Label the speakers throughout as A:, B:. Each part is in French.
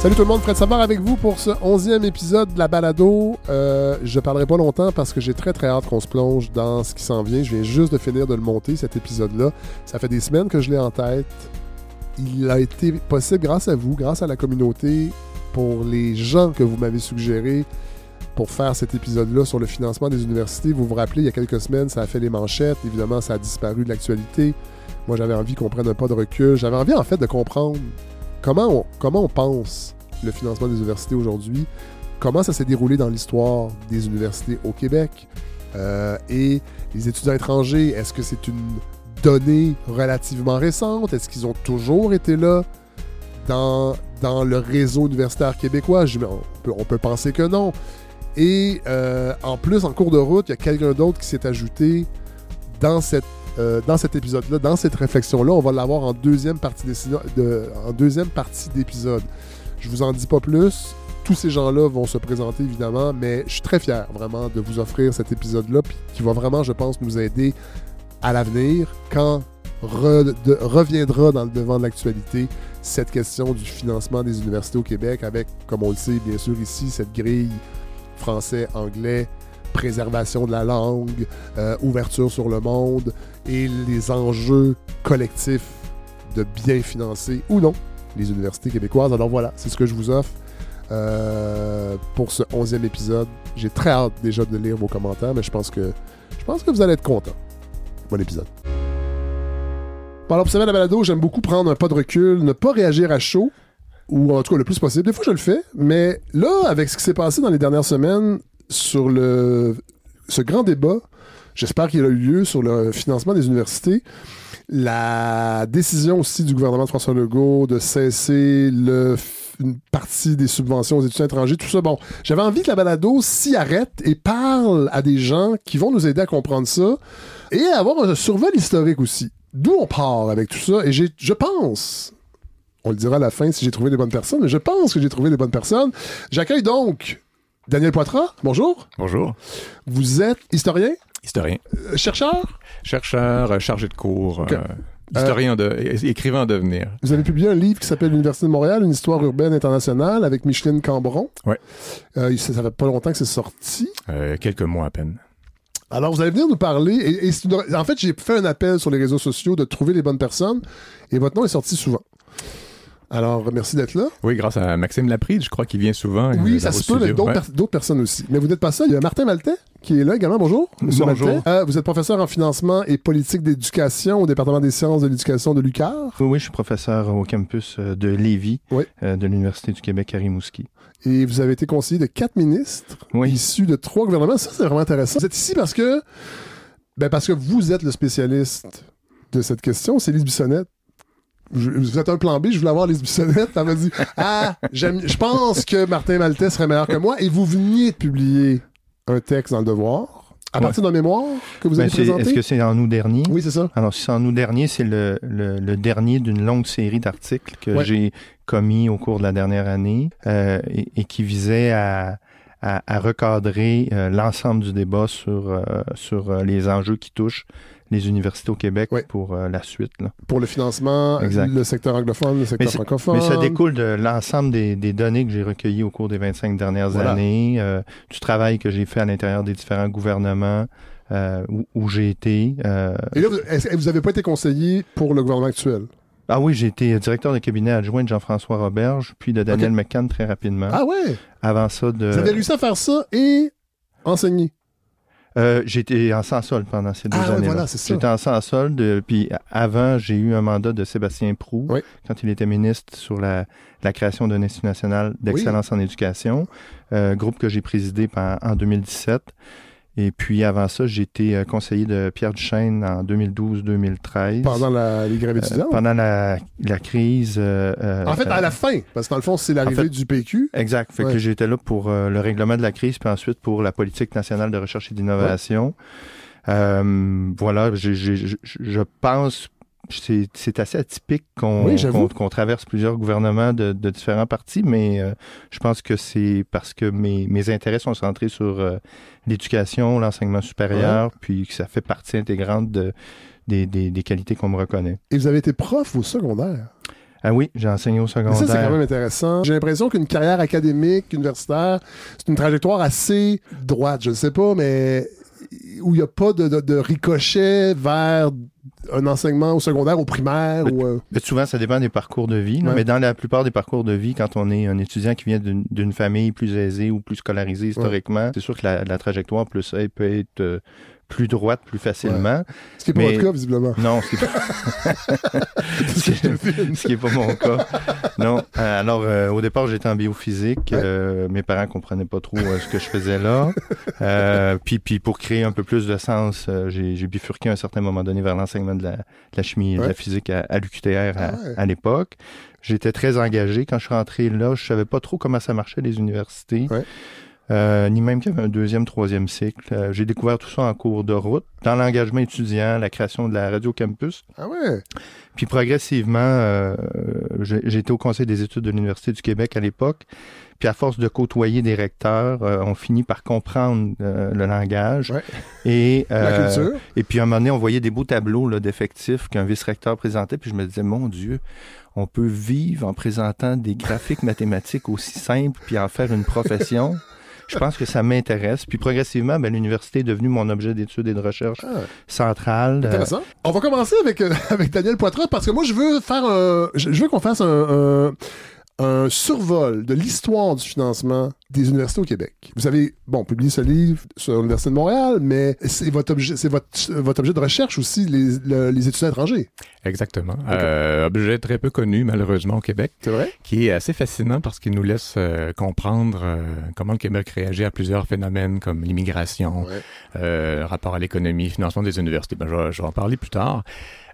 A: Salut tout le monde, Fred Savard avec vous pour ce onzième épisode de la balado. Euh, je parlerai pas longtemps parce que j'ai très très hâte qu'on se plonge dans ce qui s'en vient. Je viens juste de finir de le monter, cet épisode-là. Ça fait des semaines que je l'ai en tête. Il a été possible grâce à vous, grâce à la communauté, pour les gens que vous m'avez suggérés pour faire cet épisode-là sur le financement des universités. Vous vous rappelez, il y a quelques semaines, ça a fait les manchettes. Évidemment, ça a disparu de l'actualité. Moi, j'avais envie qu'on prenne un pas de recul. J'avais envie, en fait, de comprendre comment on, pense le financement des universités aujourd'hui, comment ça s'est déroulé dans l'histoire des universités au Québec euh, et les étudiants étrangers, est-ce que c'est une donnée relativement récente? Est-ce qu'ils ont toujours été là dans, le réseau universitaire québécois? on, peut, on, peut, penser que non. Et euh, en plus, en cours de route, il y a quelqu'un d'autre qui s'est ajouté dans cette euh, dans cet épisode-là, dans cette réflexion-là, on va l'avoir en deuxième partie d'épisode. Je vous en dis pas plus. Tous ces gens-là vont se présenter évidemment, mais je suis très fier vraiment de vous offrir cet épisode-là, qui va vraiment, je pense, nous aider à l'avenir quand reviendra dans le devant de l'actualité cette question du financement des universités au Québec avec, comme on le sait bien sûr ici, cette grille français-anglais préservation de la langue, euh, ouverture sur le monde et les enjeux collectifs de bien financer ou non les universités québécoises. Alors voilà, c'est ce que je vous offre euh, pour ce onzième épisode. J'ai très hâte déjà de lire vos commentaires, mais je pense que je pense que vous allez être contents. Bon épisode. Alors, pour la balado, j'aime beaucoup prendre un pas de recul, ne pas réagir à chaud, ou en tout cas le plus possible. Des fois, je le fais, mais là, avec ce qui s'est passé dans les dernières semaines, sur le, ce grand débat, j'espère qu'il a eu lieu sur le financement des universités. La décision aussi du gouvernement de François Legault de cesser le, une partie des subventions aux étudiants étrangers, tout ça. Bon, j'avais envie que la balado s'y arrête et parle à des gens qui vont nous aider à comprendre ça et avoir un survol historique aussi. D'où on part avec tout ça. Et je pense, on le dira à la fin si j'ai trouvé les bonnes personnes, mais je pense que j'ai trouvé les bonnes personnes. J'accueille donc Daniel Poitras, bonjour.
B: Bonjour.
A: Vous êtes historien?
B: Historien.
A: Euh, chercheur?
B: Chercheur, euh, chargé de cours. Euh, historien, de, écrivain en devenir.
A: Vous avez publié un livre qui s'appelle L'Université de Montréal, une histoire urbaine internationale avec Micheline Cambron.
B: Oui.
A: ça, fait pas longtemps que c'est sorti.
B: quelques mois à peine.
A: Alors, vous allez venir nous parler. Et, en fait, j'ai fait un appel sur les réseaux sociaux de trouver les bonnes personnes. Et votre nom est sorti souvent. Alors, merci d'être là.
B: Oui, grâce à Maxime Laprise, je crois qu'il vient souvent.
A: Oui, euh, ça se peut avec d'autres, personnes aussi. Mais vous n'êtes pas seul. Il y a Martin Maltais qui est là également. Bonjour.
B: Monsieur Bonjour.
A: Euh, vous êtes professeur en financement et politique d'éducation au département des sciences de l'éducation de l'UQAR.
C: Oui, oui, je suis professeur au campus euh, de Lévis, de l'Université du Québec à Rimouski.
A: Et vous avez été conseiller de quatre ministres issus de trois gouvernements. Ça, c'est vraiment intéressant. Vous êtes ici parce que, ben parce que vous êtes le spécialiste de cette question. C'est Lise Bissonnette vous êtes un plan B, je voulais avoir les Bissonnette. Elle m'a dit Ah, je pense que Martin Maltais serait meilleur que moi. Et vous veniez de publier un texte dans le devoir. À partir d'un mémoire que vous ben, avez présenté?
C: Est-ce que c'est en août dernier?
A: Oui, c'est ça.
C: Alors, si c'est en août dernier, c'est le, le, dernier d'une longue série d'articles que j'ai commis au cours de la dernière année euh, et, qui visait à, à, recadrer euh, l'ensemble du débat sur, euh, sur les enjeux qui touchent les universités au Québec pour euh, la suite.
A: Pour le financement, le secteur anglophone, le secteur francophone.
C: Mais ça découle de l'ensemble des, données que j'ai recueilles au cours des 25 dernières années, euh, du travail que j'ai fait à l'intérieur des différents gouvernements. Euh, où, j'ai été.
A: Et là, vous n'avez pas été conseiller pour le gouvernement actuel?
C: Ah oui, j'ai été directeur de cabinet adjoint de Jean-François Roberge, puis de Daniel McCann très rapidement.
A: Ah ouais?
C: Avant ça de...
A: Vous avez réussi à faire ça et enseigner?
C: Euh, j'étais en sans-solde pendant ces deux
A: ah,
C: années.
A: Voilà,
C: J'étais en sans-solde. Puis avant, j'ai eu un mandat de Sébastien Prou quand il était ministre sur la, la création d'un Institut national d'excellence en éducation, euh, groupe que j'ai présidé en 2017. Et puis avant ça, j'ai été euh, conseiller de Pierre Duchesne en 2012-2013.
A: Pendant la, les grèves euh,
C: pendant la, la crise. Euh,
A: en fait, à la fin, parce que dans le fond, c'est l'arrivée du PQ.
C: Exact. Fait que j'étais là pour le règlement de la crise, puis ensuite pour la politique nationale de recherche et d'innovation. voilà, je pense c'est assez atypique qu'on traverse plusieurs gouvernements de, différents partis, mais euh, je pense que c'est parce que mes, mes, intérêts sont centrés sur euh, l'éducation, l'enseignement supérieur, puis que ça fait partie intégrante de, des, des, qualités qu'on me reconnaît.
A: Et vous avez été prof au secondaire?
C: Ah oui, j'ai enseigné au secondaire.
A: Ça, c'est quand même intéressant. J'ai l'impression qu'une carrière académique, universitaire, c'est une trajectoire assez droite, je ne sais pas, mais où il n'y a pas de, de, de, ricochet vers un enseignement au secondaire, au primaire.
C: Mais,
A: ou, euh...
C: mais souvent, ça dépend des parcours de vie. Ouais. Mais dans la plupart des parcours de vie, quand on est un étudiant qui vient d'une famille plus aisée ou plus scolarisée historiquement, ouais. c'est sûr que la, la, trajectoire plus elle peut être euh, plus droite plus facilement.
A: Ouais. Ce qui n'est pas
C: mais...
A: votre cas, visiblement.
C: Non, ce qui n'est pas... pas mon cas. Non. Alors, euh, au départ, j'étais en biophysique. Ouais. Euh, mes parents comprenaient pas trop euh, ce que je faisais là. Euh, puis, puis, pour créer un peu plus de sens, euh, j'ai bifurqué à un certain moment donné vers l'enseignement de, de la, chimie et de la physique à, à l'UQTR à, à l'époque. J'étais très engagé. Quand je suis rentré là, je savais pas trop comment ça marchait les universités. Euh, ni même qu'il y avait un deuxième, troisième cycle. Euh, j'ai découvert tout ça en cours de route, dans l'engagement étudiant, la création de la radio campus.
A: Ah ouais?
C: Puis progressivement, euh, été au Conseil des études de l'Université du Québec à l'époque. Puis à force de côtoyer des recteurs, euh, on finit par comprendre euh, le langage.
A: Ouais.
C: Et,
A: la culture.
C: Et puis à un moment donné, on voyait des beaux tableaux d'effectifs qu'un vice-recteur présentait. Puis je me disais, mon Dieu, on peut vivre en présentant des graphiques mathématiques aussi simples puis en faire une profession? Je pense que ça m'intéresse. Puis progressivement, ben, l'université est devenue mon objet d'étude et de recherche ah. centrale.
A: Intéressant. Euh... On va commencer avec, euh, avec Daniel Poitras parce que moi, je veux faire un, je, veux qu'on fasse un, un, un, survol de l'histoire du financement des universités au Québec. Vous avez, bon, publié ce livre sur l'Université de Montréal, mais c'est votre objet, c'est votre, votre objet de recherche aussi, les, le, les étudiants étrangers.
B: Exactement. Okay. Euh, objet très peu connu, malheureusement, au Québec.
A: C'est vrai?
B: Qui est assez fascinant parce qu'il nous laisse euh, comprendre euh, comment le Québec réagit à plusieurs phénomènes comme l'immigration, ouais. rapport à l'économie, financement des universités. Ben, je, je vais en parler plus tard.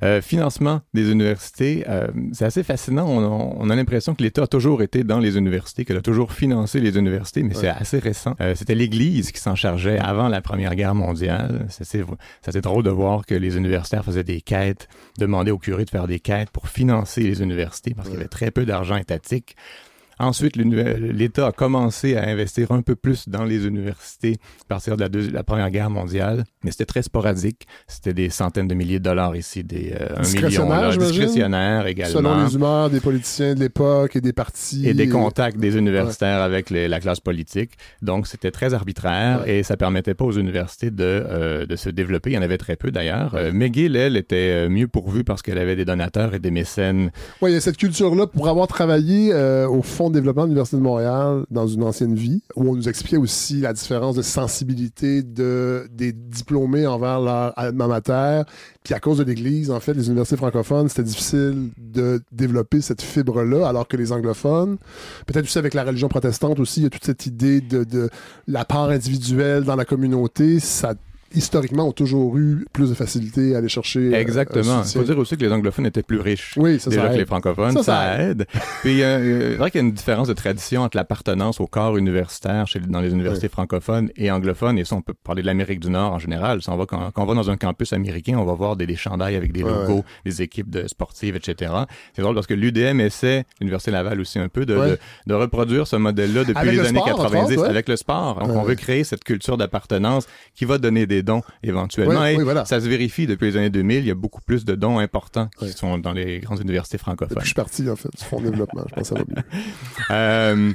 B: Euh, financement des universités, euh, c'est assez fascinant. On, on a l'impression que l'État a toujours été dans les universités, qu'elle a toujours financé les universités, mais ouais. c'est assez récent. Euh, C'était l'Église qui s'en chargeait avant la Première Guerre mondiale. C'est drôle de voir que les universitaires faisaient des quêtes, demandaient aux curés de faire des quêtes pour financer les universités parce ouais. qu'il y avait très peu d'argent étatique. Ensuite, l'État a commencé à investir un peu plus dans les universités à partir de la, de la Première Guerre mondiale, mais c'était très sporadique. C'était des centaines de milliers de dollars ici, des euh, un million là, discrétionnaire également.
A: Selon les humeurs des politiciens de l'époque et des partis.
B: Et des contacts des universitaires ouais. avec les, la classe politique. Donc, c'était très arbitraire ouais. et ça permettait pas aux universités de, euh, de se développer. Il y en avait très peu d'ailleurs. Euh, McGill, elle, était mieux pourvue parce qu'elle avait des donateurs et des mécènes.
A: Oui, il y a cette culture-là pour avoir travaillé euh, au fond de développement de l'Université de Montréal dans une ancienne vie, où on nous expliquait aussi la différence de sensibilité de, des diplômés envers leur alma. Puis à cause de l'Église, en fait, les universités francophones, c'était difficile de développer cette fibre-là, alors que les anglophones, peut-être aussi avec la religion protestante aussi, il y a toute cette idée de, de la part individuelle dans la communauté, ça historiquement, ont toujours eu plus de facilité à aller chercher.
B: Exactement. Il faut dire aussi que les anglophones étaient plus riches
A: oui, ça,
B: déjà
A: ça
B: que les francophones. Ça, ça, ça aide. Puis, euh, c'est vrai qu'il y a une différence de tradition entre l'appartenance au corps universitaire chez, dans les universités oui. francophones et anglophones. Et ça, on peut parler de l'Amérique du Nord en général. Si on va, quand, quand, on va dans un campus américain, on va voir des, des chandails avec des logos, ouais. des équipes de sportives, etc. C'est drôle parce que l'UDM essaie, l'Université Laval aussi un peu, de, ouais. de, de, reproduire ce modèle-là depuis
A: avec
B: les années
A: sport,
B: 90
A: ouais.
B: avec le sport. Donc, on veut créer cette culture d'appartenance qui va donner des dons éventuellement
A: oui,
B: et
A: oui, voilà.
B: ça se vérifie depuis les années 2000. Il y a beaucoup plus de dons importants qui oui. sont dans les grandes universités francophones.
A: Depuis je suis parti, en fait, du fonds de développement. Je pense que ça va
B: euh,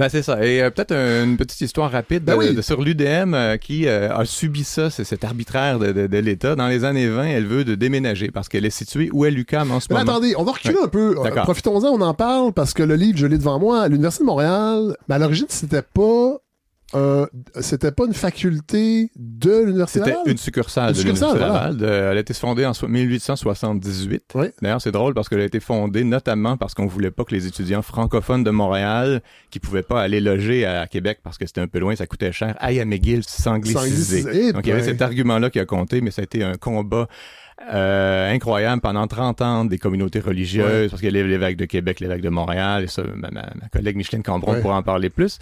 B: ben c'est ça. Et euh, peut-être une petite histoire rapide
A: ben
B: de,
A: oui.
B: de, sur l'UDM euh, qui euh, a subi ça, c'est cet arbitraire de, de, de l'État. Dans les années 20, elle veut de déménager parce qu'elle est située où est l'UQAM en ce
A: Mais
B: moment.
A: attendez, on va reculer un peu. Profitons-en, on en parle parce que le livre, je l'ai devant moi. L'Université de Montréal, mais à l'origine, c'était pas euh, c'était pas une faculté de l'Université Laval?
B: C'était une succursale de l'Université Laval. De, elle a été fondée en 1878.
A: Oui.
B: D'ailleurs, c'est drôle parce qu'elle a été fondée notamment parce qu'on voulait pas que les étudiants francophones de Montréal, qui pouvaient pas aller loger à Québec parce que c'était un peu loin, ça coûtait cher, aillent à McGill.
A: Eh
B: Donc, il y avait cet argument-là qui a compté, mais ça a été un combat euh, incroyable pendant 30 ans des communautés religieuses, ouais. parce qu'il y a l'évêque de Québec, l'évêque de Montréal, et ça, ma, ma, ma collègue Micheline Cambron ouais. pourra en parler plus.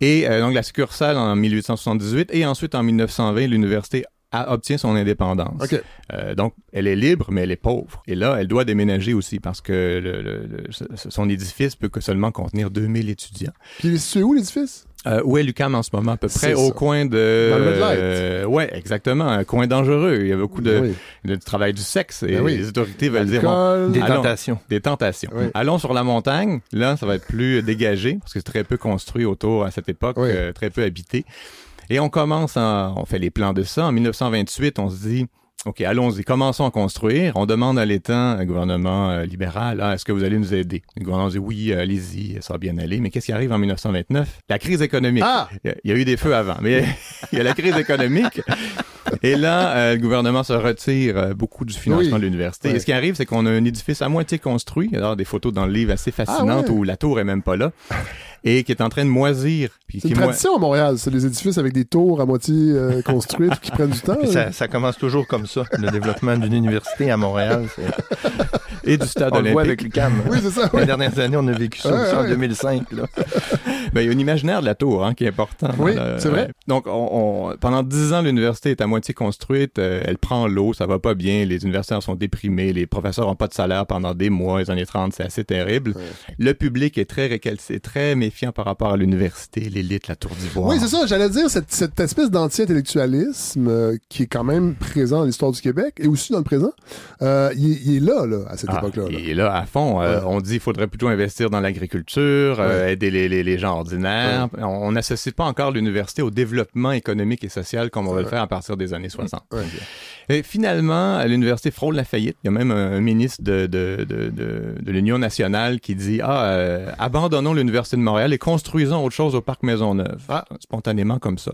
B: Et euh, donc la succursale en 1878 et ensuite en 1920, l'université obtient son indépendance.
A: OK.
B: Euh, donc, elle est libre, mais elle est pauvre. Et là, elle doit déménager aussi parce que le, le- le- son édifice peut que seulement contenir 2000 étudiants.
A: Puis il est situé où, l'édifice?
B: Euh, où est l'UQAM en ce moment? À peu près? Au
A: ça.
B: coin de...
A: Dans le
B: euh, ouais, exactement. Un coin dangereux. Il y a beaucoup de,
A: Oui.
B: de travail du sexe et
A: Ben oui.
B: les autorités veulent dire... bon.
C: Des
B: Allons.
C: tentations.
B: des tentations.
A: Oui.
B: Allons sur la montagne. Là, ça va être plus dégagé parce que c'est très peu construit autour à cette époque,
A: Oui.
B: euh, très peu habité. Et on commence, à, on fait les plans de ça. En 1928, on se dit, OK, allons-y, commençons à construire. On demande à l'État, un gouvernement euh, libéral, ah, est-ce que vous allez nous aider? Le gouvernement dit, oui, euh, allez-y, ça va bien aller. Mais qu'est-ce qui arrive en 1929? La crise économique.
A: Ah!
B: Il y a- eu des feux avant, mais il y a la crise économique. Et là, euh, le gouvernement se retire euh, beaucoup du financement
A: Oui.
B: de l'université.
A: Ouais.
B: Et ce qui arrive, c'est qu'on a un édifice à moitié construit. Il y a d'ailleurs des photos dans le livre assez fascinantes
A: Ah ouais.
B: où la tour est même pas là. Et qui est en train de moisir. Puis
A: C'est une tradition à Montréal, c'est les édifices avec des tours à moitié euh, construites qui prennent du temps.
C: Puis
A: là.
C: ça, ça commence toujours comme ça. Le développement d'une université à Montréal,
B: et du stade
C: on le voit
B: olympique.
C: avec l'UQAM.
A: Oui, c'est ça. oui.
C: Les dernières années, on a vécu ça
A: Ouais,
C: aussi en
A: ouais.
C: 2005. Là.
B: Ben, il y a un imaginaire de la tour hein, qui est important.
A: Oui, c'est vrai.
B: Donc, on, on- pendant dix ans, l'université est à moitié construite. euh, elle prend l'eau, ça va pas bien. Les universitaires sont déprimés. Les professeurs ont pas de salaire pendant des mois. Les années 30, c'est assez terrible. Le public est très récalcé, très méfiant par rapport à l'université, l'élite, la tour d'ivoire.
A: Oui, c'est ça, j'allais dire, cette, cette espèce d'anti-intellectualisme euh, qui est quand même présent dans l'histoire du Québec et aussi dans le présent, euh, il, est- il est là, là, à cette
B: Ah,
A: époque-là. là.
B: Il est là à fond. Euh,
A: Ouais.
B: On dit qu'il faudrait plutôt investir dans l'agriculture, aider les, les, les gens ordinaires. On- On n'associe pas encore l'université au développement économique et social comme on va le faire à partir des années 60.
A: Ouais.
B: Et finalement, l'université frôle la faillite. Il y a même un, un ministre de, de, de, de, de l'Union nationale qui dit Ah, abandonnons l'Université de Montréal et construisons autre chose au Parc Maisonneuve.
A: Ah.
B: Spontanément comme ça.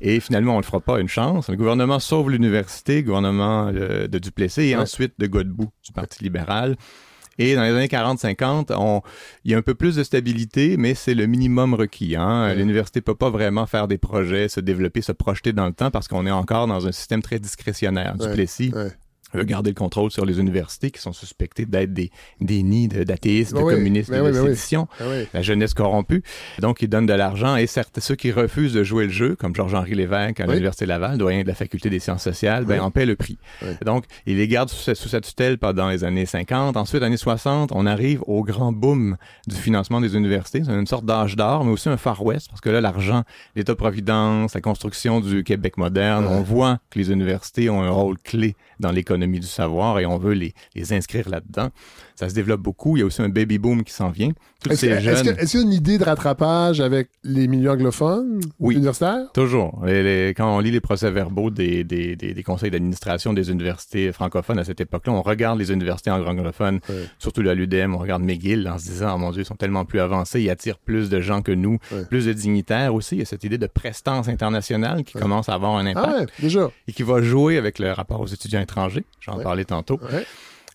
B: Et finalement, on ne le fera pas une chance. Le gouvernement sauve l'université, le gouvernement euh, de Duplessis et
A: Ouais.
B: ensuite de Godbout du Parti libéral. Et dans les années 40-50, on- il y a un peu plus de stabilité, mais c'est le minimum requis. Hein? L'université peut pas vraiment faire des projets, se développer, se projeter dans le temps parce qu'on est encore dans un système très discrétionnaire.
A: Ouais.
B: Duplessis
A: Ouais.
B: Veut garder le contrôle sur les universités qui sont suspectées d'être des, des nids de- d'athéisme,
A: Ben
B: de
A: oui,
B: communisme,
A: ben
B: de
A: oui, ben oui.
B: sédition
A: oui.
B: la jeunesse corrompue. Donc, ils donnent de l'argent et certes, ceux qui refusent de jouer le jeu, comme Georges-Henri Lévesque à l'Université Laval, doyen de la Faculté des sciences sociales, ben, en paient le prix. Donc, ils les gardent sous sa, sous sa tutelle pendant les années 50. Ensuite, années 60, on arrive au grand boom du financement des universités. C'est une sorte d'âge d'or, mais aussi un Far West, parce que là, l'argent, l'État-providence, la construction du Québec moderne, on voit que les universités ont un rôle clé dans l'économie du savoir et on veut les, les inscrire là-dedans. Ça se développe beaucoup. Il y a aussi un baby boom qui s'en vient. Tous
A: Est-ce
B: ces jeunes...
A: qu'il y a une idée de rattrapage avec les milieux anglophones
B: Oui.
A: universitaires?
B: Toujours. Les- les- quand on lit les procès-verbaux des, des, des, des conseils d'administration des universités francophones à cette époque-là, on regarde les universités anglophones,
A: Ouais.
B: surtout la l'UDM, on regarde McGill en se disant, oh mon Dieu, ils sont tellement plus avancés, ils attirent plus de gens que nous, plus de dignitaires aussi. Il y a cette idée de prestance internationale qui commence à avoir un impact
A: Ah ouais, déjà.
B: et qui va jouer avec le rapport aux étudiants étrangers. J'en parlais tantôt.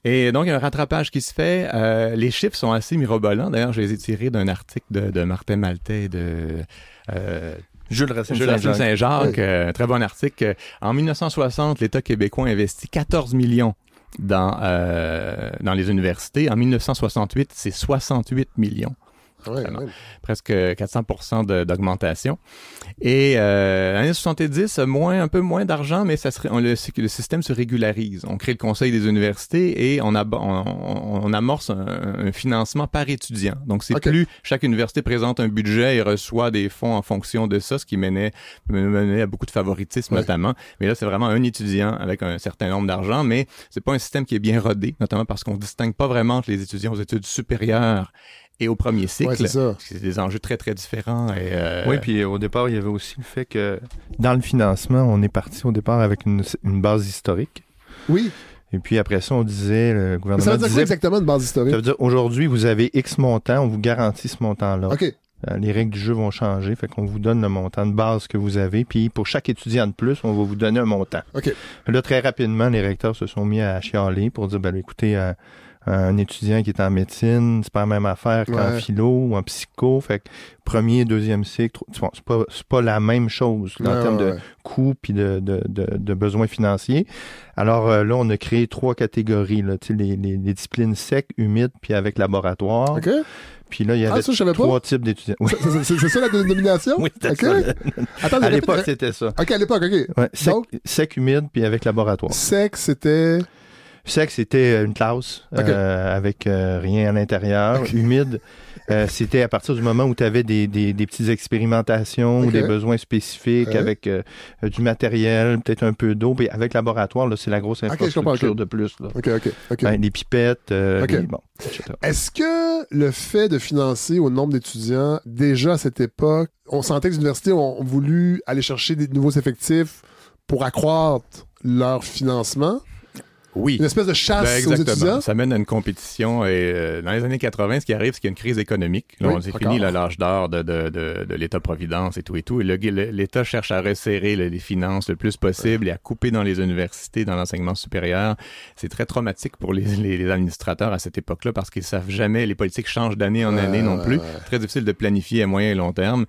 B: Et donc, il y a un rattrapage qui se fait. Euh, les chiffres sont assez mirobolants. D'ailleurs, je les ai tirés d'un article de, de Martin Maltais et de euh,
C: Jules Racine Saint-Jacques.
A: Oui.
B: euh, très bon article. En 1960, l'État québécois investit 14 millions dans, euh, dans les universités. En 1968, c'est 68 millions
A: Ouais.
B: presque 400 de- d'augmentation. Et euh, l'année 70, moins, un peu moins d'argent, mais ça serait, on, le, système se régularise. On crée le conseil des universités et on, amorce un, un financement par étudiant. Donc c'est plus chaque université présente un budget et reçoit des fonds en fonction de ça, ce qui menait, menait à beaucoup de favoritisme notamment. Mais là, c'est vraiment un étudiant avec un certain nombre d'argent, mais c'est pas un système qui est bien rodé, notamment parce qu'on distingue pas vraiment entre les étudiants aux études supérieures et au premier cycle.
A: Ouais, c'est ça.
B: C'est des enjeux très, très différents. Et, euh,
C: Oui, puis au départ, il y avait aussi le fait que dans le financement, on est parti au départ avec une, une base historique.
A: Oui.
C: Et puis après ça, on disait, le
A: Mais
C: gouvernement
A: ça veut dire quoi
C: disait,
A: exactement de base
C: ça
A: historique?
C: veut dire aujourd'hui, vous avez X montant, on vous garantit ce montant-là.
A: OK.
C: Euh, Les règles du jeu vont changer, fait qu'on vous donne le montant de base que vous avez, puis pour chaque étudiant de plus, on va vous donner un montant.
A: OK.
C: Là, très rapidement, les recteurs se sont mis à chialer pour dire, ben écoutez, euh, un étudiant qui est en médecine, c'est pas la même affaire qu'en
A: Ouais.
C: philo ou en psycho. Fait que premier, deuxième cycle, bon, c'est pas, pas la même chose là, en termes
A: ouais,
C: de coûts puis de, de, de, de besoins financiers. Alors euh, là, on a créé trois catégories, là, tu sais, les, les, les disciplines secs, humides, puis avec laboratoire.
A: OK?
C: Puis là, il y avait
A: Ah, ça, pas.
C: trois types d'étudiants. Oui,
A: C'est- ça la dénomination?
C: oui, c'était
A: OK.
C: ça.
A: Attends,
C: À l'époque, c'était ça.
A: OK, à l'époque, OK.
C: Sec,
A: Donc-
C: sec, humide, puis avec laboratoire.
A: Sec, c'était...
C: Sec, c'était une classe euh, avec euh, rien à l'intérieur. Humide, euh, c'était à partir du moment où tu avais des, des, des petites expérimentations ou des besoins spécifiques
A: Ouais.
C: avec euh, euh, du matériel, peut-être un peu d'eau. Puis avec laboratoire, là, c'est la grosse infrastructure de plus. Là.
A: OK.
C: Ben, les pipettes, euh, les- bon.
A: Est-ce que le fait de financer au nombre d'étudiants, déjà à cette époque, on sentait que les universités ont voulu aller chercher des nouveaux effectifs pour accroître leur financement?
B: Oui.
A: Une espèce de chasse
B: Ben,
A: aux
B: exactement.
A: étudiants?
B: Ça mène à une compétition. Et euh, dans les années 80, ce qui arrive, c'est qu'il y a une crise économique. Là,
A: Oui,
B: on c'est fini l'âge d'or de, de, de, de l'État-providence et tout et tout. Et l'État cherche à resserrer les finances le plus possible et à couper dans les universités, dans l'enseignement supérieur. C'est très traumatique pour les, les, les administrateurs à cette époque-là parce qu'ils savent jamais. Les politiques changent d'année en année non plus. Très difficile de planifier à moyen et long terme.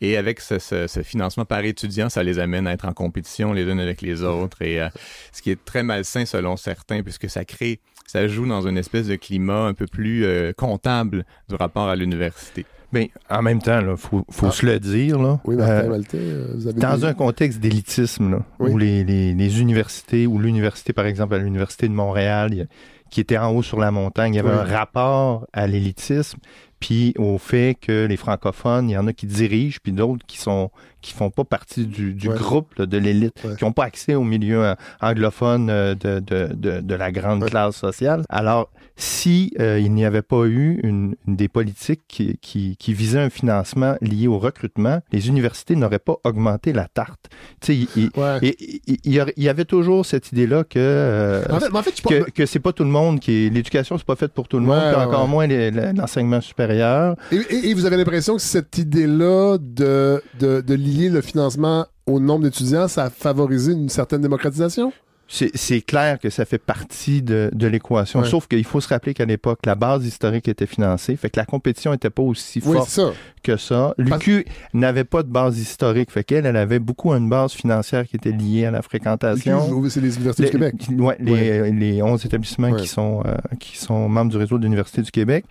B: Et avec ce, ce- ce financement par étudiant, ça les amène à être en compétition les unes avec les autres. Et euh, ce qui est très malsain selon certains, puisque ça crée, ça joue dans une espèce de climat un peu plus euh, comptable du rapport à l'université.
C: Mais en même temps, il faut, faut
A: Ah.
C: se le dire. Là,
A: Oui, Martin
C: Euh,
A: Maltais, vous avez...
C: dans
A: des-
C: un contexte d'élitisme,
A: Oui.
C: où les, les, les universités, ou l'université, par exemple, à l'Université de Montréal, il y a- qui était en haut sur la montagne, il y avait
A: Oui.
C: un rapport à l'élitisme, puis au fait que les francophones, il y en a qui dirigent, puis d'autres qui sont qui font pas partie du, du
A: Ouais.
C: groupe là, de l'élite,
A: Ouais.
C: qui n'ont pas accès au milieu euh, anglophone euh, de, de, de, de la grande
A: Ouais.
C: classe sociale. Alors, si euh, il n'y avait pas eu une, une des politiques qui, qui, qui visaient un financement lié au recrutement, les universités n'auraient pas augmenté la tarte. Il, il- il- il y, avait toujours cette idée-là que euh,
A: En fait, fait,
C: que, que c'est pas tout le monde qui l'éducation c'est pas faite pour tout le monde puis encore moins l'enseignement supérieur
A: Et, et- et vous avez l'impression que cette idée-là de, de, de lier le financement au nombre d'étudiants, ça a favorisé une certaine démocratisation?
C: c'est clair que ça fait partie de, de l'équation
A: Ouais.
C: sauf qu'il faut se rappeler qu'à l'époque la base historique était financée fait que la compétition était pas aussi forte
A: ça.
C: que ça l'UQ n'avait pas de base historique fait qu'elle elle avait beaucoup une base financière qui était liée à la fréquentation
A: C'est les universités du Québec.
C: ouais, les, les 11 établissements
A: Ouais.
C: qui, sont, euh, qui sont membres du réseau de l'Université du Québec.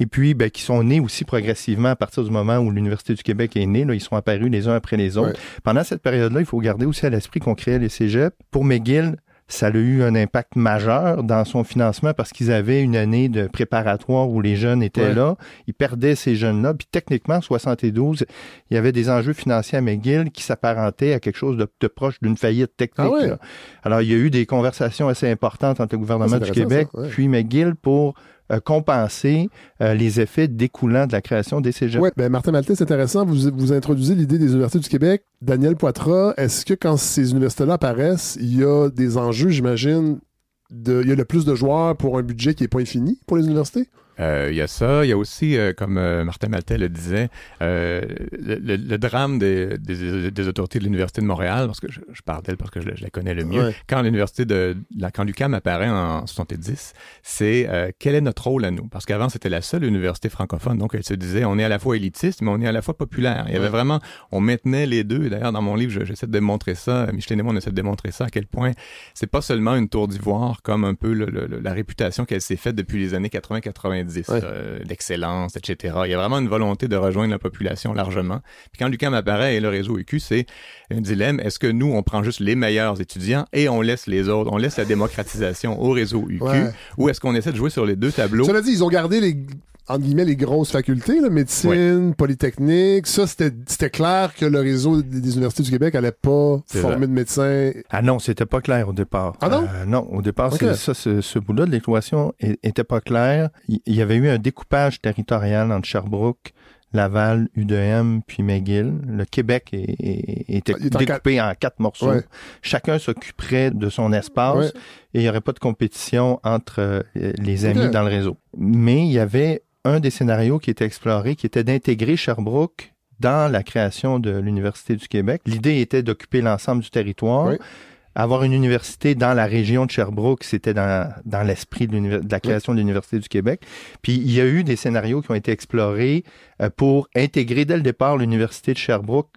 C: Et puis, ben, qui sont nés aussi progressivement à partir du moment où l'Université du Québec est née. Là, ils sont apparus les uns après les autres.
A: Ouais.
C: Pendant cette période-là, il faut garder aussi à l'esprit qu'on créait les cégeps. Pour McGill, ça a eu un impact majeur dans son financement parce qu'ils avaient une année de préparatoire où les jeunes étaient
A: Ouais.
C: là. Ils perdaient ces jeunes-là. Puis techniquement, en 72, il y avait des enjeux financiers à McGill qui s'apparentaient à quelque chose de, de proche d'une faillite technique.
A: Ah ouais?
C: Alors, il y a eu des conversations assez importantes entre le gouvernement
A: Ah,
C: du Québec
A: ça, ouais.
C: puis McGill pour euh, compenser euh, les effets découlant de la création des cégeps.
A: Oui, ben Martin Maltais, c'est intéressant. Vous, vous introduisez l'idée des universités du Québec. Daniel Poitras, est-ce que quand ces universités-là apparaissent, il y a des enjeux, j'imagine, de, il y a le plus de joueurs pour un budget qui n'est pas infini pour les universités?
B: Euh, Il y a ça. Il y a aussi, euh, comme euh, Martin Maltais le disait, euh, le, le- le drame des, des, des autorités de l'Université de Montréal, parce que je, je parle d'elle parce que je, la- je la connais le mieux.
A: Ouais.
B: Quand l'Université de la, quand l'UQAM apparaît en 70, c'est euh, quel est notre rôle à nous? Parce qu'avant, c'était la seule université francophone, donc elle se disait, on est à la fois élitiste, mais on est à la fois populaire. Il y avait vraiment, on maintenait les deux. Et D'ailleurs, dans mon livre, je- j'essaie de démontrer ça. Micheline et moi, on essaie de démontrer ça, à quel point c'est pas seulement une tour d'ivoire, comme un peu le- le- la réputation qu'elle s'est faite depuis les années 80-90,
A: Ouais.
B: euh, l'excellence, etc. Il y a vraiment une volonté de rejoindre la population largement. Puis quand l'UQAM apparaît et le réseau UQ, c'est un dilemme. Est-ce que nous, on prend juste les meilleurs étudiants et on laisse les autres, on laisse la démocratisation au réseau UQ,
A: Ouais.
B: ou est-ce qu'on essaie de jouer sur les deux tableaux?
A: Cela dit, ils ont gardé les entre guillemets, les grosses facultés, là, médecine, polytechnique. Ça, c'était c'était clair que le réseau des, des universités du Québec allait pas former
B: vrai.
A: de médecins.
C: Ah non, c'était pas clair au départ.
A: Ah non?
C: Euh, non, au départ,
A: Ok.
C: c'est ça, ce, ce bout-là de l'équation était pas clair. Il y avait eu un découpage territorial entre Sherbrooke, Laval, UDM, puis McGill. Le Québec est- est- était
A: Il est en
C: découpé en quatre morceaux.
A: Ouais.
C: Chacun s'occuperait de son espace
A: Ouais.
C: et il n'y aurait pas de compétition entre euh, les amis dans le réseau. Mais il y avait un des scénarios qui était exploré, qui était d'intégrer Sherbrooke dans la création de l'Université du Québec. L'idée était d'occuper l'ensemble du territoire.
A: Oui.
C: avoir une université dans la région de Sherbrooke, c'était dans, dans l'esprit de, de, la création de l'Université du Québec. Puis il y a eu des scénarios qui ont été explorés euh, pour intégrer dès le départ l'Université de Sherbrooke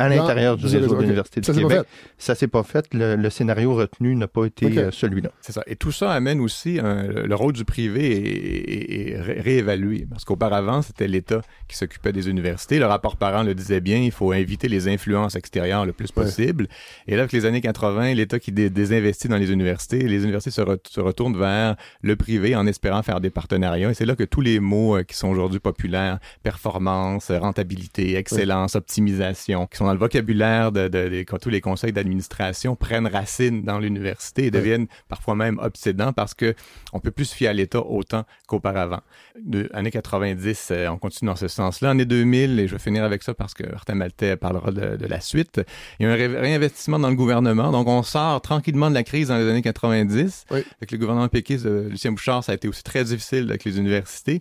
C: à l'intérieur du réseau de l'Université du Québec. Ça s'est pas fait. Le, scénario retenu n'a pas été euh, celui-là.
B: C'est ça. Et tout ça amène aussi le rôle du privé est, réévalué. Parce qu'auparavant, c'était l'État qui s'occupait des universités. Le rapport parent le disait bien, il faut inviter les influences extérieures le plus possible. Et là, avec les années 80, l'État qui désinvestit dans les universités, les universités se, se, retournent vers le privé en espérant faire des partenariats. Et c'est là que tous les mots euh, qui sont aujourd'hui populaires, performance, rentabilité, excellence, optimisation, qui sont dans le vocabulaire de, de, tous les conseils d'administration prennent racine dans l'université et deviennent parfois même obsédants parce que on peut plus se fier à l'État autant qu'auparavant. De années 90, euh, on continue dans ce sens-là. Année 2000, et je vais finir avec ça parce que Martin Maltais parlera de, la suite, il y a un réinvestissement dans le gouvernement. Donc, on sort tranquillement de la crise dans les années 90. Avec le gouvernement péquiste de Lucien Bouchard, ça a été aussi très difficile avec les universités.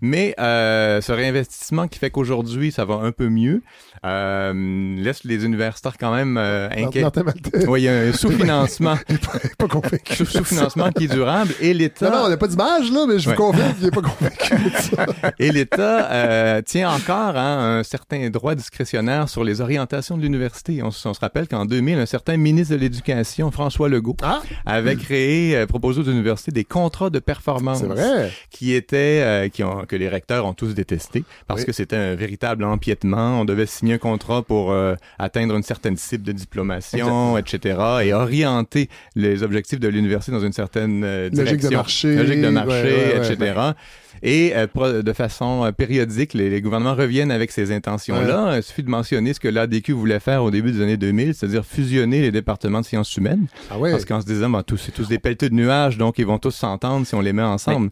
B: Mais euh, ce réinvestissement qui fait qu'aujourd'hui, ça va un peu mieux, euh, laisse les universitaires quand même euh, inquiets. Oui, il y a un sous-financement.
A: pas convaincu.
B: Sous-financement qui est durable. Et l'État...
A: Non, non, on n'a pas d'image, là, mais je vous confirme qu'il n'est pas convaincu
B: Et l'État tient encore hein, un certain droit discrétionnaire sur les orientations de l'université. On, se rappelle qu'en 2000, un certain ministre de l'Éducation, François Legault, ah? avait créé, euh, proposé aux universités des contrats de performance.
A: Vrai.
B: Qui étaient, qui ont, que les recteurs ont tous détesté parce que c'était un véritable empiètement. On devait signer un contrat pour euh, atteindre une certaine cible de diplomation, etc. et orienter les objectifs de l'université dans une certaine euh, direction.
A: Logique de marché.
B: Logique de marché, etc. Et euh, de façon périodique, les, gouvernements reviennent avec ces intentions-là. Il suffit de mentionner ce que l'ADQ voulait faire au début des années 2000, c'est-à-dire fusionner les départements de sciences humaines.
A: Ah
B: Parce qu'en se disant, ben, tous, c'est tous des pelleteux de nuages, donc ils vont tous s'entendre si on les met ensemble.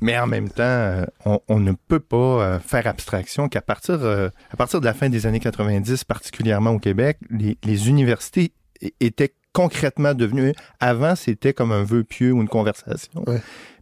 C: Mais en même temps, euh, on, ne peut pas euh, faire abstraction qu'à partir, euh, à partir de la fin des années 90, particulièrement au Québec, les, universités étaient concrètement devenues, avant c'était comme un vœu pieux ou une conversation,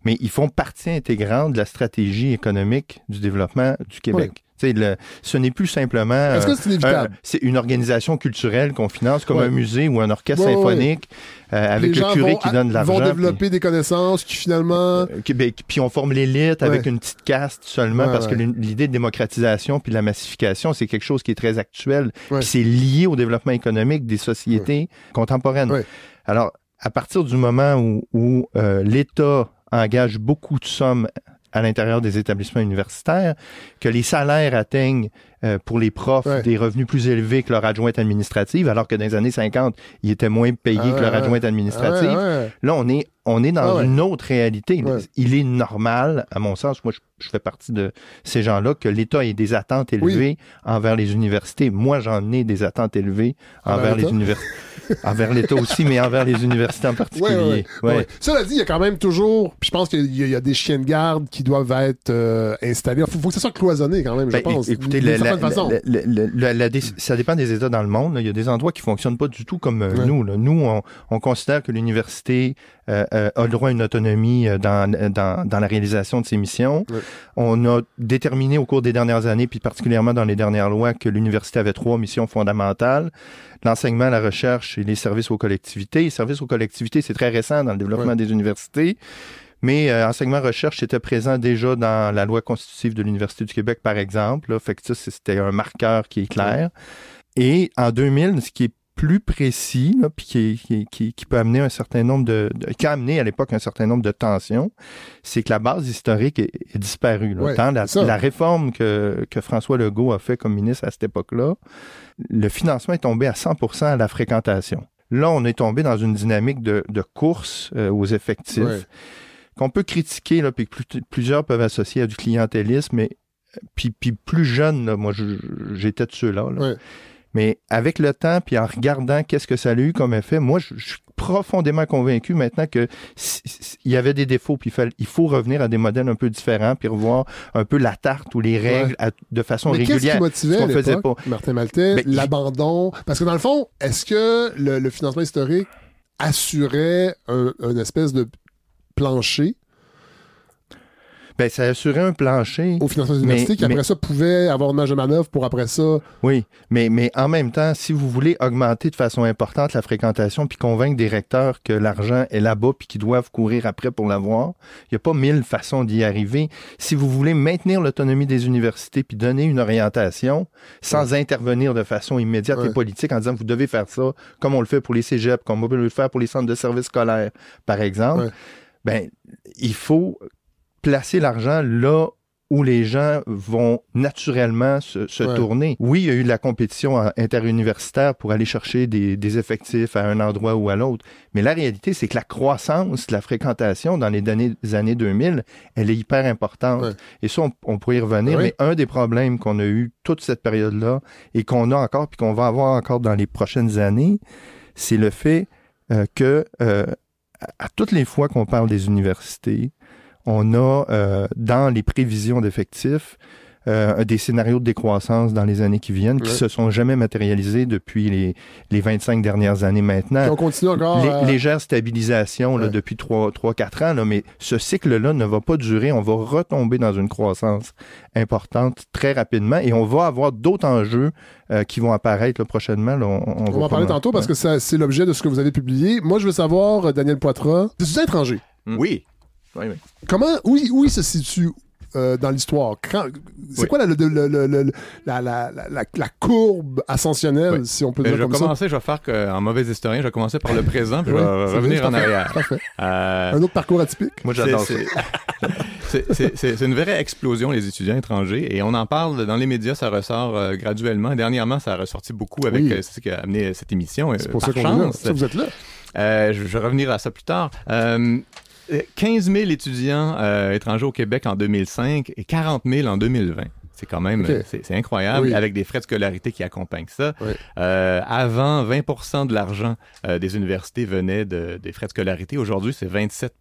C: mais ils font partie intégrante de la stratégie économique du développement du Québec. Le, ce n'est plus simplement.
A: Est-ce que c'est
C: c'est une organisation culturelle qu'on finance comme un musée ou un orchestre symphonique euh, avec le curé qui donne de l'argent.
A: Ils vont développer des connaissances qui finalement. Euh,
C: ben, puis on forme l'élite avec une petite caste seulement parce que l'idée de démocratisation puis de la massification, c'est quelque chose qui est très actuel. Puis c'est lié au développement économique des sociétés contemporaines. Alors, à partir du moment où, où euh, l'État engage beaucoup de sommes à l'intérieur des établissements universitaires, que les salaires atteignent euh, pour les profs des revenus plus élevés que leur adjointe administrative, alors que dans les années 50, ils étaient moins payés ah que leur adjointe administrative. Ah Là, on est on est dans une autre réalité. Il est normal, à mon sens, moi je, fais partie de ces gens-là, que l'État ait des attentes élevées envers les universités. Moi, j'en ai des attentes élevées envers les universités. envers l'État aussi, mais envers les universités en particulier. Ouais,
A: Cela dit, il y a quand même toujours, puis je pense qu'il y, a des chiens de garde qui doivent être euh, installés. Il faut, que ça soit cloisonné quand même, je ben, pense.
C: Écoutez, ça dépend des États dans le monde. Il y a des endroits qui fonctionnent pas du tout comme euh, nous. Nous, on, considère que l'université euh, a le droit à une autonomie dans, dans, dans, la réalisation de ses missions. On a déterminé au cours des dernières années, puis particulièrement dans les dernières lois, que l'université avait trois missions fondamentales l'enseignement, la recherche et les services aux collectivités. Les services aux collectivités, c'est très récent dans le développement des universités. Mais euh, enseignement-recherche était présent déjà dans la loi constitutive de l'Université du Québec, par exemple. Là. Fait que ça, c'était un marqueur qui est clair. Et en 2000, ce qui est plus précis, là, puis qui, qui, qui, peut amener un certain nombre de, qui a amené à l'époque un certain nombre de tensions, c'est que la base historique est, disparue. Là. la, la, réforme que, que François Legault a fait comme ministre à cette époque-là, le financement est tombé à 100% à la fréquentation. Là, on est tombé dans une dynamique de, de course euh, aux effectifs qu'on peut critiquer, là, puis que plusieurs peuvent associer à du clientélisme, mais puis, puis plus jeune, là, moi j'étais de ceux-là. Là. Mais avec le temps, puis en regardant qu'est-ce que ça a eu comme effet, moi, je, suis profondément convaincu maintenant que il y avait des défauts, puis il, faut revenir à des modèles un peu différents, puis revoir un peu la tarte ou les règles de façon
A: Mais
C: régulière.
A: Qu'est-ce qui motivait ce faisait pas. Martin Maltais, ben, l'abandon. Parce que dans le fond, est-ce que le, financement historique assurait un, une espèce de plancher
C: Ben, ça assurait un plancher.
A: Au financement des universités, qui après ça pouvait avoir une marge de manœuvre pour après ça.
C: Oui, mais, mais en même temps, si vous voulez augmenter de façon importante la fréquentation puis convaincre des recteurs que l'argent est là-bas puis qu'ils doivent courir après pour l'avoir, il n'y a pas mille façons d'y arriver. Si vous voulez maintenir l'autonomie des universités puis donner une orientation sans intervenir de façon immédiate et politique en disant vous devez faire ça comme on le fait pour les cégeps, comme on peut le faire pour les centres de services scolaires, par exemple, ben, il faut placer l'argent là où les gens vont naturellement se, tourner. Oui, il y a eu de la compétition interuniversitaire pour aller chercher des, effectifs à un endroit ou à l'autre, mais la réalité, c'est que la croissance la fréquentation dans les années, 2000, elle est hyper importante. Et ça, on, pourrait y revenir, mais un des problèmes qu'on a eu toute cette période-là et qu'on a encore, puis qu'on va avoir encore dans les prochaines années, c'est le fait euh, que euh, à toutes les fois qu'on parle des universités, on a euh, dans les prévisions d'effectifs euh, des scénarios de décroissance dans les années qui viennent qui se sont jamais matérialisés depuis les, les 25 dernières années maintenant.
A: on continue encore.
C: Légère stabilisation là, depuis 3-4 ans, là, mais ce cycle-là ne va pas durer. On va retomber dans une croissance importante très rapidement et on va avoir d'autres enjeux euh, qui vont apparaître prochainement.
A: on, va, en parler tantôt parce que c'est l'objet de ce que vous avez publié. Moi, je veux savoir, Daniel Poitras, des étrangers?
B: Oui.
A: Comment, où, où il se situe euh, dans l'histoire? C'est quoi la, la, la, courbe ascensionnelle, si on peut dire
B: je
A: comme
B: vais commencer, Je vais faire en mauvais historien, je vais commencer par le présent, puis je vais revenir en arrière.
A: Euh, Un autre parcours atypique?
C: Moi, j'adore ça.
B: C'est une vraie explosion, les étudiants étrangers, et on en parle dans les médias, ça ressort euh, graduellement. Dernièrement, ça a ressorti beaucoup avec ce qui a amené cette émission.
A: C'est pour ça qu'on est là. vous êtes là.
B: je, je, vais revenir à ça plus tard. 15 000 étudiants euh, étrangers au Québec en 2005 et 40 000 en 2020. C'est quand même, c'est incroyable, avec des frais de scolarité qui accompagnent ça. Euh, avant, 20% de l'argent euh, des universités venait de, des frais de scolarité. Aujourd'hui, c'est 27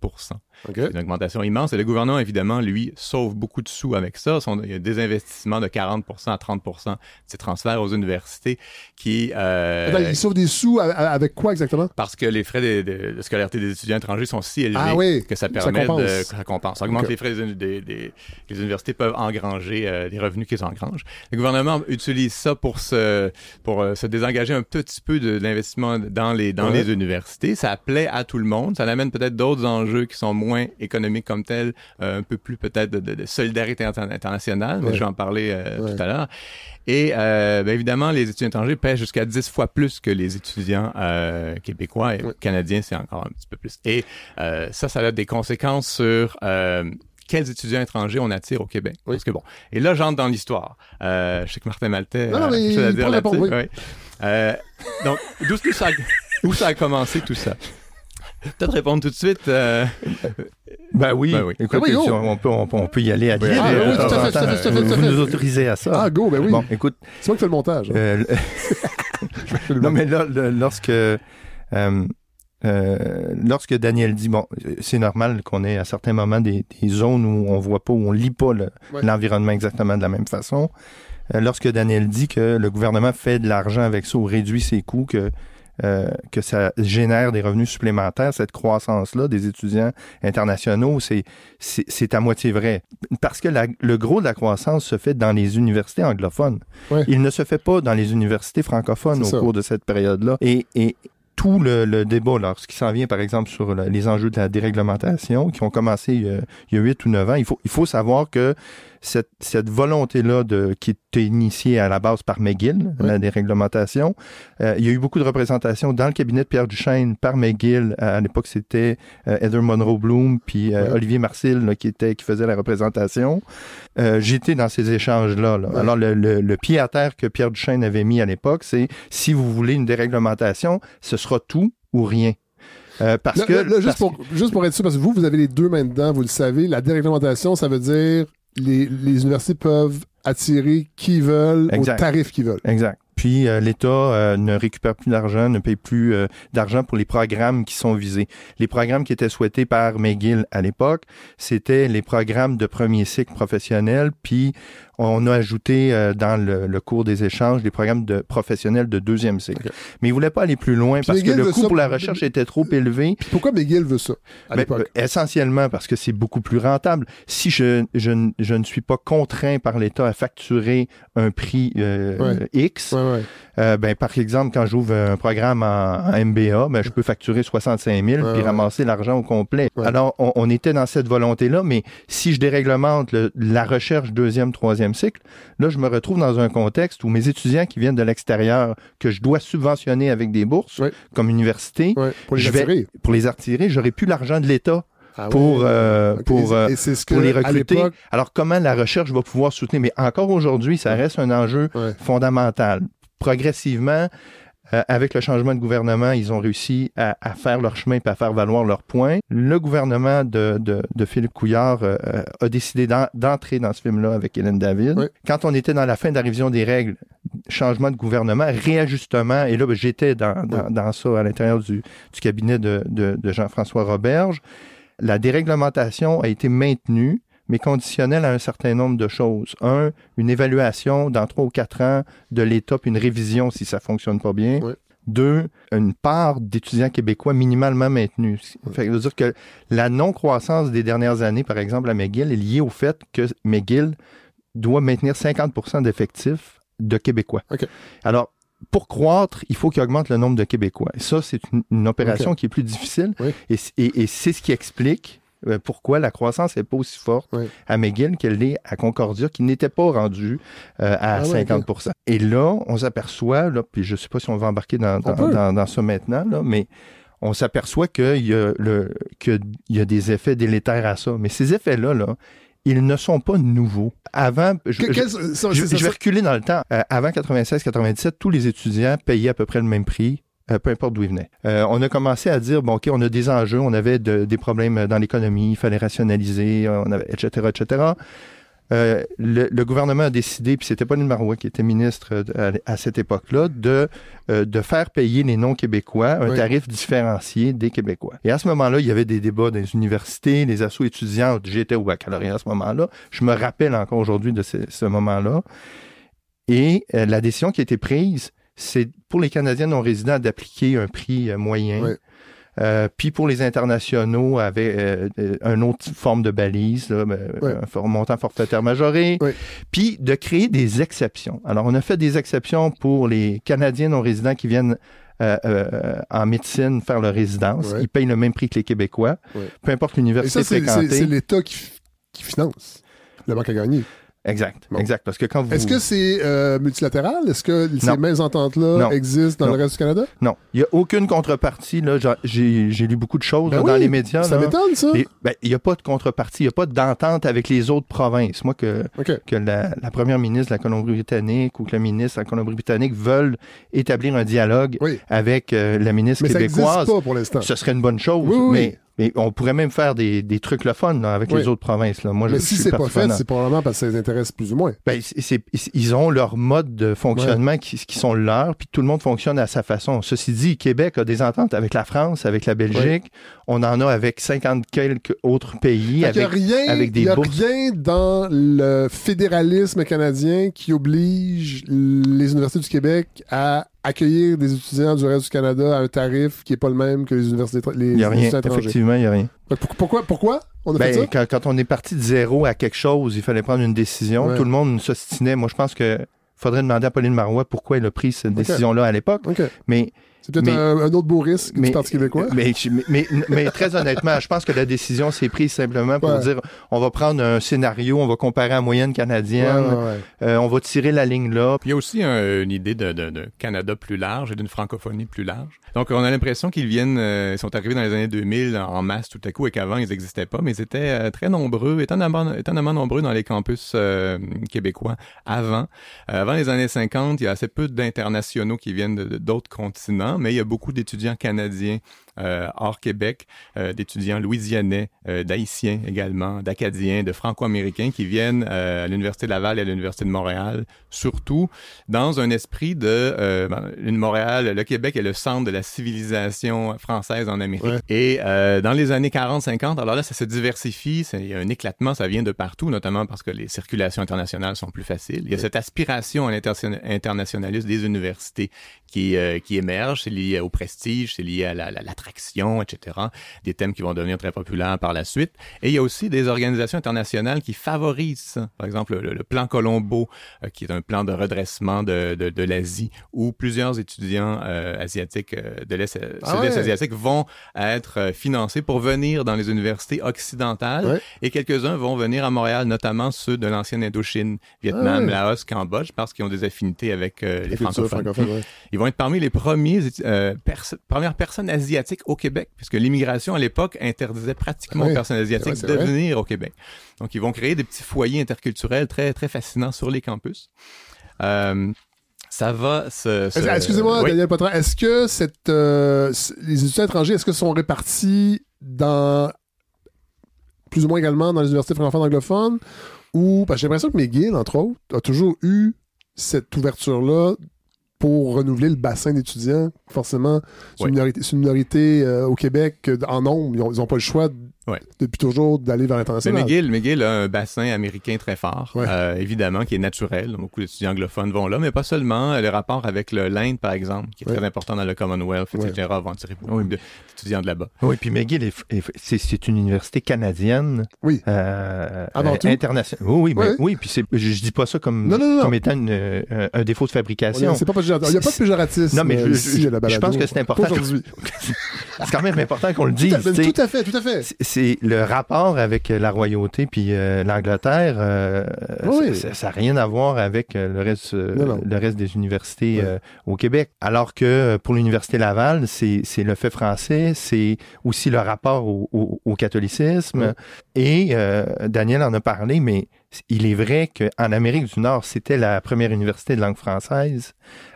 B: c'est une augmentation immense. Et le gouvernement, évidemment, lui, sauve beaucoup de sous avec ça. il y a des investissements de 40 à 30 de ces transferts aux universités qui...
A: Euh, il sauve des sous avec quoi exactement?
B: Parce que les frais de, scolarité des étudiants étrangers sont si élevés ah que ça permet de... Ça compense. Ça augmente les frais des, des, Les universités peuvent engranger euh, des revenus qu'ils engrangent. Le gouvernement utilise ça pour se, pour, euh, se désengager un petit peu de, l'investissement dans, les, dans les universités. Ça plaît à tout le monde. Ça amène peut-être d'autres enjeux qui sont moins économique comme tel, euh, un peu plus peut-être de, solidarité internationale, mais je vais en parler euh, tout à l'heure. Et euh, bien évidemment, les étudiants étrangers paient jusqu'à 10 fois plus que les étudiants québécois et canadiens, c'est encore un petit peu plus. Et ça, ça a des conséquences sur quels étudiants étrangers on attire au Québec. Parce que bon, et là j'entre dans l'histoire. je sais que Martin Maltais
A: non, a quelque chose à dire là-dessus.
B: donc, d'où ça, où ça a commencé tout ça? Peut-être répondre tout de suite. Euh...
C: Ben oui. Ben oui. Écoute, ben on, peut, on, peut, y aller à dire.
A: Ah, oui, tout à fait,
C: Vous nous autorisez à ça.
A: Ah, go, ben oui.
C: Bon, écoute.
A: C'est moi qui fais le montage. Hein. Euh,
C: non, mais là, lorsque... Euh, euh, lorsque Daniel dit bon, c'est normal qu'on ait à certains moments des, des, zones où on voit pas, où on lit pas l'environnement exactement de la même façon. Euh, lorsque Daniel dit que le gouvernement fait de l'argent avec ça ou réduit ses coûts, que euh, que ça génère des revenus supplémentaires, cette croissance-là des étudiants internationaux, c'est, à moitié vrai. Parce que le gros de la croissance se fait dans les universités anglophones. Il ne se fait pas dans les universités francophones au cours de cette période-là. Et, et tout le, le débat, lorsqu'il s'en vient, par exemple, sur les enjeux de la déréglementation, qui ont commencé il y a huit ou neuf ans, il faut, il faut savoir que cette, cette volonté-là de qui était initiée à la base par McGill, la déréglementation. Euh, il y a eu beaucoup de représentations dans le cabinet de Pierre Duchesne par McGill. À, l'époque, c'était euh, Heather Monroe Bloom puis euh, Olivier Marcil qui était qui faisait la représentation. Euh, j'étais dans ces échanges-là. Alors, le, le, le, pied à terre que Pierre Duchesne avait mis à l'époque, c'est si vous voulez une déréglementation, ce sera tout ou rien. Euh, parce que
A: juste, pour, juste pour être sûr, parce que vous, vous avez les deux mains dedans, vous le savez, la déréglementation, ça veut dire les, les universités peuvent attirer qui veulent au tarif qu'ils veulent.
C: Exact. Puis euh, l'État euh, ne récupère plus d'argent, ne paye plus euh, d'argent pour les programmes qui sont visés. Les programmes qui étaient souhaités par McGill à l'époque, c'était les programmes de premier cycle professionnel. Puis on a ajouté euh, dans le, cours des échanges des programmes de professionnels de deuxième cycle. Mais ils voulaient pas aller plus loin parce que le coût pour la recherche était trop élevé.
A: pourquoi McGill veut ça à
C: ben, euh, essentiellement parce que c'est beaucoup plus rentable. Si je, je, ne suis pas contraint par l'État à facturer un prix euh, X, ben, par exemple, quand j'ouvre un programme en, MBA, ben, je peux facturer 65 000 puis ramasser l'argent au complet. Alors, on, on, était dans cette volonté-là, mais si je déréglemente la recherche deuxième, troisième cycle, là, je me retrouve dans un contexte où mes étudiants qui viennent de l'extérieur, que je dois subventionner avec des bourses, comme université,
A: pour les attirer.
C: pour les attirer, j'aurai plus l'argent de l'État. Ah pour euh, pour, euh, pour les recruter. Alors comment la recherche va pouvoir soutenir? Mais encore aujourd'hui, ça reste un enjeu fondamental. Progressivement, euh, avec le changement de gouvernement, ils ont réussi à, faire leur chemin et à faire valoir leurs points. Le gouvernement de, de, Philippe Couillard euh, euh, a décidé d'entrer dans ce film-là avec Hélène David. Quand on était dans la fin de la révision des règles, changement de gouvernement, réajustement, et là, ben, j'étais dans, dans, ça à l'intérieur du, du, cabinet de, de Jean-François Roberge, la déréglementation a été maintenue mais conditionnel à un certain nombre de choses. Un, une évaluation dans trois ou quatre ans de l'État, puis une révision si ça fonctionne pas bien. Deux, une part d'étudiants québécois minimalement maintenue. Ça veut dire que la non-croissance des dernières années, par exemple, à McGill, est liée au fait que McGill doit maintenir 50% d'effectifs de Québécois. Alors, pour croître, il faut qu'il augmente le nombre de Québécois. Et ça, c'est une, opération qui est plus difficile. et c'est ce qui explique pourquoi la croissance n'est pas aussi forte à McGill qu'elle l'est à Concordia, qui n'était pas rendue euh, à 50 ah Et là, on s'aperçoit, là, puis je ne sais pas si on va embarquer dans, dans, ça maintenant, là, mais on s'aperçoit qu'il y, a le, y a des effets délétères à ça. Mais ces effets-là, là, ils ne sont pas nouveaux. Avant, je, vais reculer dans le temps. Euh, avant 96-97, tous les étudiants payaient à peu près le même prix euh, peu importe d'où ils venaient. Euh, on a commencé à dire, bon, OK, on a des enjeux, on avait des problèmes dans l'économie, il fallait rationaliser, on avait, etc., etc. Euh, le, gouvernement a décidé, puis c'était Pauline Marois qui était ministre à, cette époque-là, de, de faire payer les non-québécois un tarif différencié des Québécois. Et à ce moment-là, il y avait des débats dans les universités, les assos étudiants. J'étais au baccalauréat à ce moment-là. Je me rappelle encore aujourd'hui de ce, ce moment-là. Et la décision qui a été prise, c'est pour les Canadiens non résidents d'appliquer un prix euh, moyen. Euh, puis pour les internationaux, avec euh, une autre forme de balise, ben, un montant forfaitaire majoré. Puis de créer des exceptions. Alors, on a fait des exceptions pour les Canadiens non résidents qui viennent en médecine faire leur résidence. Ils payent le même prix que les Québécois, peu importe l'université fréquentée.
A: C'est l'État qui, qui finance le banque à gagner.
C: Exact, exact. Parce que quand vous...
A: Est-ce que c'est euh, multilatéral? Est-ce que ces mêmes ententes-là existent dans le reste du Canada?
C: Non. Il n'y a aucune contrepartie. Là. J'ai, lu beaucoup de choses
A: ben
C: dans les médias.
A: Ça m'étonne, ça.
C: Ben, il n'y a pas de contrepartie. Il n'y a pas d'entente avec les autres provinces. Moi, que, que la, première ministre de la Colombie-Britannique ou que le ministre de la Colombie-Britannique veulent établir un dialogue avec euh, la ministre
A: mais
C: québécoise.
A: Ça pas pour l'instant.
C: Ce serait une bonne chose. mais mais on pourrait même faire des, des trucs le fun avec les autres provinces. Là. Moi,
A: Mais si c'est pas fait, c'est probablement parce que ça les intéresse plus ou moins.
C: Ben, ils ont leur mode de fonctionnement qui, qui, sont leurs, puis tout le monde fonctionne à sa façon. Ceci dit, Québec a des ententes avec la France, avec la Belgique. On en a avec 50 quelques autres pays, avec, rien, avec des
A: Il n'y a rien dans le fédéralisme canadien qui oblige les universités du Québec à accueillir des étudiants du reste du Canada à un tarif qui n'est pas le même que les universités les Il
C: n'y a rien, effectivement, il n'y a rien.
A: Pourquoi, pourquoi on a
C: fait
A: ben,
C: ça? Quand, on est parti de zéro à quelque chose, il fallait prendre une décision. Tout le monde s'ostinait. Moi, je pense que faudrait demander à Pauline Marois pourquoi elle a pris cette décision-là à l'époque. Mais
A: c'est peut-être un, autre beau risque du Parti québécois.
C: Mais, mais, mais, très honnêtement, je pense que la décision s'est prise simplement pour dire on va prendre un scénario, on va comparer à la moyenne canadienne, euh, on va tirer la ligne là.
B: Puis il y a aussi une idée de, de, de, Canada plus large et d'une francophonie plus large. Donc on a l'impression qu'ils viennent, euh, ils sont arrivés dans les années 2000 en masse tout à coup et qu'avant ils n'existaient pas, mais ils étaient euh, très nombreux, étonnamment, étonnamment nombreux dans les campus québécois avant. avant les années 50, il y a assez peu d'internationaux qui viennent d'autres continents mais il y a beaucoup d'étudiants canadiens hors Québec, euh, d'étudiants louisianais, euh, d'haïtiens également, d'acadiens, de franco-américains qui viennent à l'Université de Laval et à l'Université de Montréal, surtout dans un esprit de ben, une Montréal, le Québec est le centre de la civilisation française en Amérique. Et dans les années 40-50, alors là, ça se diversifie, il y a un éclatement, ça vient de partout, notamment parce que les circulations internationales sont plus faciles. Il y a cette aspiration à l'internationalisme des universités qui, qui émerge, c'est lié au prestige, c'est lié à la, la, la etc. Des thèmes qui vont devenir très populaires par la suite. Et il y a aussi des organisations internationales qui favorisent ça. Par exemple, le, plan Colombo, euh, qui est un plan de redressement de, de, de l'Asie, où plusieurs étudiants euh, asiatiques euh, de l'Est ah asiatique vont être financés pour venir dans les universités occidentales. Et quelques-uns vont venir à Montréal, notamment ceux de l'ancienne Indochine, Vietnam, ah Laos, Cambodge, parce qu'ils ont des affinités avec les francophones. Ils vont être parmi les premiers premières personnes asiatiques au Québec, puisque l'immigration à l'époque interdisait pratiquement aux personnes asiatiques de venir au Québec. Donc, ils vont créer des petits foyers interculturels très, très fascinants sur les campus. Euh, ça va se...
A: Excusez-moi, Daniel Poitras, est-ce que cette, euh, les étudiants étrangers, est-ce que sont répartis dans plus ou moins également dans les universités francophones anglophones? Que j'ai l'impression que McGill, entre autres, a toujours eu cette ouverture-là pour renouveler le bassin d'étudiants. Forcément, c'est une minorité, euh, au Québec en nombre. Ils n'ont pas le choix depuis toujours d'aller vers l'international.
B: McGill, McGill a un bassin américain très fort, euh, évidemment, qui est naturel. Beaucoup d'étudiants anglophones vont là, mais pas seulement. Le rapport avec l'Inde, par exemple, qui est très important dans le Commonwealth, etc., vont tirer beaucoup d'étudiants de là-bas.
C: Oui, puis McGill, c'est une université canadienne.
A: Oui.
C: Euh, internationale. Oui, oui, oui. Puis je, dis pas ça comme, comme étant un défaut de fabrication.
A: C'est pas il n'y a pas de péjoratisme.
C: Non, mais je, je, pense que c'est important.
A: Aujourd'hui.
C: c'est quand même important qu'on le dise.
A: Tout à, fait, tout à fait.
C: C'est le rapport avec la royauté puis euh, l'Angleterre. Euh, ça n'a rien à voir avec euh, le reste, le reste des universités au Québec. Alors que pour l'université Laval, c'est le fait français, c'est aussi le rapport au, au catholicisme. Et Daniel en a parlé, mais il est vrai qu'en Amérique du Nord, c'était la première université de langue française.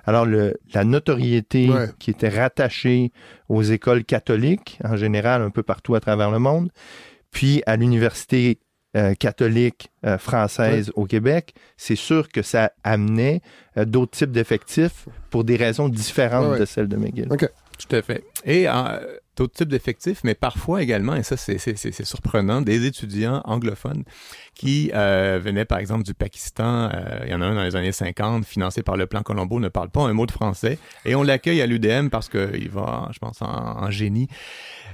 C: Alors, le, la notoriété qui était rattachée aux écoles catholiques, en général, un peu partout à travers le monde, puis à l'université euh, catholique euh, française au Québec, c'est sûr que ça amenait euh, d'autres types d'effectifs pour des raisons différentes de celles de McGill.
B: Tout à fait. Et d'autres types d'effectifs, mais parfois également, et ça c'est surprenant, des étudiants anglophones qui euh, par exemple du Pakistan. Euh, il y en a un dans les années 50, financé par le plan Colombo, ne parle pas un mot de français. Et on l'accueille à l'UDM parce qu'il va, je pense, en génie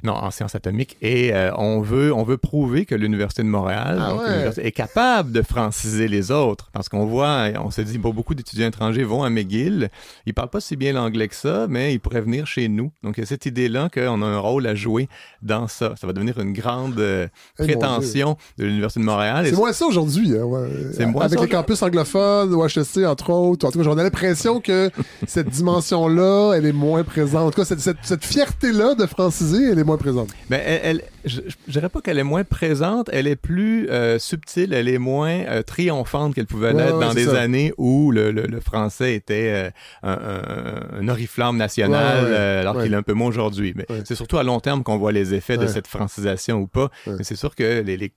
B: non, en sciences atomiques. Et euh, on veut on veut prouver que l'université de Montréal ah est capable de franciser les autres, parce qu'on voit, on se dit, bon, beaucoup d'étudiants étrangers vont à McGill, ils parlent pas si bien l'anglais que ça, mais ils pourraient venir chez nous. Donc il y a cette idée-là qu'on a un rôle à jouer dans ça. Ça va devenir une grande euh, eh, prétention de l'université de Montréal.
A: C'est moins ça aujourd'hui. Hein, C'est moins Avec les campus anglophones, ou HSC entre autres. En tout cas, j'en ai l'impression que cette dimension-là, elle est moins présente. En tout cas, cette, cette, cette fierté-là de franciser, elle est moins présente.
B: Ben, elle, je, je dirais pas qu'elle est moins présente, elle est plus euh, subtile, elle est moins euh, triomphante qu'elle pouvait l'être dans des années où le, le, français était euh, un, un, oriflamme national, alors qu'il est un peu moins aujourd'hui. Mais c'est surtout à long terme qu'on voit les effets de cette francisation ou pas. Mais c'est sûr que les, les,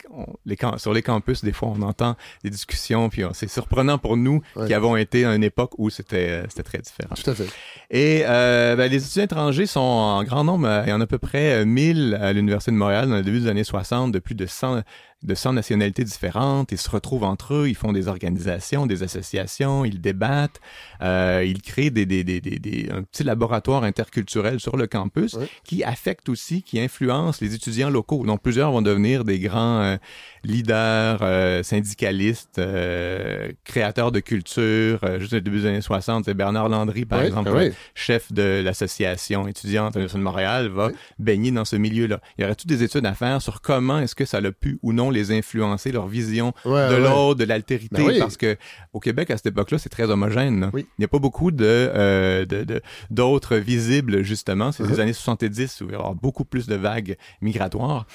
B: les, sur les campus, des fois, on entend des discussions, puis c'est surprenant pour nous qui avons été à une époque où c'était c'était très différent.
A: Tout à fait.
B: Et ben, les étudiants étrangers sont en grand nombre, il y en a à peu près 1000 à l'Université de Montréal dans le début des années 60 de plus de 100 de 100 nationalités différentes. Ils se retrouvent entre eux, ils font des organisations, des associations, ils débattent, euh, ils créent des, des, des, des, un petit laboratoire interculturel sur le campus qui affecte aussi, qui influence les étudiants locaux. Donc plusieurs vont devenir des grands euh, leaders, euh, syndicalistes, euh, créateurs de culture. Euh, juste au début des années 60, c'est Bernard Landry, par exemple, chef de l'association étudiante de Montréal, va baigner dans ce milieu-là. Il y aurait toutes des études à faire sur comment est-ce que ça l'a pu ou non les influencer, leur vision de l'autre, de l'altérité, ben parce que au Québec, à cette époque-là, c'est très homogène. Il n'y a pas beaucoup de d'autres visibles, justement. C'est les uh-huh. années 70 où il y aura beaucoup plus de vagues migratoires.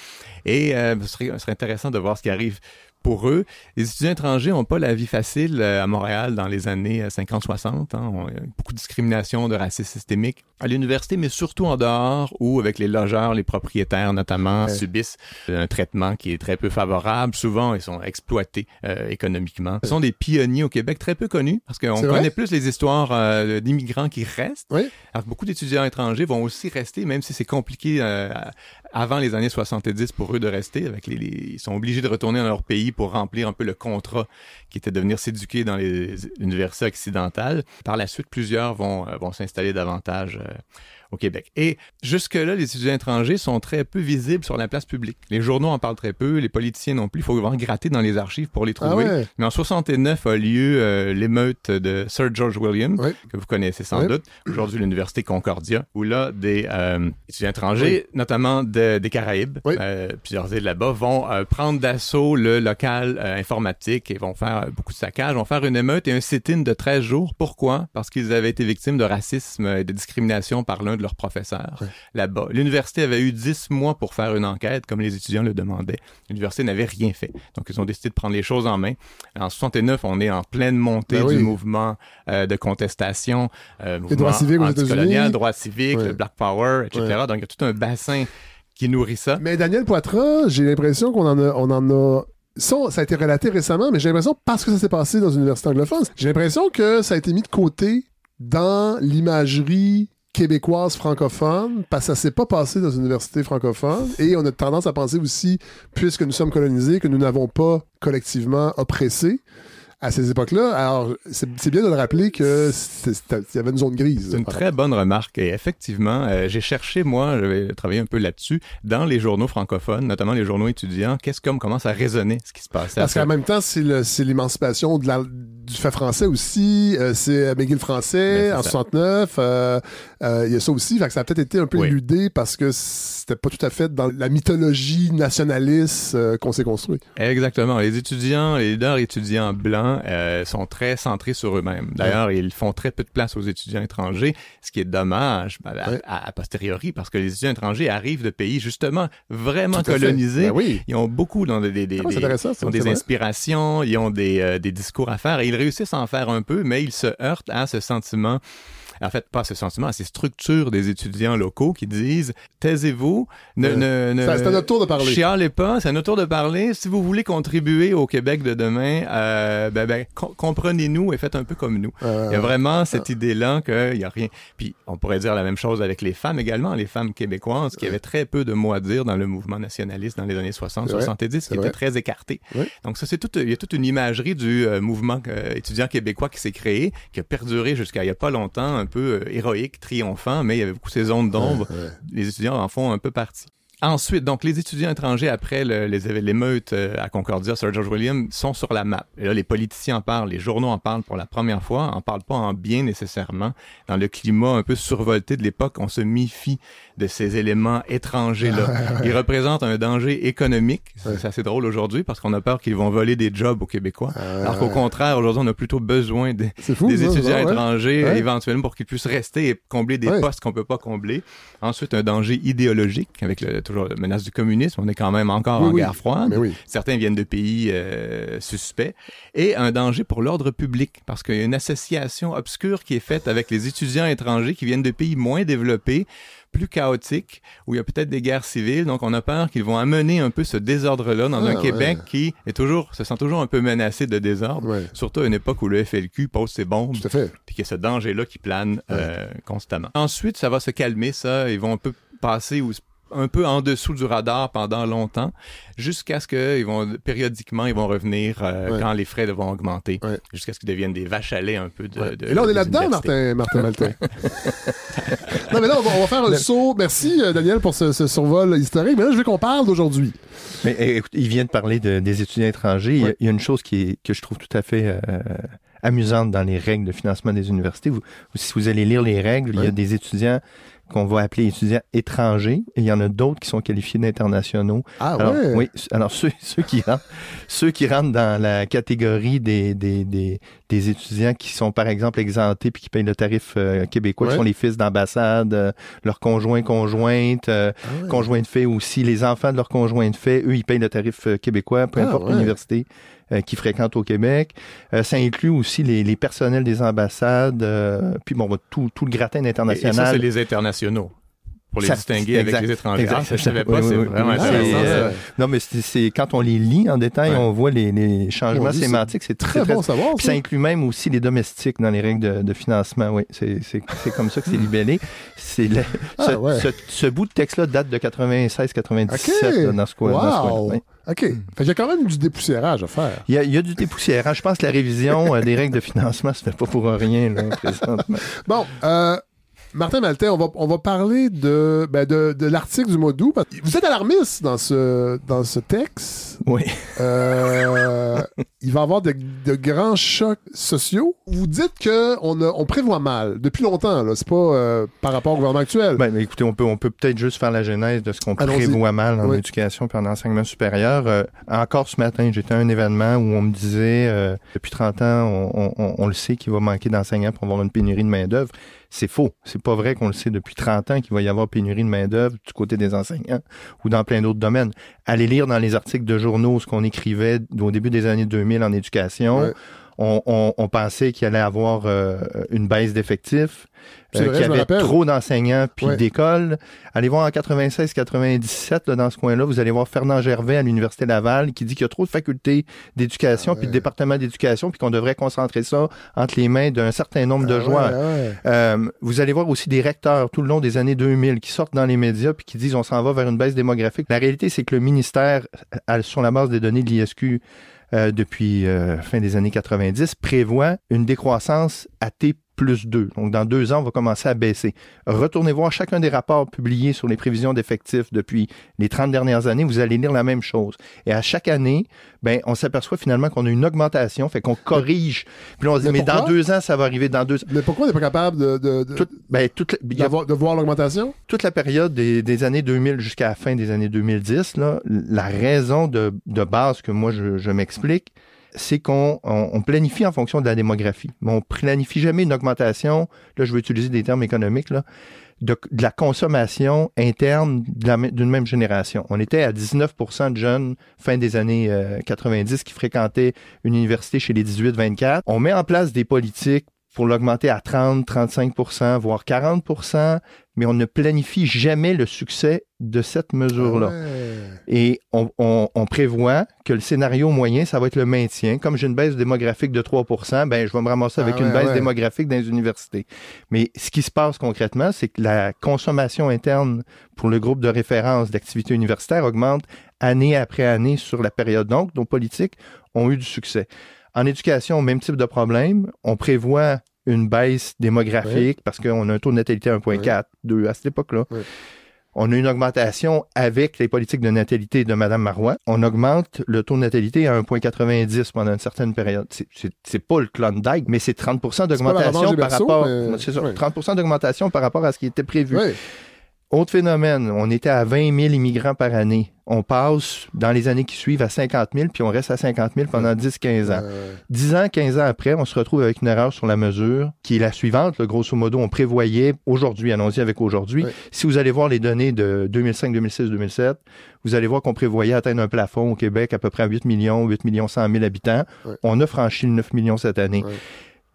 B: Et ce serait, ce, serait, intéressant de voir ce qui arrive pour eux, les étudiants étrangers n'ont pas la vie facile à Montréal dans les années 50-60. Hein. beaucoup de discrimination, de racisme systémique à l'université, mais surtout en dehors, où avec les logeurs, les propriétaires notamment, subissent un traitement qui est très peu favorable. Souvent, ils sont exploités économiquement. Ce sont des pionniers au Québec très peu connus, parce qu'on connaît plus les histoires d'immigrants qui restent.
A: Oui.
B: Alors beaucoup d'étudiants étrangers vont aussi rester, même si c'est compliqué avant les années 70 pour eux de rester. Avec les, ils sont obligés de retourner dans leur pays pour remplir un peu le contrat qui était de venir s'éduquer dans les universités occidentales. Par la suite, plusieurs vont, euh, vont s'installer davantage euh, au Québec. Et jusque-là, les étudiants étrangers sont très peu visibles sur la place publique. Les journaux en parlent très peu, les politiciens non plus. Il faut vraiment gratter dans les archives pour les trouver.
A: Ah
B: Mais en 69 a lieu euh, l'émeute de Sir George Williams, que vous connaissez sans doute, aujourd'hui l'Université Concordia, où là, des euh, étudiants étrangers, notamment de, des Caraïbes, euh, plusieurs îles là-bas, vont prendre d'assaut le local informatique et vont faire beaucoup de saccages, vont faire une émeute et un sit-in de 13 jours. Pourquoi? Parce qu'ils avaient été victimes de racisme et de discrimination par l'un de leurs professeurs là-bas. L'université avait eu dix mois pour faire une enquête, comme les étudiants le demandaient. L'université n'avait rien fait. Donc, ils ont décidé de prendre les choses en main. En 69, on est en pleine montée ben du mouvement euh, de contestation,
A: euh, mouvement droits civiques
B: anticolonial, droits civiques, le Black Power, etc. Donc, il y a tout un bassin qui nourrit ça.
A: Mais Daniel Poitras, j'ai l'impression qu'on en a, on en a ça, ça a été relaté récemment, mais j'ai l'impression, parce que ça s'est passé dans une université anglophone, j'ai l'impression que ça a été mis de côté dans l'imagerie québécoise francophone, parce que ça s'est pas passé dans une université francophone, et on a tendance à penser aussi, puisque nous sommes colonisés, que nous n'avons pas collectivement oppressé à ces époques-là. Alors, c'est bien de le rappeler que y avait une zone grise.
B: C'est une très bonne remarque. Et effectivement, euh, j'ai cherché, moi, j'avais travaillé un peu là-dessus, dans les journaux francophones, notamment les journaux étudiants, qu'est-ce comme commence à résonner ce qui se passe.
A: Parce qu'en même temps, c'est l'émancipation de la, du fait français aussi. Euh, c'est McGill français ben, en 69. Euh, il y a ça aussi. Fait que ça a peut-être été un peu éludé parce que c'était pas tout à fait dans la mythologie nationaliste qu'on s'est construit.
B: Exactement. Les étudiants, les leaders étudiants blancs euh, sont très centrés sur eux-mêmes. D'ailleurs, ils font très peu de place aux étudiants étrangers, ce qui est dommage ben, à, posteriori parce que les étudiants étrangers arrivent de pays justement vraiment colonisés.
A: Ben
B: ils ont beaucoup dans des, des,
A: ah,
B: ont des inspirations, ils ont des, euh, des discours à faire et ils réussissent à en faire un peu, mais ils se heurtent à ce sentiment en fait, pas ce sentiment, à ces structures des étudiants locaux qui disent taisez-vous, ne, ne, ne
A: c'est à notre tour de parler.
B: Chialez pas, c'est à notre tour de parler. Si vous voulez contribuer au Québec de demain, euh, ben, ben comprenez-nous et faites un peu comme nous. il y a vraiment cette idée-là qu'il y a rien. Puis on pourrait dire la même chose avec les femmes également, les femmes québécoises qui avaient très peu de mots à dire dans le mouvement nationaliste dans les années 60, 70, qui était très écarté. Donc ça, c'est tout, il y a toute une imagerie du euh, mouvement euh, étudiant québécois qui s'est créé, qui a perduré jusqu'à il y a pas longtemps, peu euh, héroïque, triomphant, mais il y avait beaucoup ces zones d'ombre. Les étudiants en font un peu partie. Ensuite, donc, les étudiants étrangers, après le, les l'émeute euh, à Concordia, Sir George Williams, sont sur la map. Et là, les politiciens en parlent, les journaux en parlent pour la première fois, en parlent pas en bien nécessairement. Dans le climat un peu survolté de l'époque, on se méfie de ces éléments étrangers-là. Ils représentent un danger économique. C'est assez drôle aujourd'hui parce qu'on a peur qu'ils vont voler des jobs aux Québécois. Alors qu'au contraire, aujourd'hui, on a plutôt besoin des étudiants étrangers éventuellement pour qu'ils puissent rester et combler des postes qu'on peut pas combler. Ensuite, un danger idéologique avec le toujours la menace du communisme. On est quand même encore en guerre froide. Certains viennent de pays euh, suspects. Et un danger pour l'ordre public, parce qu'il y a une association obscure qui est faite avec les étudiants étrangers qui viennent de pays moins développés plus chaotiques, où il y a peut-être des guerres civiles. Donc, on a peur qu'ils vont amener un peu ce désordre-là dans un ah, Québec qui est toujours, se sent toujours un peu menacé de désordre. Surtout à une époque où le FLQ pose ses bombes.
A: Tout à fait.
B: Puis qu'il y a ce danger-là qui plane euh, constamment. Ensuite, ça va se calmer, ça. Ils vont un peu passer ou un peu en dessous du radar pendant longtemps, jusqu'à ce qu'ils vont périodiquement ils vont revenir euh, quand les frais vont augmenter, jusqu'à ce qu'ils deviennent des vaches à lait un peu de.
A: Et là on est là-dedans, Martin, Martin Maltais. non mais là on va, faire un saut. Merci euh, Daniel pour ce, survol historique. Mais là je veux qu'on parle d'aujourd'hui.
C: Mais écoute, il vient de parler des étudiants étrangers. Il, y a, une chose qui est, que je trouve tout à fait euh, amusante dans les règles de financement des universités. Vous, si vous allez lire les règles, il y a des étudiants qu'on va appeler étudiants étrangers, et il y en a d'autres qui sont qualifiés d'internationaux.
A: Ah
C: alors,
A: Oui,
C: alors ceux, ceux, qui rentrent, ceux qui rentrent dans la catégorie des, des, des, des étudiants qui sont, par exemple, exemptés puis qui payent le tarif euh, québécois, qui sont les fils d'ambassade, euh, leurs conjoints, conjointes, euh, ah conjoints de fait aussi, les enfants de leurs conjoints de fait, eux, ils payent le tarif québécois, peu ah importe l'université qu'ils fréquentent au Québec. ça inclut aussi les, les personnels des ambassades, puis bon, tout, tout le gratin international. Et
B: ça, c'est les internationaux pour les distinguer avec les étrangers. Ah, ça, je savais pas, c'est vraiment intéressant.
C: Euh, non, mais c'est quand on les lit en détail, on voit les, les changements sémantiques. C'est très, bon savoir. Puis ça inclut même aussi les domestiques dans les règles de, de financement. Oui, c'est comme ça que c'est libellé. C'est ah, ce, ce, bout de texte-là date de 96-97 dans ce coin-là.
A: Wow. OK. Fait il y a quand même du dépoussiérage à faire.
C: Il y a, il y a du dépoussiérage. Je pense que la révision euh, des règles de financement se fait pas pour rien, là, présentement.
A: Bon, euh, Martin Maltais, on va, on va parler de, ben de, de l'article du mois d'août. Vous êtes alarmiste dans ce, dans ce texte.
C: Oui.
A: Euh, il va y avoir de, de, grands chocs sociaux. Vous dites qu'on on prévoit mal depuis longtemps. Là, c'est pas euh, par rapport au gouvernement actuel.
C: Ben, mais écoutez, on peut, on peut peut-être juste faire la genèse de ce qu'on prévoit mal en éducation et en enseignement supérieur. Euh, encore ce matin, j'étais à un événement où on me disait, euh, depuis 30 ans, on, on, on le sait qu'il va manquer d'enseignants pour avoir une pénurie de main d'œuvre. C'est faux. C'est pas vrai qu'on le sait depuis 30 ans qu'il va y avoir pénurie de main-d'œuvre du côté des enseignants ou dans plein d'autres domaines. Allez lire dans les articles de journaux ce qu'on écrivait au début des années 2000 en éducation. On, on, pensait qu'il allait avoir euh, une baisse d'effectifs. Euh, qu'il y avait trop d'enseignants puis d'écoles. Allez voir en 96-97, dans ce coin-là, vous allez voir Fernand Gervais à l'Université Laval qui dit qu'il y a trop de facultés d'éducation ah puis de département d'éducation puis qu'on devrait concentrer ça entre les mains d'un certain nombre de ah joueurs. Euh, vous allez voir aussi des recteurs tout le long des années 2000 qui sortent dans les médias puis qui disent on s'en va vers une baisse démographique. La réalité, c'est que le ministère, sur la base des données de l'ISQ, euh, depuis euh, fin des années 90 prévoit une décroissance à T plus 2. Donc, dans deux ans, on va commencer à baisser. Retournez voir chacun des rapports publiés sur les prévisions d'effectifs depuis les 30 dernières années. Vous allez lire la même chose. Et à chaque année, ben, on s'aperçoit finalement qu'on a une augmentation, fait qu'on corrige. Puis là, on se dit, mais, dans deux ans, ça va arriver dans deux ans.
A: Mais pourquoi on n'est pas capable de, de, de,
C: ben,
A: de voir l'augmentation?
C: Toute la période des, des années 2000 jusqu'à la fin des années 2010, là, la raison de, de base que moi, je, je m'explique, c'est qu'on on, planifie en fonction de la démographie. Mais on planifie jamais une augmentation, là je vais utiliser des termes économiques, là, de, la consommation interne d'une même génération. On était à 19% de jeunes fin des années 90 euh, qui fréquentaient une université chez les 18-24. On met en place des politiques pour l'augmenter à 30, 35% voire 40% mais on ne planifie jamais le succès de cette mesure-là. Ah Et on, on, prévoit que le scénario moyen, ça va être le maintien. Comme j'ai une baisse démographique de 3% ben je vais me ramasser avec ah une baisse démographique dans les universités. Mais ce qui se passe concrètement, c'est que la consommation interne pour le groupe de référence d'activités universitaires augmente année après année sur la période. Donc, nos politiques ont eu du succès. En éducation, même type de problème. On prévoit une baisse démographique parce qu'on a un taux de natalité 1,4, 2 à cette époque-là. On a une augmentation avec les politiques de natalité de Mme Marois. On augmente le taux de natalité à 1,90 pendant une certaine période. C'est pas le Klondike, mais c'est 30 d'augmentation par rapport. 30% d'augmentation par rapport à ce qui était prévu. Autre phénomène, on était à 20 000 immigrants par année. On passe dans les années qui suivent à 50 000, puis on reste à 50 000 pendant 10-15 ans. 10 ans, 15 ans après, on se retrouve avec une erreur sur la mesure, qui est la suivante. Le grosso modo, on prévoyait aujourd'hui, allons-y avec aujourd'hui, si vous allez voir les données de 2005, 2006, 2007, vous allez voir qu'on prévoyait atteindre un plafond au Québec à peu près à 8 millions, 8 millions 100 000 habitants. On a franchi le 9 millions cette année.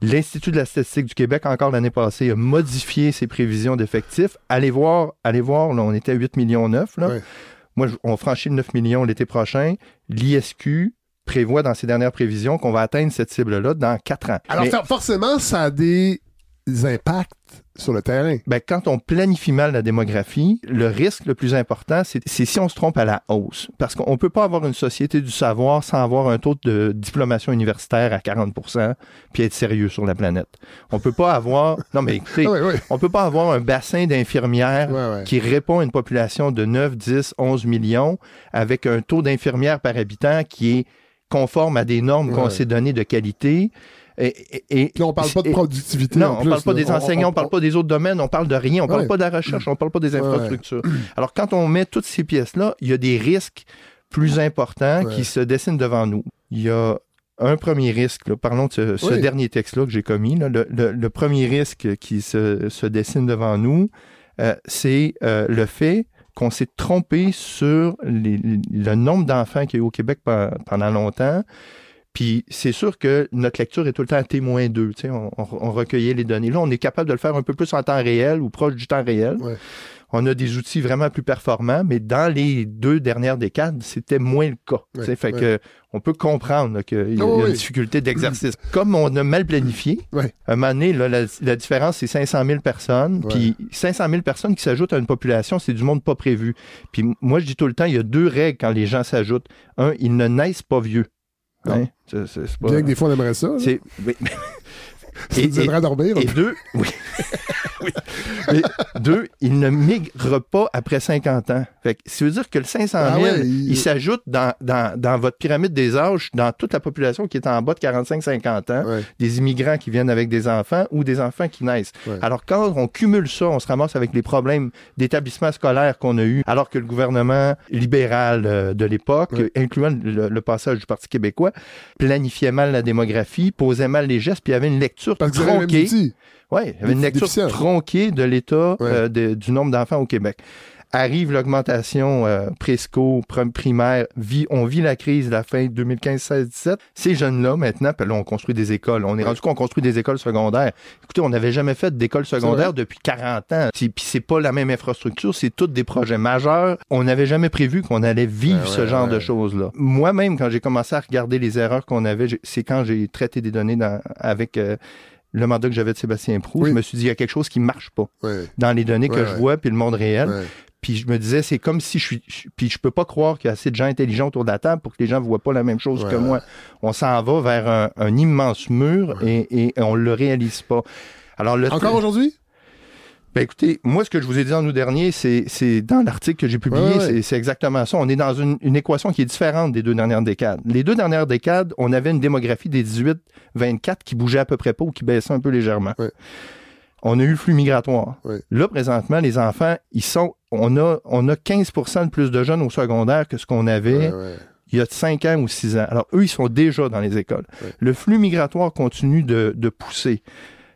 C: L'Institut de la statistique du Québec, encore l'année passée, a modifié ses prévisions d'effectifs. Allez voir, allez voir, là, on était à 8 millions 9. Là. Moi, on franchit le 9 millions l'été prochain. L'ISQ prévoit dans ses dernières prévisions qu'on va atteindre cette cible-là dans 4 ans.
A: Alors, forcément, ça a des impacts sur le terrain.
C: Ben, quand on planifie mal la démographie, le risque le plus important, c'est si on se trompe à la hausse. Parce qu'on ne peut pas avoir une société du savoir sans avoir un taux de diplomation universitaire à 40% puis être sérieux sur la planète. On peut pas avoir... Non, mais écoutez, on peut pas avoir un bassin d'infirmières qui répond à une population de 9, 10, 11 millions avec un taux d'infirmières par habitant qui est conforme à des normes qu'on s'est données de qualité
A: et, et, on parle pas de productivité.
C: Non, on parle pas des enseignants, on, parle pas des autres domaines, on parle de rien, on parle pas de la recherche, on parle pas des infrastructures. Alors, quand on met toutes ces pièces-là, il y a des risques plus importants qui se dessinent devant nous. Il y a un premier risque, parlons de ce, dernier texte-là que j'ai commis, le, premier risque qui se, dessine devant nous, euh, c'est euh, le fait qu'on s'est trompé sur le nombre d'enfants qu'il y a eu au Québec pendant longtemps. Puis c'est sûr que notre lecture est tout le temps à témoin d'eux. On, on, recueillait les données. Là, on est capable de le faire un peu plus en temps réel ou proche du temps réel. On a des outils vraiment plus performants, mais dans les deux dernières décades, c'était moins le cas. fait que on peut comprendre qu'il y a, oh, une difficulté d'exercice. Comme on a mal planifié, à un moment donné, la, différence, c'est 500 000 personnes. Puis 500 000 personnes qui s'ajoutent à une population, c'est du monde pas prévu. Puis moi, je dis tout le temps, il y a deux règles quand les gens s'ajoutent. Un, ils ne naissent pas vieux.
A: Hein? Bien que des fois, on aimerait ça. Ça et, nous à dormir.
C: Et deux, oui. Et deux, il ne migre pas après 50 ans. Fait que, ça veut dire que le 500 000, ah il, s'ajoute dans, dans, dans, votre pyramide des âges, dans toute la population qui est en bas de 45-50 ans, des immigrants qui viennent avec des enfants ou des enfants qui naissent. Alors, quand on cumule ça, on se ramasse avec les problèmes d'établissement scolaire qu'on a eu, alors que le gouvernement libéral euh, de l'époque, incluant le, passage du Parti québécois, planifiait mal la démographie, posait mal les gestes, puis il y avait une lecture tronquée. Oui, il y avait une lecture tronquée de l'état euh, du nombre d'enfants au Québec. Arrive l'augmentation euh, présco, primaire, vit, on vit la crise de la fin 2015, 16, 17. Ces jeunes-là, maintenant, là, on construit des écoles. On est rendu qu'on construit des écoles secondaires. Écoutez, on n'avait jamais fait d'école secondaire depuis 40 ans. Puis c'est pas la même infrastructure, c'est tous des projets majeurs. On n'avait jamais prévu qu'on allait vivre ben ce genre de choses-là. Moi-même, quand j'ai commencé à regarder les erreurs qu'on avait, c'est quand j'ai traité des données dans, avec... Euh, le mandat que j'avais de Sébastien Prou, je me suis dit, il y a quelque chose qui marche pas dans les données que je vois, puis le monde réel. Puis je me disais, c'est comme si je suis. puis je peux pas croire qu'il y a assez de gens intelligents autour de la table pour que les gens ne voient pas la même chose que moi. On s'en va vers un, immense mur et, et, on le réalise pas.
A: Alors le Encore aujourd'hui?
C: Ben écoutez, moi, ce que je vous ai dit en nous dernier, c'est dans l'article que j'ai publié, c'est exactement ça. On est dans une, équation qui est différente des deux dernières décades. Les deux dernières décades, on avait une démographie des 18-24 qui bougeait à peu près pas ou qui baissait un peu légèrement. On a eu le flux migratoire. Là, présentement, les enfants, ils sont. On a, on a 15% de plus de jeunes au secondaire que ce qu'on avait. il y a 5 ans ou 6 ans. Alors, eux, ils sont déjà dans les écoles. Le flux migratoire continue de, de pousser.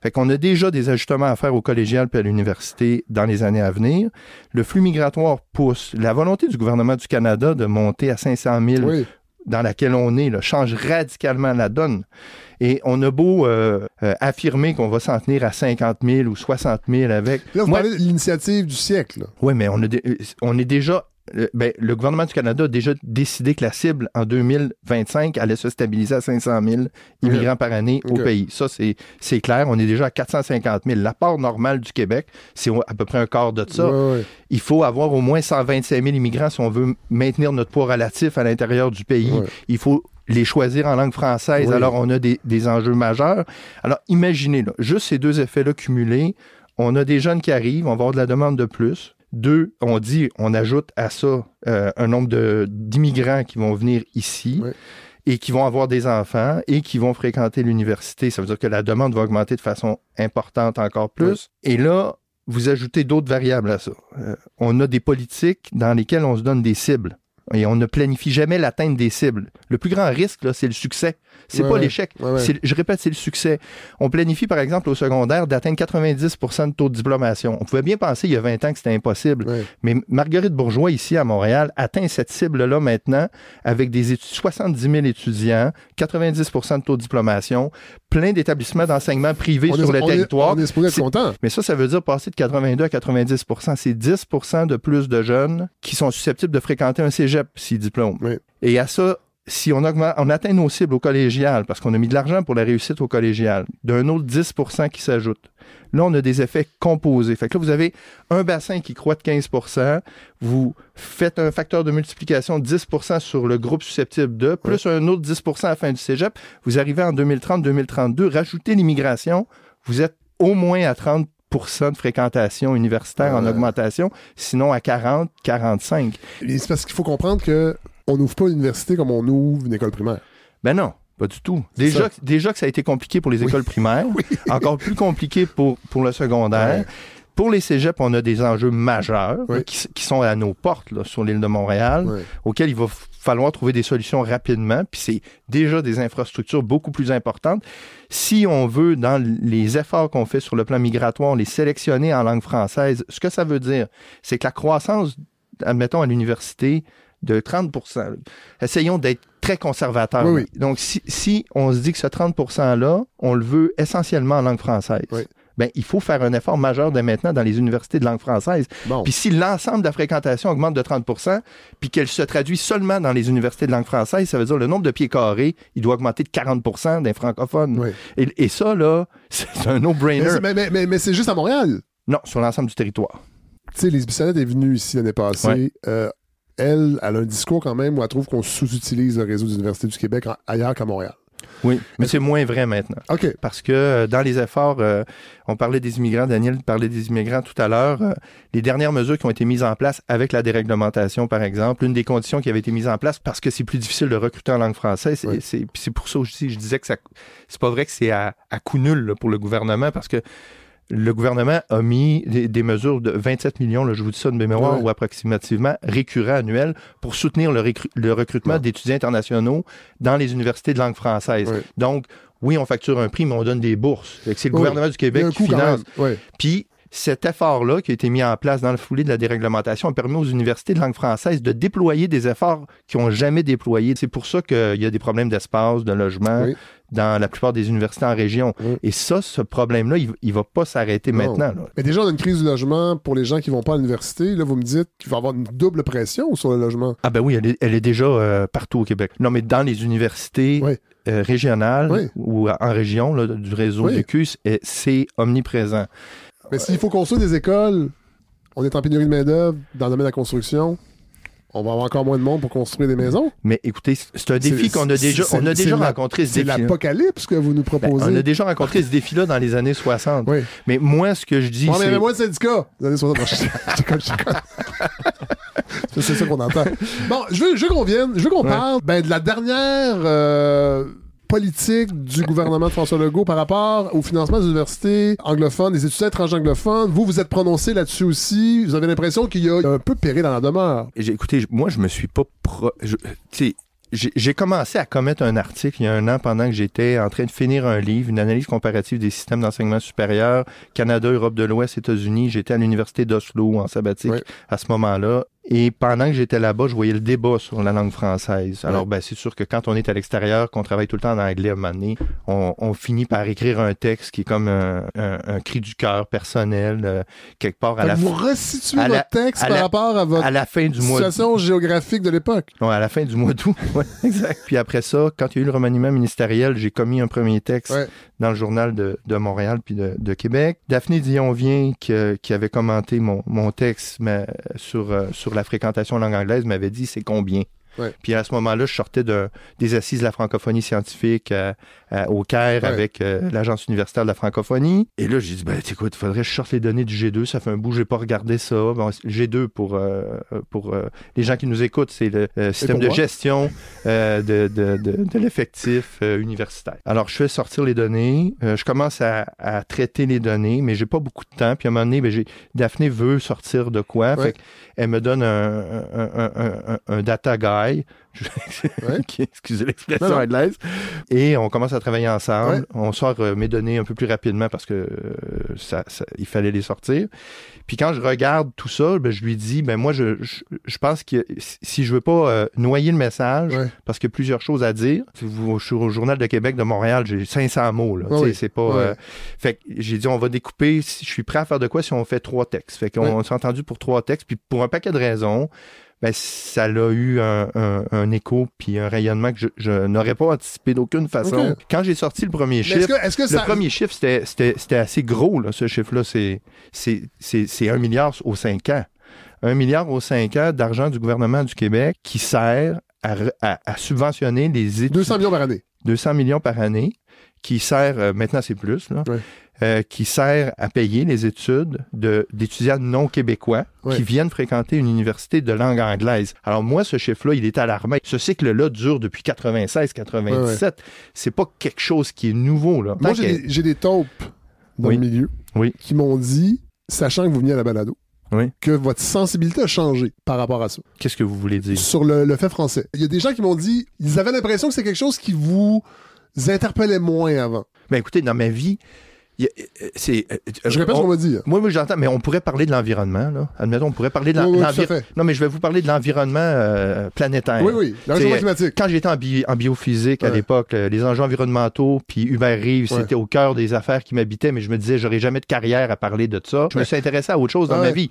C: Fait qu'on a déjà des ajustements à faire au collégial puis à l'université dans les années à venir. Le flux migratoire pousse. La volonté du gouvernement du Canada de monter à 500 000 dans laquelle on est là, change radicalement la donne. Et on a beau euh, euh, affirmer qu'on va s'en tenir à 50 000 ou 60 000 avec...
A: Là, vous parlez de l'initiative du siècle.
C: Oui, mais on, a euh, on est déjà ben, le gouvernement du Canada a déjà décidé que la cible en 2025 allait se stabiliser à 500 000 immigrants par année au pays. Ça, c'est clair. On est déjà à 450 000. La part normale du Québec, c'est à peu près un quart de ça. Il faut avoir au moins 125 000 immigrants si on veut maintenir notre poids relatif à l'intérieur du pays. Il faut les choisir en langue française. Alors, on a des, des, enjeux majeurs. Alors, imaginez, là, juste ces deux effets-là cumulés, on a des jeunes qui arrivent, on va avoir de la demande de plus. Deux, on dit, on ajoute à ça euh, un nombre d'immigrants qui vont venir ici. et qui vont avoir des enfants et qui vont fréquenter l'université. Ça veut dire que la demande va augmenter de façon importante encore plus. Et là, vous ajoutez d'autres variables à ça. Euh, on a des politiques dans lesquelles on se donne des cibles et on ne planifie jamais l'atteinte des cibles. Le plus grand risque, c'est le succès. C'est pas l'échec. je répète, c'est le succès. On planifie, par exemple, au secondaire, d'atteindre 90% de taux de diplomation. On pouvait bien penser il y a 20 ans que c'était impossible. Mais Marguerite Bourgeois, ici à Montréal, atteint cette cible-là maintenant avec des 70 000 étudiants, 90% de taux de diplomation, plein d'établissements d'enseignement privés sur le territoire.
A: on est content.
C: Mais ça, ça veut dire passer de 82 à 90% C'est 10% de plus de jeunes qui sont susceptibles de fréquenter un cégep s'ils diplôment. Et à ça, si on, augmente, on atteint nos cibles au collégial, parce qu'on a mis de l'argent pour la réussite au collégial, d'un autre 10% qui s'ajoute. Là, on a des effets composés. Fait que là, vous avez un bassin qui croît de 15% vous faites un facteur de multiplication de 10% sur le groupe susceptible de, plus un autre 10% à la fin du cégep, vous arrivez en 2030-2032, rajoutez l'immigration, vous êtes au moins à 30 de fréquentation universitaire en augmentation, sinon à 40, 45.
A: C'est parce qu'il faut comprendre que on n'ouvre pas l'université comme on ouvre une école primaire.
C: Ben non. Pas du tout. Déjà, déjà que ça a été compliqué pour les écoles primaires, encore plus compliqué pour, pour le secondaire. Pour les cégeps, on a des enjeux majeurs qui, sont à nos portes là, sur l'île de Montréal, auxquels il va falloir trouver des solutions rapidement. Puis c'est déjà des infrastructures beaucoup plus importantes. Si on veut, dans les efforts qu'on fait sur le plan migratoire, les sélectionner en langue française, ce que ça veut dire, c'est que la croissance, admettons, à l'université, de 30% Essayons d'être très conservateurs. Donc, si, si, on se dit que ce 30 %-là, on le veut essentiellement en langue française, ben, il faut faire un effort majeur dès maintenant dans les universités de langue française. Puis si l'ensemble de la fréquentation augmente de 30% puis qu'elle se traduit seulement dans les universités de langue française, ça veut dire le nombre de pieds carrés, il doit augmenter de 40% des francophones. Et, ça, là, c'est un no-brainer.
A: Mais, c'est juste à Montréal?
C: Non, sur l'ensemble du territoire.
A: Tu sais, les Bissonnette est venue ici l'année passée. Euh, elle, elle a un discours quand même où elle trouve qu'on sous-utilise le réseau des universités du Québec ailleurs qu'à Montréal.
C: Oui, mais c'est moins vrai maintenant.
A: OK.
C: Parce que euh, dans les efforts, euh, on parlait des immigrants, Daniel parlait des immigrants tout à l'heure, euh, les dernières mesures qui ont été mises en place avec la déréglementation, par exemple, une des conditions qui avait été mise en place parce que c'est plus difficile de recruter en langue française, c'est pour ça aussi je disais que c'est pas vrai que c'est à, à coup nul pour le gouvernement parce que le gouvernement a mis des, mesures de 27 millions, là, je vous dis ça de mémoire, ou approximativement, récurrents annuels pour soutenir le, recrutement d'étudiants internationaux dans les universités de langue française. Donc, oui, on facture un prix, mais on donne des bourses. C'est le gouvernement du Québec qui finance. Puis, cet effort-là qui a été mis en place dans le foulée de la déréglementation a permis aux universités de langue française de déployer des efforts qu'ils n'ont jamais déployés. C'est pour ça qu'il y a des problèmes d'espace, de logement, dans la plupart des universités en région. Et ça, ce problème-là, il, ne va pas s'arrêter maintenant.
A: Mais déjà, on a une crise du logement pour les gens qui vont pas à l'université. Là, vous me dites qu'il va y avoir une double pression sur le logement.
C: Ah ben oui, elle est, déjà euh, partout au Québec. Non, mais dans les universités euh, régionales ou en région du réseau du CUS, c'est omniprésent.
A: Mais s'il faut construire des écoles, on est en pénurie de main-d'œuvre dans le domaine de la construction. On va avoir encore moins de monde pour construire des maisons.
C: Mais écoutez, c'est un défi qu'on a déjà, on a déjà rencontré ce
A: défi. C'est l'apocalypse que vous nous ben, proposez.
C: on a déjà rencontré ce défi-là dans les années 60. Oui. Mais moi, ce que je dis,
A: c'est... mais moins de syndicats. Les années 60. c'est ça qu'on entend. Bon, je veux, je veux qu'on vienne, je veux qu'on parle ben, de la dernière... Euh, politique du gouvernement de François Legault par rapport au financement des universités anglophones, des étudiants étrangers anglophones. Vous, vous êtes prononcé là-dessus aussi. Vous avez l'impression qu'il y a un peu péré dans la demeure.
C: Écoutez, moi, je me suis pas... Pro... j'ai commencé à commettre un article il y a un an pendant que j'étais en train de finir un livre, une analyse comparative des systèmes d'enseignement supérieur, Canada, Europe de l'Ouest, États-Unis. J'étais à l'université d'Oslo en sabbatique à ce moment-là. Et pendant que j'étais là-bas, je voyais le débat sur la langue française. Alors, ben, c'est sûr que quand on est à l'extérieur, qu'on travaille tout le temps en anglais à un moment donné, on, finit par écrire un texte qui est comme un, cri du cœur personnel, euh, quelque part à la
A: fin. Vous resituez votre texte par rapport à votre
C: à la fin du
A: situation géographique de l'époque.
C: à la fin du mois d'août. ouais, exact. Puis après ça, quand il y a eu le remaniement ministériel, j'ai commis un premier texte dans le journal de, Montréal puis de, Québec. Daphné Dion vient qui, qui avait commenté mon, mon texte mais, sur, euh, sur la fréquentation langue anglaise m'avait dit c'est combien? Puis à ce moment-là, je sortais de, des assises de la francophonie scientifique euh, euh, au Caire avec euh, l'Agence universitaire de la francophonie. Et là, j'ai dit, ben, écoute, il faudrait que je sorte les données du G2. Ça fait un bout, j'ai pas regardé ça. Bon, G2, pour, pour les gens qui nous écoutent, c'est le système de gestion de, de, de, de l'effectif universitaire. Alors, je fais sortir les données. je commence à, à, traiter les données, mais j'ai pas beaucoup de temps. Puis à un moment donné, ben, Daphné veut sortir de quoi. Fait elle me donne un, un, un, un data excusez l'expression anglaise. Et on commence à travailler ensemble. On sort euh, mes données un peu plus rapidement parce que euh, ça, il fallait les sortir. Puis quand je regarde tout ça, ben, je lui dis, ben moi, je, je, pense que si je veux pas euh, noyer le message, parce qu'il y a plusieurs choses à dire, je suis au Journal de Québec de Montréal, j'ai 500 mots. Là, c'est pas. fait que j'ai dit, on va découper. Je suis prêt à faire de quoi si on fait trois textes. Fait qu'on s'est entendu pour trois textes. Puis pour un paquet de raisons ben, ça a eu un, écho puis un rayonnement que je, n'aurais pas anticipé d'aucune façon. Quand j'ai sorti le premier chiffre, le premier chiffre, c'était assez gros, là, ce chiffre-là. C'est un milliard aux cinq ans. Un milliard aux cinq ans d'argent du gouvernement du Québec qui sert à, subventionner les études.
A: 200 millions par année.
C: 200 millions par année qui sert, euh, maintenant c'est plus, là, euh, qui sert à payer les études d'étudiants non québécois qui viennent fréquenter une université de langue anglaise. Alors moi, ce chiffre-là, il est alarmant. Ce cycle-là dure depuis 96-97. C'est pas quelque chose qui est nouveau. Là.
A: Moi, j'ai des, taupes dans le milieu qui m'ont dit sachant que vous veniez à la balado,
C: Oui.
A: que votre sensibilité a changé par rapport à ça,
C: Qu'est-ce que vous voulez dire?
A: sur le, le fait français. Il y a des gens qui m'ont dit, ils avaient l'impression que c'est quelque chose qui vous interpellait moins avant.
C: Ben écoutez, dans ma vie, c'est. euh,
A: Je répète ce
C: on-
A: qu'on m'a dit. hein.
C: Moi, moi j'entends, mais on pourrait parler de l'environnement, là. Admettons, on pourrait parler de l'en-
A: Oui, oui, tout à
C: l'envi-
A: fait.
C: Non, mais je vais vous parler de l'environnement euh, planétaire.
A: Oui, oui,
C: C'est-
A: climatique.
C: Quand j'étais en, bi- en biophysique à l'époque, euh, les enjeux environnementaux, puis Hubert Reeves,
A: Ouais.
C: c'était au cœur des affaires qui m'habitaient, mais je me disais, j'aurais jamais de carrière à parler de ça. Je me suis intéressé à autre chose dans ma vie.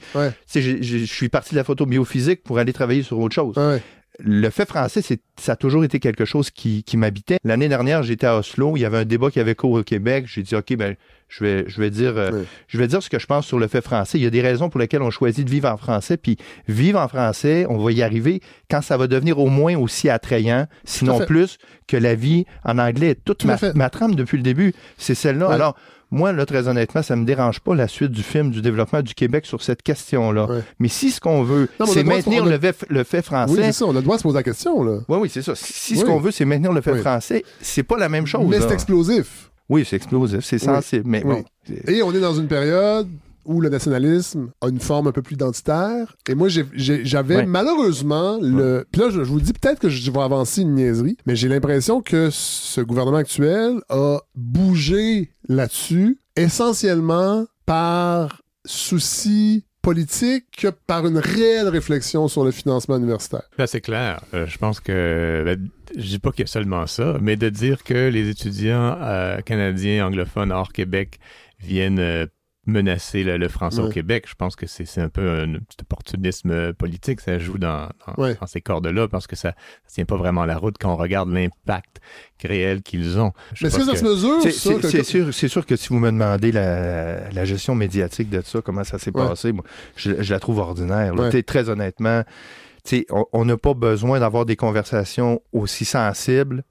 C: je suis parti de la photo biophysique pour aller travailler sur autre chose. Le fait français, c'est, ça a toujours été quelque chose qui, qui m'habitait. L'année dernière, j'étais à Oslo, il y avait un débat qui avait cours au Québec. J'ai dit, OK, ben, je vais, je vais dire, euh, je vais dire ce que je pense sur le fait français. Il y a des raisons pour lesquelles on choisit de vivre en français, puis vivre en français, on va y arriver quand ça va devenir au moins aussi attrayant, sinon plus, que la vie en anglais. Toute
A: Tout
C: ma, trame depuis le début, c'est celle-là. Alors, moi, là, très honnêtement, ça me dérange pas la suite du film, du développement du Québec sur cette question-là.
A: Ouais.
C: Mais si ce qu'on veut, c'est maintenir le, fait- le fait
A: Oui,
C: français,
A: c'est ça, on a le droit de se poser la question, là.
C: oui, oui, c'est ça. Si
A: Oui.
C: ce qu'on veut, c'est maintenir le fait
A: Oui.
C: français, c'est pas la même chose.
A: Mais c'est explosif.
C: Oui, c'est explosif, c'est
A: Oui.
C: sensible. Mais bon.
A: Et on est dans une période où le nationalisme a une forme un peu plus identitaire. Et moi, j'avais
C: Ouais.
A: malheureusement le. Puis là, je, je vous dis peut-être que je vais avancer une niaiserie, mais j'ai l'impression que ce gouvernement actuel a bougé là-dessus essentiellement par souci politique que par une réelle réflexion sur le financement universitaire.
B: Là, c'est clair. Euh, je pense que, ben, je dis pas qu'il y a seulement ça, mais de dire que les étudiants euh, canadiens anglophones hors Québec viennent euh, menacer le, le français au. Québec, je pense que c'est un peu un petit opportunisme politique. Ça joue dans, dans,
A: Ouais.
B: dans ces cordes-là parce que ça ne tient pas vraiment la route quand on regarde l'impact réel qu'ils ont. Je
A: Mais est-ce que ça se mesure,
C: C'est,
A: que-
C: sûr, sûr que si vous me demandez la, la gestion médiatique de ça, comment ça s'est
A: Ouais.
C: passé, moi, je, je la trouve ordinaire. Très honnêtement, tu sais, on on n'a pas besoin d'avoir des conversations aussi sensibles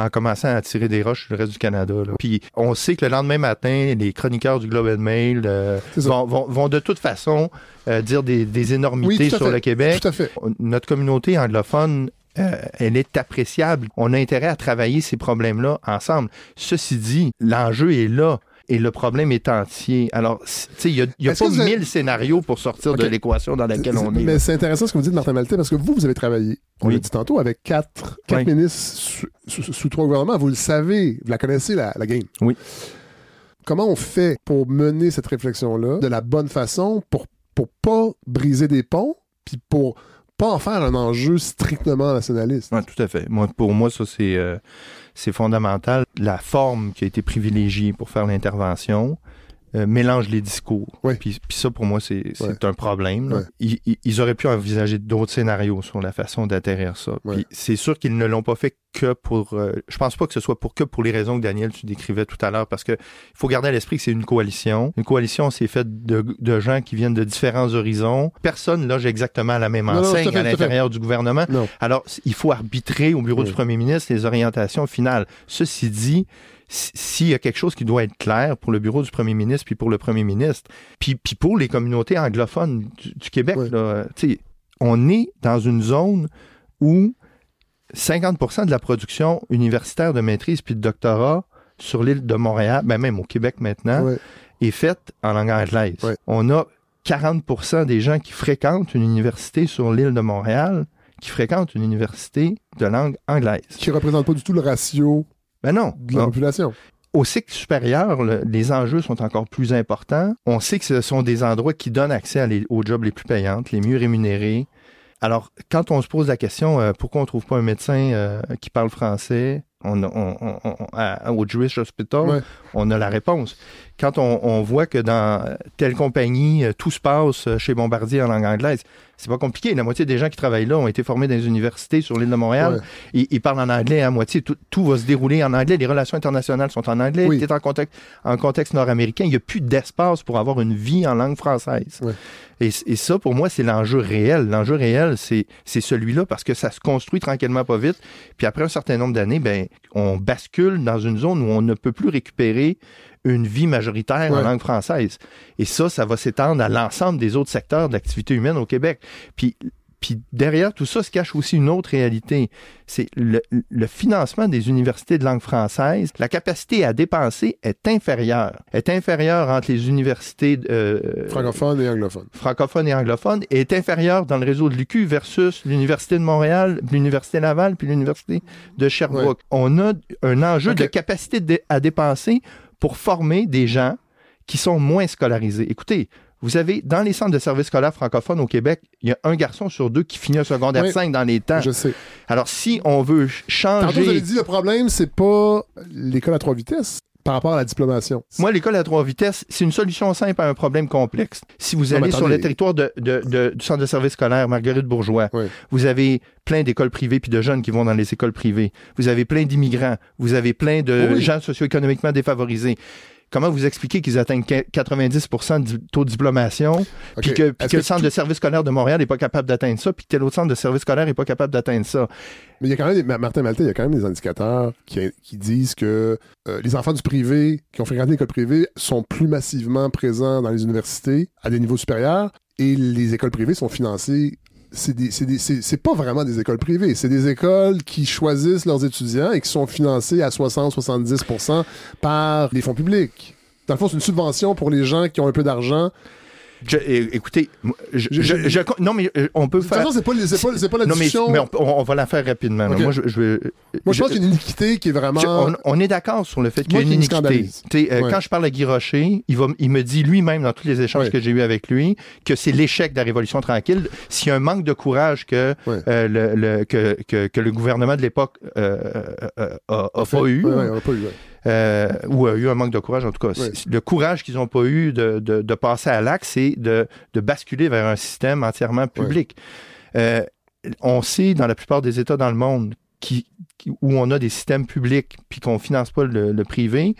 C: en commençant à tirer des roches sur le reste du Canada. là. Puis on sait que le lendemain matin, les chroniqueurs du Globe and Mail euh, vont, vont- vont de toute façon euh, dire des, des énormités
A: Oui,
C: sur
A: fait.
C: le Québec.
A: Tout à fait.
C: Notre communauté anglophone, euh, elle est appréciable. On a intérêt à travailler ces problèmes-là ensemble. Ceci dit, l'enjeu est là. Et le problème est entier. Alors, tu sais, il n'y a, y a pas
A: avez-
C: mille scénarios pour sortir de l'équation dans laquelle on est.
A: Mais c'est intéressant ce que vous dites, Martin Maltais, parce que vous, vous avez travaillé, on
C: Oui.
A: l'a dit tantôt, avec quatre, quatre
C: Oui.
A: ministres sous, sous- sous trois gouvernements. Vous le savez, vous la connaissez, la, la game.
C: Oui.
A: Comment on fait pour mener cette réflexion-là de la bonne façon pour, pour pas briser des ponts, puis pour pas en faire un enjeu strictement nationaliste?
C: Ouais, tout à fait. Moi, pour moi, ça, c'est euh, c'est fondamental. La forme qui a été privilégiée pour faire l'intervention euh, mélange les discours.
A: Ouais.
C: Puis, puis ça, pour moi, c'est c'est
A: Ouais.
C: un problème.
A: Ouais.
C: Ils, ils- ils auraient pu envisager d'autres scénarios sur la façon d'atterrir ça. Puis c'est sûr qu'ils ne l'ont pas fait que pour... euh, je pense pas que ce soit pour que pour les raisons que Daniel, tu décrivais tout à l'heure, parce que il faut garder à l'esprit que c'est une coalition. Une coalition, c'est fait de, de gens qui viennent de différents horizons. Personne loge exactement à la même
A: Non,
C: enseigne
A: à
C: l'intérieur du gouvernement.
A: Non.
C: Alors, il faut arbitrer au bureau
A: Oui.
C: du premier ministre les orientations finales. Ceci dit, s'il y a quelque chose qui doit être clair pour le bureau du premier ministre, puis pour le premier ministre, puis, puis pour les communautés anglophones du, du Québec,
A: Oui.
C: là, on est dans une zone où 50% de la production universitaire de maîtrise puis de doctorat sur l'île de Montréal, ben même au Québec maintenant, est faite en langue anglaise. On a 40% des gens qui fréquentent une université sur l'île de Montréal qui fréquentent une université de langue anglaise.
A: Qui représente pas du tout le ratio
C: Ben non.
A: de la population.
C: Au cycle supérieur, le- les enjeux sont encore plus importants. On sait que ce sont des endroits qui donnent accès à les- aux jobs les plus payantes, les mieux rémunérés. Alors, quand on se pose la question euh, pourquoi on trouve pas un médecin euh, qui parle français on, a- on- on- on- à- au Jewish Hospital,
A: Ouais.
C: on a la réponse. Quand on, on voit que dans telle compagnie, euh, tout se passe euh, chez Bombardier en langue anglaise, c'est pas compliqué. La moitié des gens qui travaillent là ont été formés dans les universités sur l'île de Montréal.
A: Ouais.
C: Ils, ils parlent en anglais à moitié. Tout, tout va se dérouler en anglais. Les relations internationales sont en anglais.
A: Oui.
C: Tu es en contexte, en contexte nord-américain. Il n'y a plus d'espace pour avoir une vie en langue française.
A: Ouais.
C: Et, et ça, pour moi, c'est l'enjeu réel. L'enjeu réel, c'est c'est celui-là parce que ça se construit tranquillement pas vite. Puis après un certain nombre d'années, ben, on bascule dans une zone où on ne peut plus récupérer une vie majoritaire en langue française. Et ça, ça va s'étendre à l'ensemble des autres secteurs d'activité humaine au Québec. Puis puis derrière tout ça se cache aussi une autre réalité. C'est le, le, financement des universités de langue française. La capacité à dépenser est inférieure. Est inférieure entre les universités
A: euh, francophones et anglophones.
C: Francophones et anglophones et est inférieure dans le réseau de l'UQ versus l'université de Montréal, l'université Laval puis l'université de Sherbrooke. On a un enjeu de capacité à dépenser pour former des gens qui sont moins scolarisés. Écoutez, vous avez, dans les centres de services scolaires francophones au Québec, il y a un garçon sur deux qui finit un secondaire 5 dans les temps.
A: Je sais.
C: Alors, si on veut changer.
A: Tantôt, vous avez dit, le problème, c'est pas l'école à trois vitesses par rapport à la diplomation.
C: Moi, l'école à trois vitesses, c'est une solution simple à un problème complexe. Si vous allez sur le territoire de, de, du centre de services scolaire Marguerite Bourgeois, vous avez plein d'écoles privées puis de jeunes qui vont dans les écoles privées. Vous avez plein d'immigrants. Vous avez plein de gens socio-économiquement défavorisés comment vous expliquez qu'ils atteignent 90% du taux de diplomation, puis que, le centre de service scolaire de Montréal n'est pas capable d'atteindre ça, puis que tel autre centre de service scolaire n'est pas capable d'atteindre ça?
A: Mais il y a quand même, des, Martin Maltais, il y a quand même des indicateurs qui, disent que euh, les enfants du privé qui ont fréquenté l'école privée sont plus massivement présents dans les universités à des niveaux supérieurs et les écoles privées sont financées c'est pas vraiment des écoles privées. C'est des écoles qui choisissent leurs étudiants et qui sont financées à 60-70% par les fonds publics. Dans le fond, c'est une subvention pour les gens qui ont un peu d'argent
C: écoutez, je, non, mais euh, on peut faire.
A: De toute façon, c'est pas, pas, pas, la non,
C: discussion. Mais, on, va la faire rapidement. Moi, je,
A: moi, je pense qu'il y a une iniquité qui est vraiment.
C: On, est d'accord sur le fait qu'il y a une iniquité. Euh, quand je parle à Guy Rocher, il, va, il me dit lui-même dans tous les échanges que j'ai eus avec lui que c'est l'échec de la Révolution tranquille. S'il y a un manque de courage que, euh, le, que, que, que, le gouvernement de l'époque euh, a, pas eu euh, ou a eu un manque de courage en tout cas. Le courage qu'ils n'ont pas eu de, de, de passer à l'acte, c'est de, de, basculer vers un système entièrement public. Euh, on sait dans la plupart des États dans le monde qui, où on a des systèmes publics puis qu'on finance pas le, le privé,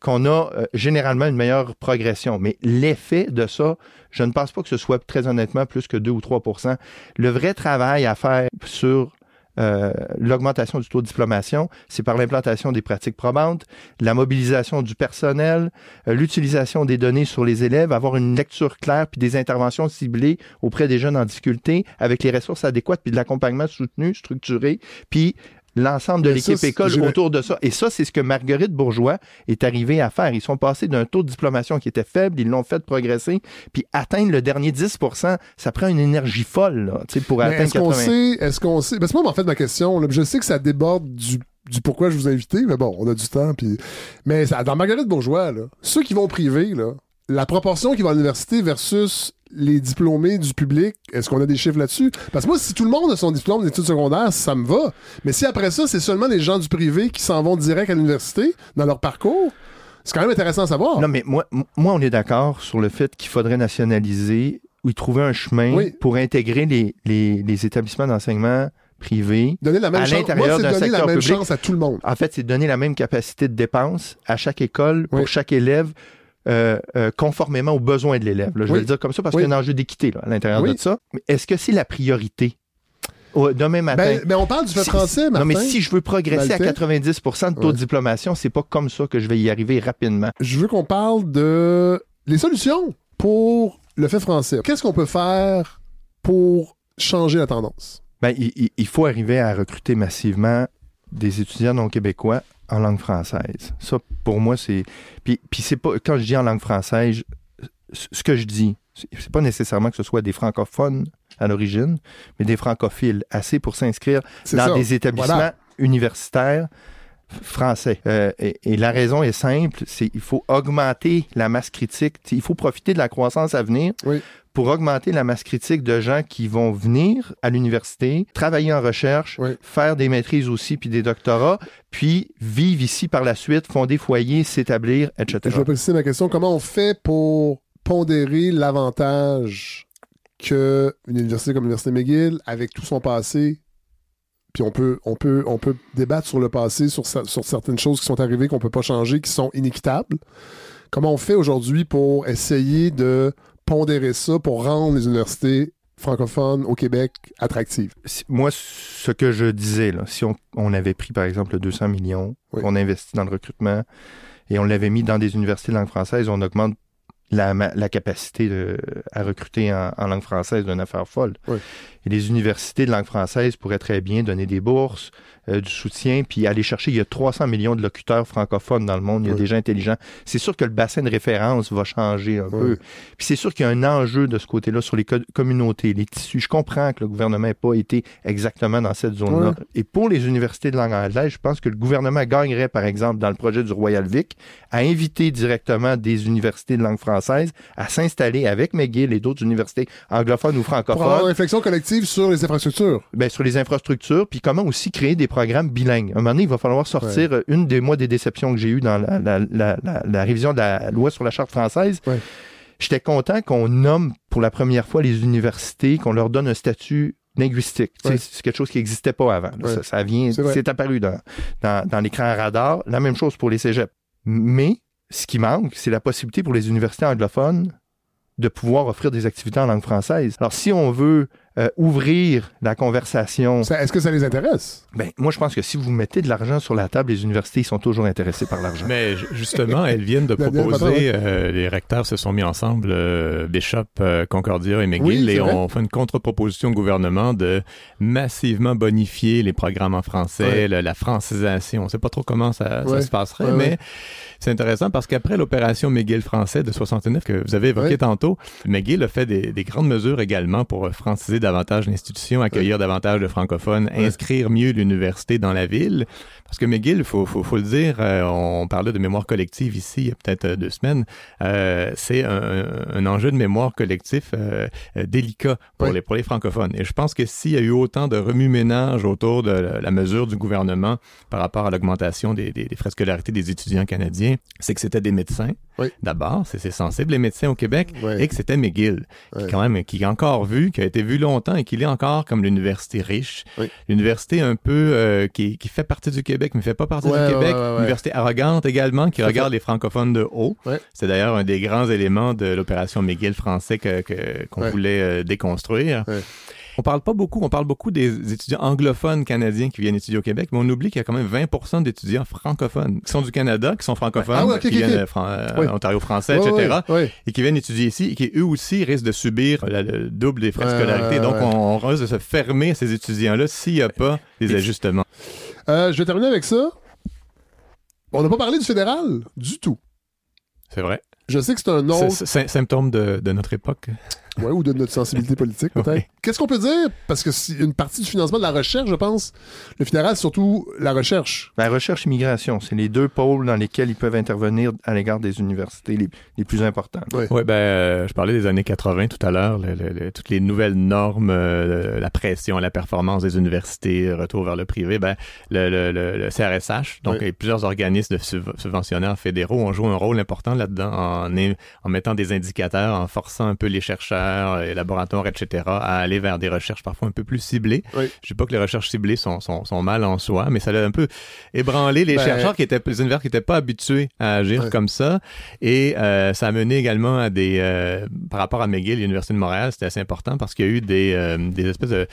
C: qu'on a euh, généralement une meilleure progression. Mais l'effet de ça, je ne pense pas que ce soit très honnêtement plus que 2 ou 3% Le vrai travail à faire sur euh, l'augmentation du taux de diplomation, c'est par l'implantation des pratiques probantes, la mobilisation du personnel, euh, l'utilisation des données sur les élèves, avoir une lecture claire puis des interventions ciblées auprès des jeunes en difficulté avec les ressources adéquates puis de l'accompagnement soutenu, structuré, puis l'ensemble de l'équipe école autour de ça. Et ça, c'est ce que Marguerite Bourgeois est arrivée à faire. Ils sont passés d'un taux de diplomation qui était faible, ils l'ont fait progresser, puis atteindre le dernier 10% ça prend une énergie folle là, pour atteindre
A: est-ce qu'on sait, est-ce qu'on sait, parce que moi, en fait, ma question, je sais que ça déborde du du pourquoi je vous ai invité, mais bon, on a du temps. Puis... Mais dans Marguerite Bourgeois, là, ceux qui vont privé, là, la proportion qui va à l'université versus les diplômés du public, est-ce qu'on a des chiffres là-dessus? Parce que moi, si tout le monde a son diplôme d'études secondaires, ça me va. Mais si après ça, c'est seulement les gens du privé qui s'en vont direct à l'université dans leur parcours, c'est quand même intéressant à savoir.
C: Non, mais moi, moi on est d'accord sur le fait qu'il faudrait nationaliser ou y trouver un chemin pour intégrer les, les, établissements d'enseignement privés
A: donner la même à l'intérieur d'un secteur la même chance à tout le monde.
C: En fait, c'est donner la même capacité de dépense à chaque école pour chaque élève euh, euh, conformément aux besoins de l'élève. Je vais le dire comme ça parce qu'il y a un enjeu d'équité à l'intérieur de ça. Est-ce que c'est la priorité? Demain matin.
A: Ben, mais on parle du fait français, Martin.
C: Non, mais si je veux progresser à 90% de taux de diplomation, c'est pas comme ça que je vais y arriver rapidement.
A: Je veux qu'on parle de les solutions pour le fait français. Qu'est-ce qu'on peut faire pour changer la tendance?
C: Ben, il, faut arriver à recruter massivement des étudiants non québécois en langue française. Ça, pour moi, c'est. Puis, puis c'est pas. Quand je dis en langue française, ce que je dis, c'est pas nécessairement que ce soit des francophones à l'origine, mais des francophiles, assez pour s'inscrire dans des établissements universitaires français. Euh, et, la raison est simple, c'est il faut augmenter la masse critique, il faut profiter de la croissance à venir pour augmenter la masse critique de gens qui vont venir à l'université, travailler en recherche, faire des maîtrises aussi, puis des doctorats, puis vivre ici par la suite, fonder foyer, s'établir, etc.
A: Je vais préciser ma question. Comment on fait pour pondérer l'avantage que une université comme l'Université McGill, avec tout son passé, puis on peut, on peut, on peut débattre sur le passé, sur, sur certaines choses qui sont arrivées qu'on peut pas changer, qui sont inéquitables. Comment on fait aujourd'hui pour essayer de pondérer ça pour rendre les universités francophones au Québec attractives?
C: Moi, ce que je disais, là, si on, avait pris par exemple 200 millions, on investit dans le recrutement et on l'avait mis dans des universités de langue française, on augmente la, capacité de, à recruter en, langue française d'une affaire folle. Et les universités de langue française pourraient très bien donner des bourses, euh, du soutien, puis aller chercher. Il y a 300 millions de locuteurs francophones dans le monde. Il y a des gens intelligents. C'est sûr que le bassin de référence va changer un peu. Puis c'est sûr qu'il y a un enjeu de ce côté-là sur les communautés, les tissus. Je comprends que le gouvernement n'ait pas été exactement dans cette zone-là. Et pour les universités de langue anglaise, je pense que le gouvernement gagnerait, par exemple, dans le projet du Royal Vic, à inviter directement des universités de langue française à s'installer avec McGill et d'autres universités anglophones ou francophones. Pour
A: avoir une réflexion collective sur les infrastructures.
C: Bien, sur les infrastructures, puis comment aussi créer des programme bilingue. À un moment donné, il va falloir sortir euh, une des mois des déceptions que j'ai eues dans la, révision de la loi sur la charte française. J'étais content qu'on nomme pour la première fois les universités, qu'on leur donne un statut linguistique. C'est quelque chose qui n'existait pas avant. Ça, vient, c'est apparu dans, dans, l'écran radar. La même chose pour les cégeps. Mais ce qui manque, c'est la possibilité pour les universités anglophones de pouvoir offrir des activités en langue française. Alors, si on veut euh, ouvrir la conversation.
A: Est-ce que ça les intéresse?
C: Ben, moi, je pense que si vous mettez de l'argent sur la table, les universités sont toujours intéressées par l'argent.
B: Mais justement, elles viennent de proposer, euh, les recteurs se sont mis ensemble, euh, Bishop, Concordia et McGill, et ont fait une contre-proposition au gouvernement de massivement bonifier les programmes en français, la, francisation. On ne sait pas trop comment ça, se passerait, mais c'est intéressant parce qu'après l'opération McGill français de 69 que vous avez évoqué tantôt, McGill a fait des, des grandes mesures également pour franciser davantage l'institution, accueillir davantage de francophones, inscrire mieux l'université dans la ville. Parce que McGill, il faut, faut, faut, le dire, euh, on parlait de mémoire collective ici il y a peut-être euh, deux semaines, euh, c'est un, un, enjeu de mémoire collectif euh, délicat pour, les, pour les francophones. Et je pense que s'il y a eu autant de remue-ménage autour de la, mesure du gouvernement par rapport à l'augmentation des, des, des frais scolarités des étudiants canadiens, c'est que c'était des médecins, d'abord, c'est sensible les médecins au Québec, et que c'était McGill, qui quand même, qui est encore vu, qui a été vu longtemps et qui est encore comme l'université riche, l'université un peu qui, qui fait partie du Québec mais fait pas partie du Québec. Université arrogante également, qui regarde les francophones de haut. C'est d'ailleurs un des grands éléments de l'opération McGill français qu'on que, voulait euh, déconstruire. On parle pas beaucoup, on parle beaucoup des étudiants anglophones canadiens qui viennent étudier au Québec, mais on oublie qu'il y a quand même 20% d'étudiants francophones qui sont du Canada, qui sont francophones, ah qui viennent de euh, Ontario français, etc., et qui viennent étudier ici et qui eux aussi risquent de subir le double des frais de scolarité. Donc on, risque de se fermer ces étudiants-là s'il n'y a pas des ajustements.
A: Euh, je vais terminer avec ça. On n'a pas parlé du fédéral du tout.
B: C'est vrai.
A: Je sais que c'est un nom.
B: Symptôme de, de notre époque.
A: Ouais, ou de notre sensibilité politique, peut-être. Qu'est-ce qu'on peut dire? Parce que c'est une partie du financement de la recherche, je pense. Le fédéral, c'est surtout la recherche.
C: La recherche immigration, c'est les deux pôles dans lesquels ils peuvent intervenir à l'égard des universités les, les plus importantes.
B: Oui, ouais, ben, euh, je parlais des années 80 tout à l'heure, toutes les nouvelles normes, euh, la pression, la performance des universités, retour vers le privé. Ben, le, le CRSH, donc plusieurs organismes de subventionnaires fédéraux ont joué un rôle important là-dedans en, en mettant des indicateurs, en forçant un peu les chercheurs les laboratoires, etc., à aller vers des recherches parfois un peu plus ciblées. Je ne dis pas que les recherches ciblées sont, sont, sont, mal en soi, mais ça a un peu ébranlé les ben, chercheurs qui étaient, les universitaires qui n'étaient pas habitués à agir comme ça. Et euh, ça a mené également à des, euh, par rapport à McGill, l'Université de Montréal, c'était assez important parce qu'il y a eu des, euh, des espèces de,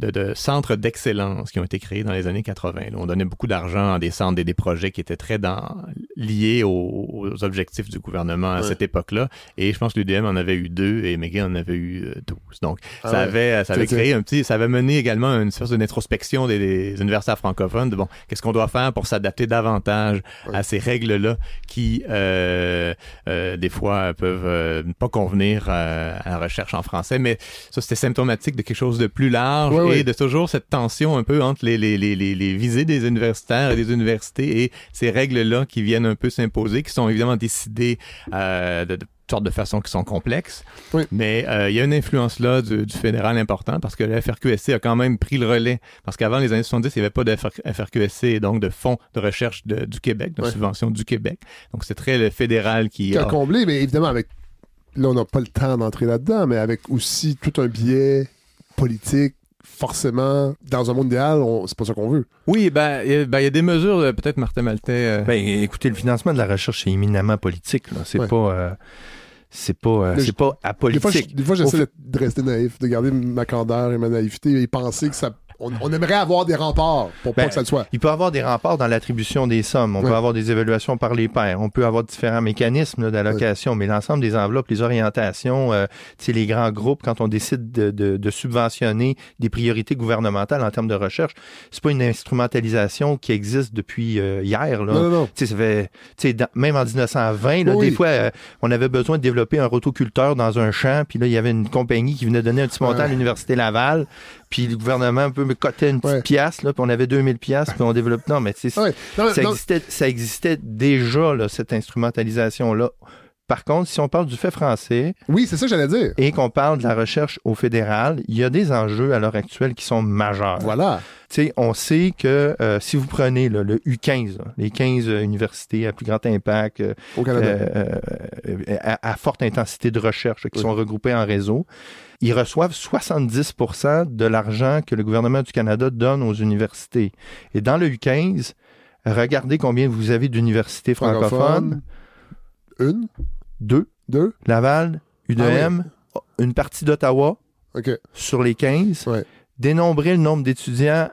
B: de, centres d'excellence qui ont été créés dans les années 80. on donnait beaucoup d'argent à des centres, des, des projets qui étaient très dans, liés aux, objectifs du gouvernement à cette époque-là. Et je pense que l'UDM en avait eu deux et McGill en avait eu 12. Euh, Donc, ah ça avait, ça avait créé un petit, ça avait mené également une sorte d'introspection des, des universités francophones de bon, qu'est-ce qu'on doit faire pour s'adapter davantage à ces règles-là qui, euh, euh, des fois, peuvent ne pas convenir à la recherche en français. Mais ça, c'était symptomatique de quelque chose de plus large et de toujours cette tension un peu entre les, les, les, les, visées des universitaires et des universités et ces règles-là qui viennent un peu s'imposer, qui sont évidemment décidées de, de sortes de façons qui sont complexes. Mais euh, il y a une influence là du, fédéral important parce que le FRQSC a quand même pris le relais. Parce qu'avant les années 70, il n'y avait pas de FRQSC, donc de fonds de recherche du Québec, de subvention du Québec. Donc c'est très le fédéral qui,
A: qui a, comblé, mais évidemment avec là on n'a pas le temps d'entrer là-dedans, mais avec aussi tout un biais politique forcément, dans un monde idéal, c'est pas ça qu'on veut.
B: Oui, ben, il ben, y a des mesures, euh, peut-être Martin Maltais. Euh,
C: ben, écoutez, le financement de la recherche, c'est éminemment politique. C'est pas. Euh, c'est pas, c'est pas apolitique.
A: Des fois, j'essaie de rester naïf, de garder ma candeur et ma naïveté et penser que ça on, aimerait avoir des remparts pour pas
C: Ben,
A: que ça le soit.
C: Il peut y avoir des remparts dans l'attribution des sommes. On peut avoir des évaluations par les pairs. On peut avoir différents mécanismes d'allocation. Mais l'ensemble des enveloppes, les orientations, euh, les grands groupes, quand on décide de, de- de subventionner des priorités gouvernementales en termes de recherche, c'est pas une instrumentalisation qui existe depuis euh, hier. Là.
A: Non, non, non.
C: Tu sais, ça fait, dans- même en 1920, là,
A: Oui.
C: des fois, euh, on avait besoin de développer un rotoculteur dans un champ, puis là, il y avait une compagnie qui venait donner un petit montant à l'Université Laval, puis le gouvernement un peu me cotait une petite
A: Ouais.
C: pièce, là, puis on avait 2000 pièces, puis on développe... Non, mais tu sais,
A: Ouais.
C: Ça, existait, ça existait déjà, là, cette instrumentalisation-là. Par contre, si on parle du fait français
A: oui, c'est ça que j'allais dire.
C: et qu'on parle de la recherche au fédéral, il y a des enjeux à l'heure actuelle qui sont majeurs.
A: Voilà.
C: Tu sais, on sait que euh, si vous prenez là, le U15, là, les 15 euh, universités à plus grand impact, euh,
A: Au Canada.
C: à, à forte intensité de recherche là, qui
A: Oui.
C: sont regroupées en réseau, ils reçoivent 70% de l'argent que le gouvernement du Canada donne aux universités. Et dans le U15, regardez combien vous avez d'universités francophones.
A: Une,
C: Deux,
A: deux,
C: Laval, UDM,
A: Ah
C: une partie d'Ottawa
A: OK.
C: sur les 15.
A: Ouais.
C: Dénombrer le nombre d'étudiants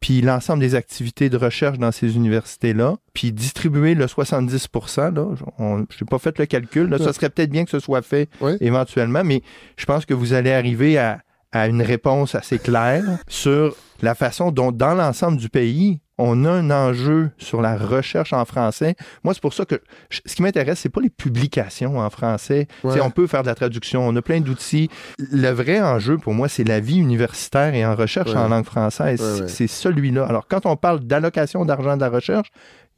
C: puis l'ensemble des activités de recherche dans ces universités-là, puis distribuer le 70 là, on- je n'ai pas fait le calcul, là, ça serait peut-être bien que ce soit fait éventuellement, mais je pense que vous allez arriver à, à une réponse assez claire sur la façon dont, dans l'ensemble du pays, on a un enjeu sur la recherche en français. Moi, c'est pour ça que je- ce qui m'intéresse, c'est pas les publications en français.
A: Ouais.
C: On peut faire de la traduction, on a plein d'outils. Le vrai enjeu, pour moi, c'est la vie universitaire et en recherche
A: Ouais.
C: en langue française.
A: Ouais.
C: C'est celui-là. Alors, quand on parle d'allocation d'argent de la recherche,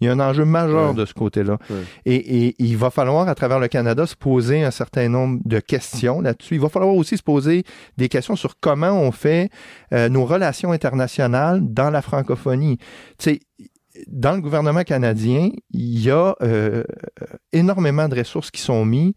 C: il y a un enjeu majeur
A: Ouais.
C: de ce côté-là.
A: Ouais.
C: Et, et il va falloir, à travers le Canada, se poser un certain nombre de questions là-dessus. Il va falloir aussi se poser des questions sur comment on fait euh, nos relations internationales dans la francophonie. Tu sais, dans le gouvernement canadien, il y a euh, énormément de ressources qui sont mises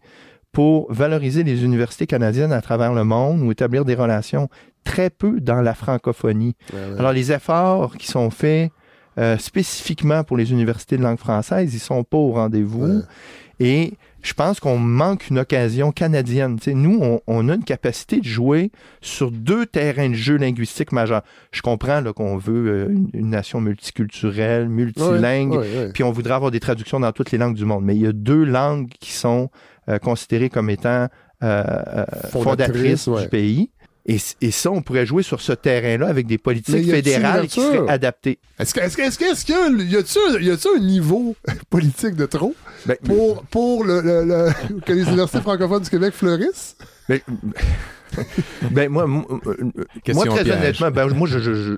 C: pour valoriser les universités canadiennes à travers le monde ou établir des relations très peu dans la francophonie.
A: Ouais.
C: Alors, les efforts qui sont faits euh, spécifiquement pour les universités de langue française, ils sont pas au rendez-vous.
A: Ouais.
C: Et je pense qu'on manque une occasion canadienne. Nous, on, on a une capacité de jouer sur deux terrains de jeu linguistiques majeurs. Je comprends qu'on veut euh, une, une nation multiculturelle, multilingue, puis on voudrait avoir des traductions dans toutes les langues du monde. Mais il y a deux langues qui sont euh, considérées comme étant euh,
A: Fondatrices, ouais.
C: du pays. Et, et ça, on pourrait jouer sur ce terrain-là avec des politiques
A: a-t-il
C: fédérales qui seraient adaptées.
A: Est-ce qu'il y a un- y niveau politique de trop
C: Ben,
A: pour, pour le, le- le- que les universités francophones du Québec fleurissent?
C: ben, ben, moi, moi, très
B: piège.
C: honnêtement, ben, moi, je, je- je-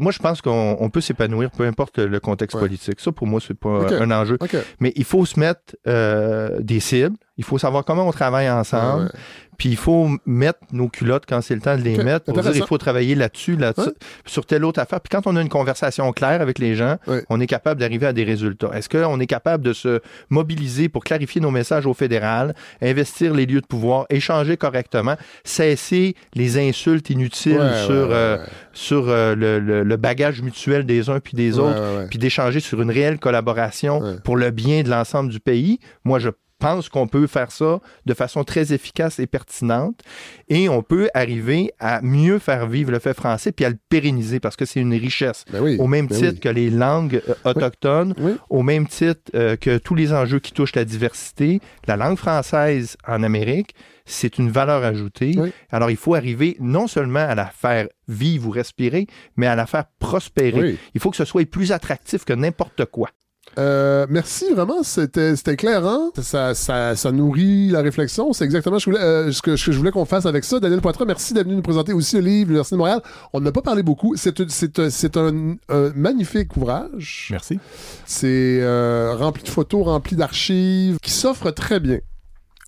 C: moi, je pense qu'on on peut s'épanouir, peu importe le contexte
A: Ouais.
C: politique. Ça, pour moi, c'est pas un enjeu. Mais il faut se mettre euh, des cibles. Il faut savoir comment on travaille ensemble.
A: Ouais.
C: Puis il faut mettre nos culottes quand c'est le temps de les mettre pour dire il faut travailler là-dessus, là
A: Ouais.
C: sur telle autre affaire. Puis quand on a une conversation claire avec les gens,
A: Ouais.
C: on est capable d'arriver à des résultats. Est-ce qu'on est capable de se mobiliser pour clarifier nos messages au fédéral, investir les lieux de pouvoir, échanger correctement, cesser les insultes inutiles
A: Ouais,
C: sur,
A: ouais,
C: euh,
A: ouais,
C: sur euh, le, le- le bagage mutuel des uns puis des
A: ouais.
C: autres,
A: Ouais, ouais, ouais.
C: puis d'échanger sur une réelle collaboration
A: Ouais.
C: pour le bien de l'ensemble du pays? Moi, je pense qu'on peut faire ça de façon très efficace et pertinente et on peut arriver à mieux faire vivre le fait français puis à le pérenniser parce que c'est une richesse.
A: Ben oui,
C: Au même
A: ben
C: titre
A: oui.
C: que les langues autochtones,
A: Oui.
C: au même titre euh, que tous les enjeux qui touchent la diversité, la langue française en Amérique, c'est une valeur ajoutée. Alors, il faut arriver non seulement à la faire vivre ou respirer, mais à la faire prospérer. Il faut que ce soit plus attractif que n'importe quoi.
A: Euh, merci vraiment, c'était c'était éclairant. Ça, ça, ça nourrit la réflexion. C'est exactement ce que, je voulais, euh, ce que, ce que je voulais qu'on fasse avec ça. Daniel Poitras, merci d'être venu nous présenter aussi le livre L'Université de Montréal. On n'a pas parlé beaucoup. C'est un- magnifique ouvrage.
B: Merci.
A: C'est euh, rempli de photos, rempli d'archives, qui s'offre très bien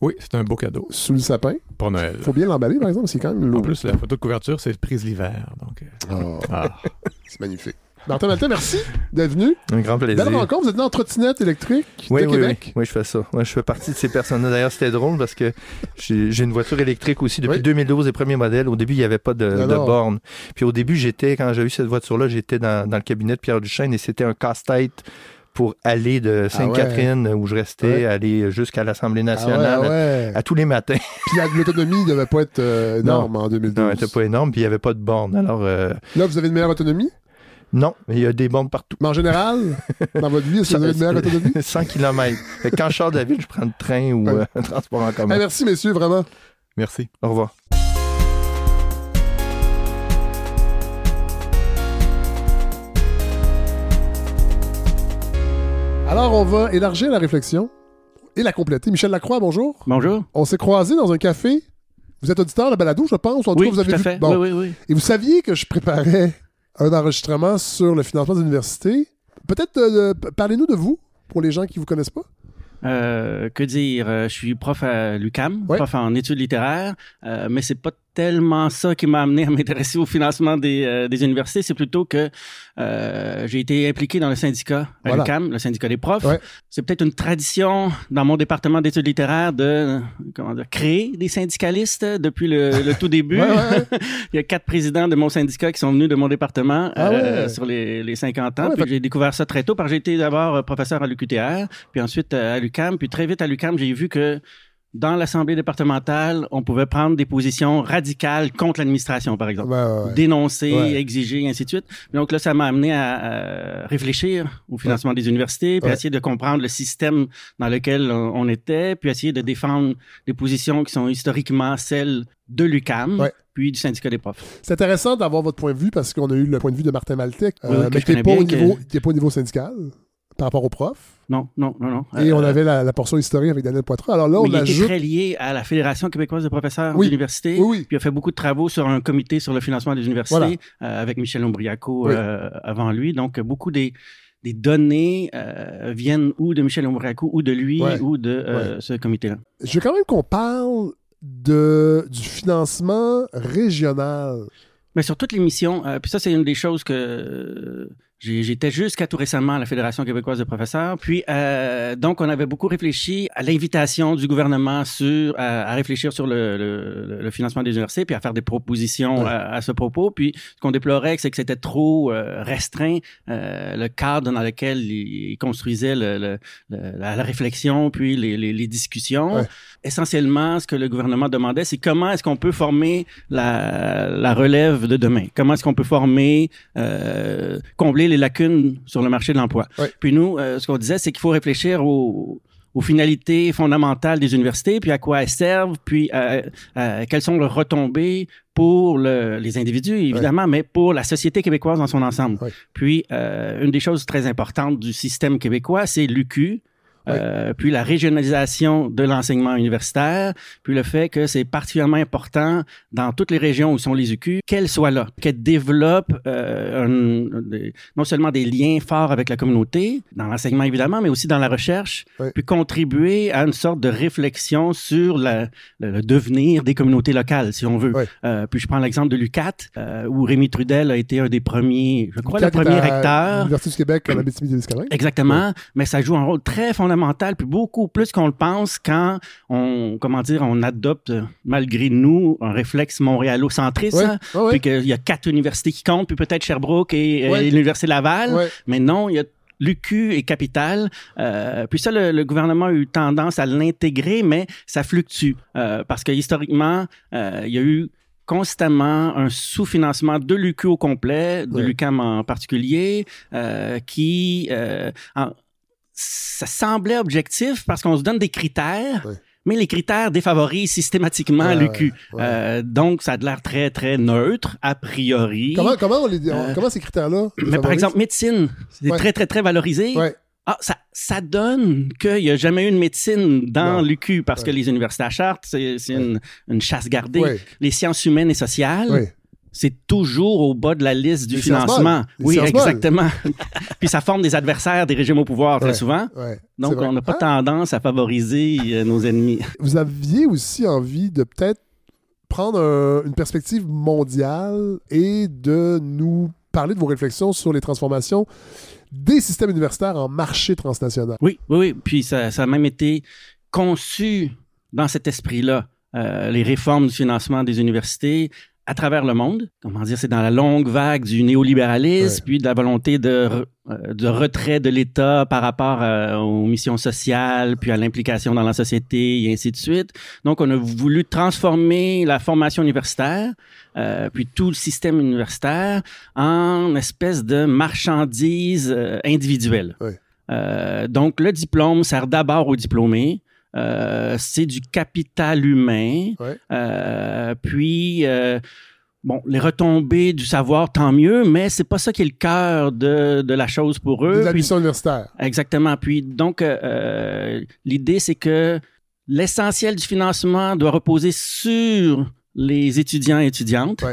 B: Oui, c'est un beau cadeau
A: sous le sapin.
B: pour Noël.
A: Faut bien l'emballer, par exemple. C'est quand même
B: En
A: lourd.
B: plus, la photo de couverture, c'est prise l'hiver. Donc,
A: Oh,
B: ah.
A: c'est magnifique. Martin Maltais, merci d'être venu.
C: Un grand plaisir.
A: Belle rencontre. Vous êtes venu en trottinette électrique
C: Oui,
A: de
C: oui, oui,
A: Québec.
C: oui, je fais ça. Moi, je fais partie de ces personnes-là. D'ailleurs, c'était drôle parce que j'ai une voiture électrique aussi depuis
A: Oui.
C: 2012, les premiers modèles. Au début, il n'y avait pas de, borne. Puis au début, j'étais, quand j'ai eu cette voiture-là, j'étais dans, dans le cabinet de Pierre Duchesne et c'était un casse-tête pour aller de Sainte-Catherine, où je restais, aller jusqu'à l'Assemblée
A: Ah
C: nationale à tous les matins.
A: Puis l'autonomie ne devait pas être euh, énorme en 2012.
C: Non, elle n'était pas énorme, puis il n'y avait pas de borne. Alors, euh,
A: Là, vous avez une meilleure autonomie?
C: Non, mais il y a des bornes partout.
A: Mais en général, dans votre vie, est-ce que vous avez une meilleure autonomie?
C: 100 km. quand je sors de la ville, je prends le train ou euh, un transport en commun.
A: Hey, merci, messieurs, vraiment.
C: Merci. Au revoir.
A: Alors, on va élargir la réflexion et la compléter. Michel Lacroix, bonjour.
D: Bonjour.
A: On s'est croisés dans un café. Vous êtes auditeur de balado, je pense. En tout
D: oui,
A: cas, vous avez
D: tout à
A: vu.
D: fait.
A: Bon.
D: Oui, oui, oui.
A: Et vous saviez que je préparais un enregistrement sur le financement des universités. Peut-être euh, parlez-nous de vous, pour les gens qui ne vous connaissent pas.
D: Euh, que dire? Euh, je suis prof à l'UCAM,
A: Ouais.
D: prof en études littéraires, euh, mais c'est pas tellement ça qui m'a amené à m'intéresser au financement des, euh, des universités. C'est plutôt que euh, j'ai été impliqué dans le syndicat à
A: Voilà.
D: l'UCAM, le syndicat des profs.
A: Ouais.
D: C'est peut-être une tradition dans mon département d'études littéraires de comment dire, créer des syndicalistes depuis le, le tout début.
A: Ouais, ouais, ouais.
D: Il y a quatre présidents de mon syndicat qui sont venus de mon département
A: Ah
D: euh, sur les, les 50 ans. Puis j'ai découvert ça très tôt parce que j'ai été d'abord euh, professeur à l'UQTR, puis ensuite euh, à l'UCAM. Puis très vite à l'UCAM, j'ai vu que dans l'Assemblée départementale, on pouvait prendre des positions radicales contre l'administration, par exemple.
A: Ouais, ouais, ouais.
D: Dénoncer,
A: Ouais.
D: exiger, ainsi de suite. Donc là, ça m'a amené à, à réfléchir au financement des universités, puis essayer de comprendre le système dans lequel on, on était, puis essayer de défendre des positions qui sont historiquement celles de l'UCAM,
A: Ouais.
D: puis du syndicat des profs.
A: C'est intéressant d'avoir votre point de vue parce qu'on a eu le point de vue de Martin Maltec,
D: Oui, oui, que
A: mais qui n'est
D: que-
A: pas au niveau syndical par rapport aux profs.
D: Non, non, non, non.
A: Et
D: Euh,
A: on avait la, la portion historique avec Daniel Poitras. Alors là, on
D: très lié à la Fédération québécoise de professeurs
A: Oui.
D: d'université.
A: Oui, oui.
D: Puis il a fait beaucoup de travaux sur un comité sur le financement des universités
A: Voilà.
D: euh, avec Michel Ombriaco
A: Oui.
D: euh, avant lui. Donc, beaucoup des, des données euh, viennent ou de Michel Ombriaco ou de lui
A: Ouais.
D: ou de euh, ce comité-là.
A: Je veux quand même qu'on parle de, du financement régional.
D: Mais sur toutes les missions, euh, puis ça, c'est une des choses que euh, j'étais jusqu'à tout récemment à la Fédération québécoise de professeurs. Puis, euh, donc, on avait beaucoup réfléchi à l'invitation du gouvernement sur, à, à réfléchir sur le, le- le financement des universités, puis à faire des propositions
A: Ouais.
D: à, à ce propos. Puis, ce qu'on déplorait, c'est que c'était trop euh, restreint euh, le cadre dans lequel ils construisaient le, le- le- la, la réflexion, puis les, les- les discussions.
A: Ouais.
D: Essentiellement, ce que le gouvernement demandait, c'est comment est-ce qu'on peut former la, la relève de demain? Comment est-ce qu'on peut former, euh, combler les lacunes sur le marché de l'emploi? Puis nous, euh, ce qu'on disait, c'est qu'il faut réfléchir aux, aux finalités fondamentales des universités, puis à quoi elles servent, puis euh, euh, quelles sont leurs retombées pour le- les individus, évidemment, mais pour la société québécoise dans son ensemble. Puis, euh, une des choses très importantes du système québécois, c'est l'UQ, euh, puis la régionalisation de l'enseignement universitaire, puis le fait que c'est particulièrement important dans toutes les régions où sont les UQ qu'elles soient là, qu'elles développent euh, un- des- non seulement des liens forts avec la communauté, dans l'enseignement évidemment, mais aussi dans la recherche, puis contribuer à une sorte de réflexion sur la- le, le devenir des communautés locales, si on veut. Euh, puis je prends l'exemple de l'UCAT, où Rémi Trudel a été un des premiers, je crois, le premier recteur.
A: l'Université du Québec, à la
D: Exactement, mais ça joue un rôle très fondamental, puis beaucoup plus qu'on le pense quand on, comment dire, on adopte malgré nous un réflexe montréalocentriste, hein,
A: ouais.
D: puis qu'il y a quatre universités qui comptent, puis peut-être Sherbrooke et, l'université Laval, mais non, il y a l'UQ et Capital. Euh, puis ça, le, le gouvernement a eu tendance à l'intégrer, mais ça fluctue euh, parce que historiquement, euh, il y a eu constamment un sous-financement de l'UQ au complet, de
A: Ouais.
D: l'UQAM en particulier, qui en- ça semblait objectif parce qu'on se donne des critères. Mais les critères défavorisent systématiquement
A: Ouais,
D: l'UQ.
A: ouais.
D: Euh, donc, ça a l'air très, très neutre, a priori.
A: Comment, comment, on les-
D: Euh,
A: comment ces critères-là?
D: Mais par exemple, médecine, c'est
A: Ouais.
D: très, très, très valorisé. Ah, ça, ça donne qu'il n'y a jamais eu de médecine dans l'UQ parce que les universités à Chartres, c'est une, une chasse gardée. Les sciences humaines et sociales. C'est toujours au bas de la liste du financement. Oui, exactement. Puis ça forme des adversaires des régimes au pouvoir très
A: Ouais.
D: souvent.
A: Ouais.
D: Donc, on n'a pas
A: Ah,
D: tendance à favoriser euh, nos ennemis.
A: Vous aviez aussi envie de peut-être prendre un- une perspective mondiale et de nous parler de vos réflexions sur les transformations des systèmes universitaires en marché transnational.
D: Oui, oui, oui. Puis ça, ça a même été conçu dans cet esprit-là. Euh, les réformes du financement des universités à travers le monde. Comment dire, c'est dans la longue vague du néolibéralisme, puis de la volonté de, euh, de retrait de l'État par rapport euh, aux missions sociales, puis à l'implication dans la société, et ainsi de suite. Donc, on a voulu transformer la formation universitaire, euh, puis tout le système universitaire, en espèce de marchandise individuelle. donc, le diplôme sert d'abord aux diplômés. Euh, c'est du capital humain. Euh, puis, euh, bon, les retombées du savoir, tant mieux, mais c'est pas ça qui est le cœur de, de la chose pour eux. De
A: la mission universitaire.
D: Exactement. Puis, donc, l'idée, c'est que l'essentiel du financement doit reposer sur les étudiants et étudiantes.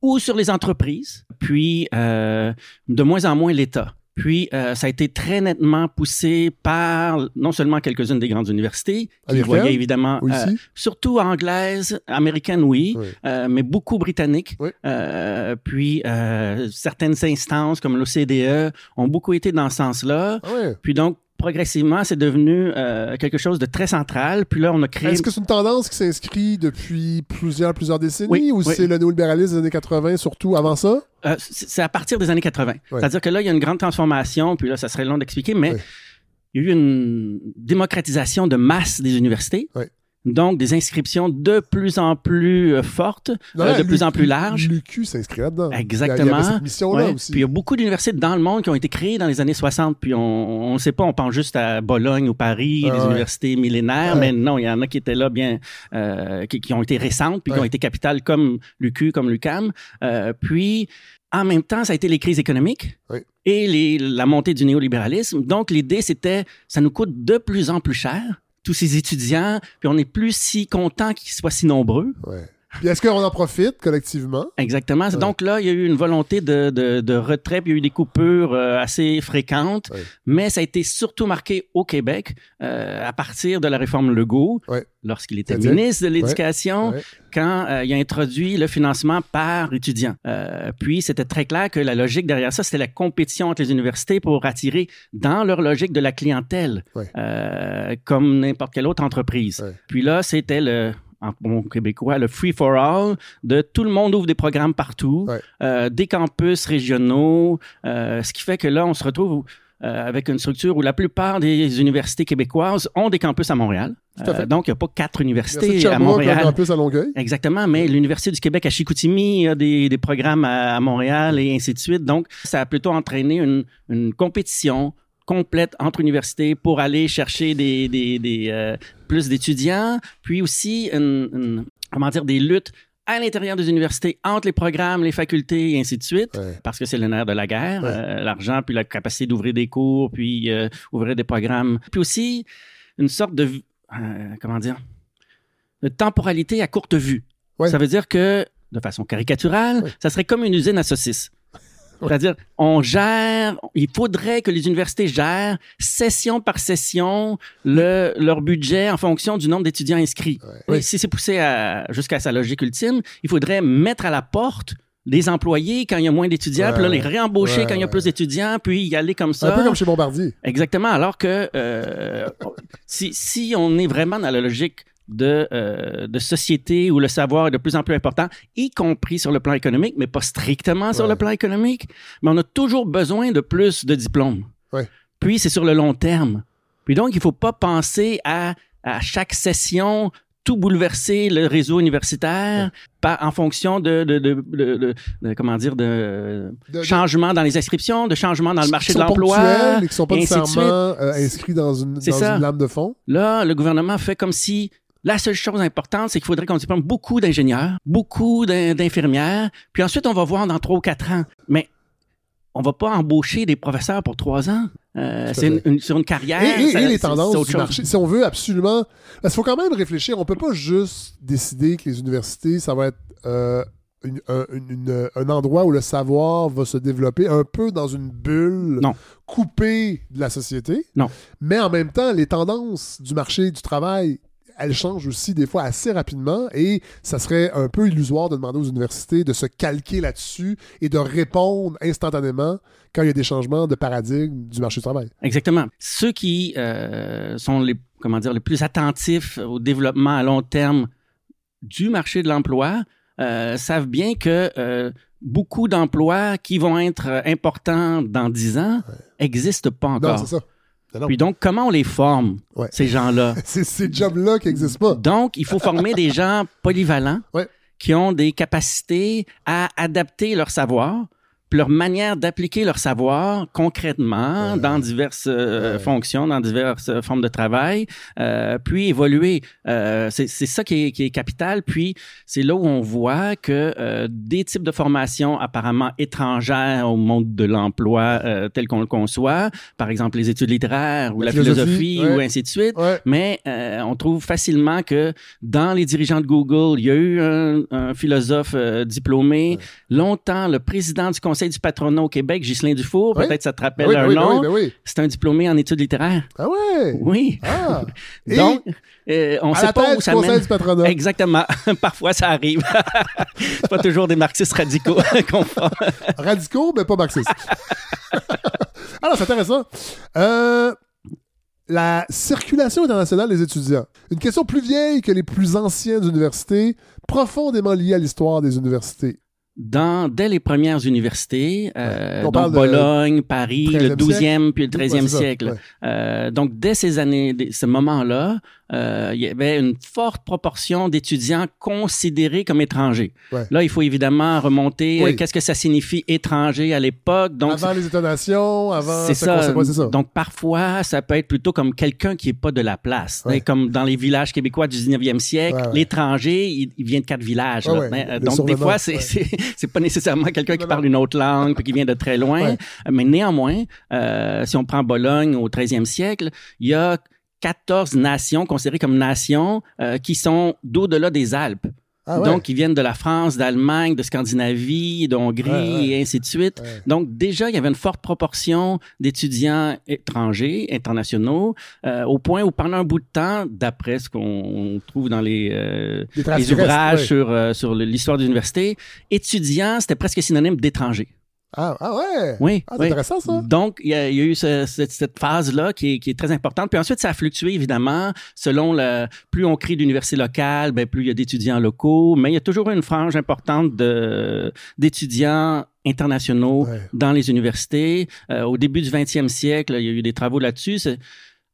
D: ou sur les entreprises, puis de moins en moins l'État. Puis, euh, ça a été très nettement poussé par non seulement quelques-unes des grandes universités, qui voyaient évidemment, euh, surtout anglaises, américaines, oui, euh, mais beaucoup britanniques. puis, certaines instances comme l'OCDE ont beaucoup été dans ce sens-là. Ah puis donc, progressivement, c'est devenu euh, quelque chose de très central. Puis là, on a créé.
A: Est-ce que c'est une tendance qui s'inscrit depuis plusieurs, plusieurs décennies ou c'est le néolibéralisme des années 80 surtout avant ça?
D: Euh, c'est à partir des années 80. C'est-à-dire que là, il y a une grande transformation, puis là, ça serait long d'expliquer, mais il y a eu une démocratisation de masse des universités. Donc, des inscriptions de plus en plus euh, fortes, euh, de plus en plus larges.
A: L'UQ s'inscrit là-dedans.
D: Exactement. Puis il y a beaucoup d'universités dans le monde qui ont été créées dans les années 60. Puis on ne sait pas, on pense juste à Bologne ou Paris, des universités millénaires, mais non, il y en a qui étaient là bien, euh, qui, ont été récentes, puis qui ont été capitales comme l'UQ, comme l'UCAM. puis en même temps, ça a été les crises économiques et les, la montée du néolibéralisme. Donc, l'idée, c'était, ça nous coûte de plus en plus cher tous ces étudiants, puis on n'est plus si content qu'ils soient si nombreux.
A: Puis est-ce qu'on en profite collectivement?
D: Exactement. Donc là, il y a eu une volonté de, de, de retrait, puis il y a eu des coupures euh, assez fréquentes, mais ça a été surtout marqué au Québec euh, à partir de la réforme Legault, lorsqu'il était ministre de l'Éducation, quand euh, il a introduit le financement par étudiant. puis c'était très clair que la logique derrière ça, c'était la compétition entre les universités pour attirer dans leur logique de la clientèle, comme n'importe quelle autre entreprise. Puis là, c'était le en bon québécois, le free for all, de tout le monde ouvre des programmes partout, euh, des campus régionaux, euh, ce qui fait que là, on se retrouve euh, avec une structure où la plupart des universités québécoises ont des campus à Montréal. donc, il n'y a pas quatre universités à Montréal.
A: Un campus à Longueuil.
D: Exactement, mais l'Université du Québec à Chicoutimi a des, des programmes à, Montréal et ainsi de suite. Donc, ça a plutôt entraîné une, une compétition complète entre universités pour aller chercher des, des, des euh, plus d'étudiants, puis aussi une, comment dire des luttes à l'intérieur des universités, entre les programmes, les facultés et ainsi de suite, parce que c'est le nerf de la guerre, euh, l'argent, puis la capacité d'ouvrir des cours, puis euh, ouvrir des programmes. Puis aussi une sorte de, comment dire, de temporalité à courte vue. Ça veut dire que, de façon caricaturale, ça serait comme une usine à saucisses. C'est-à-dire, on gère, il faudrait que les universités gèrent session par session le, leur budget en fonction du nombre d'étudiants inscrits. Si c'est poussé jusqu'à sa logique ultime, il faudrait mettre à la porte des employés quand il y a moins d'étudiants, puis là, les réembaucher quand il y a plus d'étudiants, puis y aller comme ça.
A: Un peu comme chez Bombardier.
D: Exactement. Alors que euh, si, si on est vraiment dans la logique de, euh, de société où le savoir est de plus en plus important, y compris sur le plan économique, mais pas strictement sur le plan économique. Mais on a toujours besoin de plus de diplômes. Puis c'est sur le long terme. Puis donc, il faut pas penser à, à chaque session tout bouleverser le réseau universitaire en fonction de, de, de, de, comment dire de, changement dans les inscriptions, de changement dans le marché de l'emploi,
A: qui sont pas nécessairement euh, inscrits dans une dans une lame de fond.
D: Là, le gouvernement fait comme si la seule chose importante, c'est qu'il faudrait qu'on diplôme beaucoup d'ingénieurs, beaucoup d'infirmières, puis ensuite on va voir dans trois ou quatre ans. Mais on va pas embaucher des professeurs pour trois ans. Euh, c'est sur une carrière.
A: Et, les tendances du marché. Si on veut absolument. Parce qu'il faut quand même réfléchir. On peut pas juste décider que les universités, ça va être euh, un, endroit où le savoir va se développer un peu dans une bulle coupée de la société.
D: Non.
A: Mais en même temps, les tendances du marché du travail elle change aussi des fois assez rapidement et ça serait un peu illusoire de demander aux universités de se calquer là-dessus et de répondre instantanément quand il y a des changements de paradigme du marché du travail.
D: Exactement. Ceux qui euh, sont les comment dire les plus attentifs au développement à long terme du marché de l'emploi euh, savent bien que euh, beaucoup d'emplois qui vont être importants dans dix ans n'existent pas
A: Non,
D: encore.
A: c'est ça. Non, non.
D: Puis donc, comment on les forme,
A: Ouais.
D: ces gens-là?
A: C'est ces jobs-là qui n'existent pas.
D: Donc, il faut former des gens polyvalents
A: Ouais.
D: qui ont des capacités à adapter leur savoir, leur manière d'appliquer leur savoir concrètement
A: Ouais.
D: dans diverses euh,
A: Ouais.
D: fonctions, dans diverses euh, formes de travail, euh, puis évoluer. Euh, c'est c'est ça qui est, qui est capital. Puis c'est là où on voit que euh, des types de formations apparemment étrangères au monde de l'emploi euh, tel qu'on le conçoit, par exemple les études littéraires ou
A: La
D: la,
A: philosophie,
D: philosophie,
A: ouais.
D: ou ainsi de suite,
A: Ouais.
D: mais euh, on trouve facilement que dans les dirigeants de Google, il y a eu un, un philosophe euh, diplômé. Longtemps, le président du conseil du patronat au Québec, Ghislain Dufour, peut-être ça te rappelle
A: oui,
D: un
A: oui,
D: nom,
A: oui, oui.
D: c'est un diplômé en études littéraires.
A: Ah ouais!
D: Oui.
A: Ah!
D: Donc, euh, on
A: à
D: sait pas où ça
A: conseil
D: mène.
A: du patronat.
D: Exactement. Parfois, ça arrive. c'est pas toujours des marxistes radicaux qu'on.
A: Radicaux, mais pas marxistes. Alors, c'est intéressant. Euh, la circulation internationale des étudiants. Une question plus vieille que les plus anciennes universités, profondément liée à l'histoire des universités.
D: Dans, dès les premières universités, euh, donc
A: de
D: Bologne, Paris,
A: 13e
D: le 12e puis le
A: Ouais,
D: 13e
A: c'est ça,
D: siècle.
A: ouais.
D: Euh, donc, dès ces années, dès ce moment-là, euh, il y avait une forte proportion d'étudiants considérés comme étrangers.
A: Ouais.
D: Là, il faut évidemment remonter.
A: Oui.
D: euh, Qu'est-ce que ça signifie étranger à l'époque Donc,
A: avant les États-nations, avant
D: c'est
A: ce
D: ça.
A: ça.
D: Donc, parfois, ça peut être plutôt comme quelqu'un qui est pas de la place.
A: Ouais.
D: Comme dans les villages québécois du 19e siècle,
A: Ouais,
D: l'étranger, il, il vient de quatre villages. Là. Mais, euh, donc, des fois, c'est c'est pas nécessairement quelqu'un qui parle une autre langue puis qui vient de très loin. Mais néanmoins, euh, si on prend Bologne au 13e siècle, il y a 14 nations considérées comme nations euh, qui sont d'au-delà des Alpes.
A: Ah ouais.
D: Donc, ils viennent de la France, d'Allemagne, de Scandinavie, de Hongrie
A: Ouais, ouais.
D: et ainsi de suite. Donc, déjà, il y avait une forte proportion d'étudiants étrangers, internationaux, euh, au point où pendant un bout de temps, d'après ce qu'on trouve dans les, euh,
A: Les
D: ouvrages sur, euh, sur l'histoire de l'université, étudiants, c'était presque synonyme d'étrangers.
A: Ah, ah ouais!
D: Oui.
A: Ah, c'est
D: oui.
A: intéressant, ça.
D: Donc, il y, a, il y a eu ce- cette, cette phase-là qui est, qui est très importante. Puis ensuite, ça a fluctué, évidemment, selon le... Plus on crée d'universités locales, ben, plus il y a d'étudiants locaux. Mais il y a toujours une frange importante de, d'étudiants internationaux
A: Ouais.
D: dans les universités. Euh, au début du 20e siècle, il y a eu des travaux là-dessus. C'est-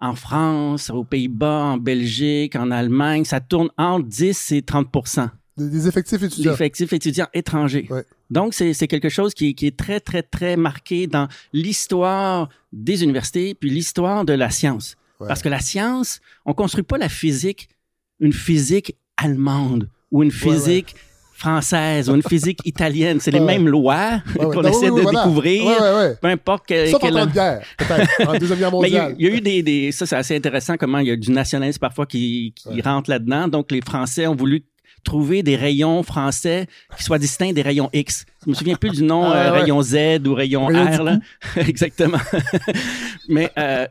D: En France, aux Pays-Bas, en Belgique, en Allemagne, ça tourne entre 10 et 30
A: Des, des effectifs étudiants.
D: l'effectif étudiant étranger.
A: Ouais.
D: Donc, c'est c'est quelque chose qui, qui est très, très, très marqué dans l'histoire des universités, puis l'histoire de la science.
A: Ouais.
D: Parce que la science, on construit pas la physique, une physique allemande ou une
A: Ouais, ouais.
D: physique française ou une physique italienne. C'est les
A: Ouais,
D: mêmes lois
A: Ouais, ouais.
D: qu'on essaie
A: oui,
D: de
A: voilà.
D: découvrir,
A: Ouais, ouais, ouais.
D: peu importe que-
A: Sauf en guerre, peut-être. En Deuxième Guerre
D: Mais il y, a,
A: mondiale.
D: il y a eu des, des ça c'est assez intéressant comment il y a du nationalisme parfois qui, qui rentre là-dedans. Donc les Français ont voulu trouver des rayons français qui soient distincts des rayons X. Je me souviens plus du nom
A: Ah,
D: euh,
A: ouais.
D: rayon Z ou rayon, R là. Exactement. Mais euh,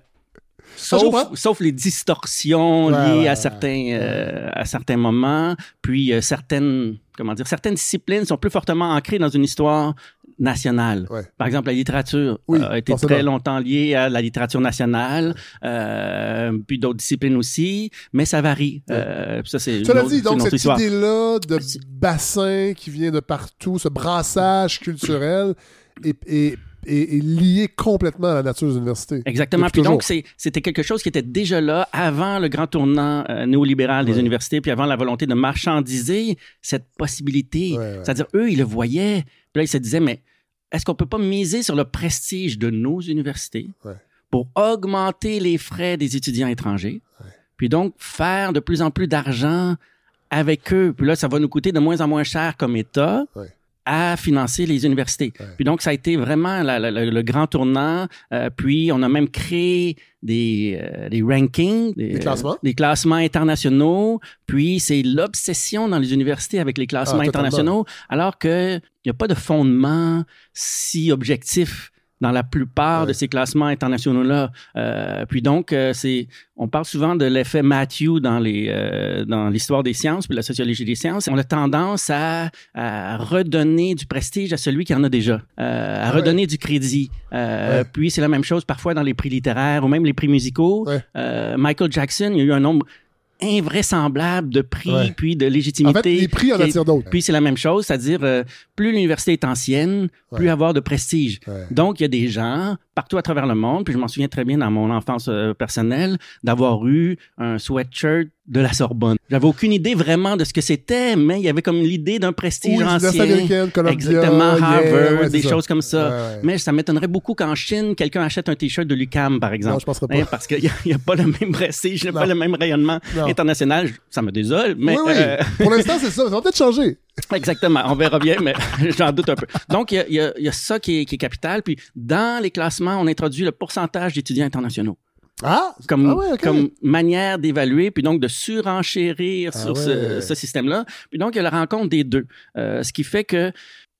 D: Sauf, les distorsions
A: Ouais,
D: liées
A: ouais,
D: à certains euh, à certains moments, puis euh, certaines comment dire certaines disciplines sont plus fortement ancrées dans une histoire nationale.
A: Ouais.
D: Par exemple, la littérature
A: Oui,
D: euh, a été
A: forcément.
D: très longtemps liée à la littérature nationale, euh, puis d'autres disciplines aussi, mais ça varie. Euh, puis ça c'est une
A: Cela
D: autre-
A: dit, donc, cette idée-là de bassin qui vient de partout, ce brassage culturel est, est- est- est lié complètement à la nature des universités.
D: Exactement. Puis donc,
A: toujours.
D: c'était quelque chose qui était déjà là avant le grand tournant euh, néolibéral des
A: Ouais.
D: universités, puis avant la volonté de marchandiser cette possibilité.
A: Ouais, ouais.
D: C'est-à-dire, eux, ils le voyaient. Puis là, ils se disaient, mais est-ce qu'on peut pas miser sur le prestige de nos universités pour augmenter les frais des étudiants étrangers? Puis donc, faire de plus en plus d'argent avec eux. Puis là, ça va nous coûter de moins en moins cher comme État. À financer les universités.
A: Ouais.
D: Puis donc, ça a été vraiment la- la- la- le grand tournant. Euh, puis, on a même créé des, euh, des rankings, des,
A: Des classements.
D: euh, des classements internationaux. Puis, c'est l'obsession dans les universités avec les classements
A: Ah,
D: internationaux, alors qu'il n'y a pas de fondement si objectif dans la plupart
A: Ouais.
D: de ces classements internationaux-là. Euh, puis donc, euh, c'est, on parle souvent de l'effet Matthew dans les, euh, dans l'histoire des sciences puis la sociologie des sciences. On a tendance à, à redonner du prestige à celui qui en a déjà, euh, à
A: Ah ouais.
D: redonner du crédit. Euh,
A: Ouais.
D: Puis c'est la même chose parfois dans les prix littéraires ou même les prix musicaux.
A: Ouais.
D: Euh, Michael Jackson, il y a eu un nombre invraisemblable de prix
A: Ouais.
D: puis de
A: En
D: légitimité.
A: fait, les prix en attirent d'autres.
D: Puis c'est la même chose, c'est-à-dire euh, plus l'université est ancienne, plus
A: Ouais.
D: avoir de prestige.
A: Ouais.
D: Donc il y a des gens partout à travers le monde, puis je m'en souviens très bien dans mon enfance euh, personnelle d'avoir eu un sweatshirt de la Sorbonne. J'avais aucune idée vraiment de ce que c'était, mais il y avait comme l'idée d'un prestige ancien. Exactement, Harvard, des
A: ça.
D: choses comme ça. Mais ça m'étonnerait beaucoup qu'en Chine, quelqu'un achète un t-shirt de l'UCAM, par exemple.
A: Non, je penserais pas.
D: Hein, parce qu'il n'y a, pas le même prestige, il n'y a
A: Non.
D: pas le même rayonnement
A: Non.
D: International. Ça me désole, mais
A: oui, oui.
D: euh,
A: Pour l'instant, c'est ça. Ça va peut-être changer.
D: exactement, on verra bien, mais j'en doute un peu. Donc, il y a, y y ça qui est, qui est capital. Puis, dans les classements, on introduit le pourcentage d'étudiants internationaux
A: Ah!
D: comme,
A: Ah ouais, ok.
D: comme manière d'évaluer, puis donc de surenchérir
A: Ah
D: sur ce système-là. Puis donc, il y a la rencontre des deux. Euh, ce qui fait que,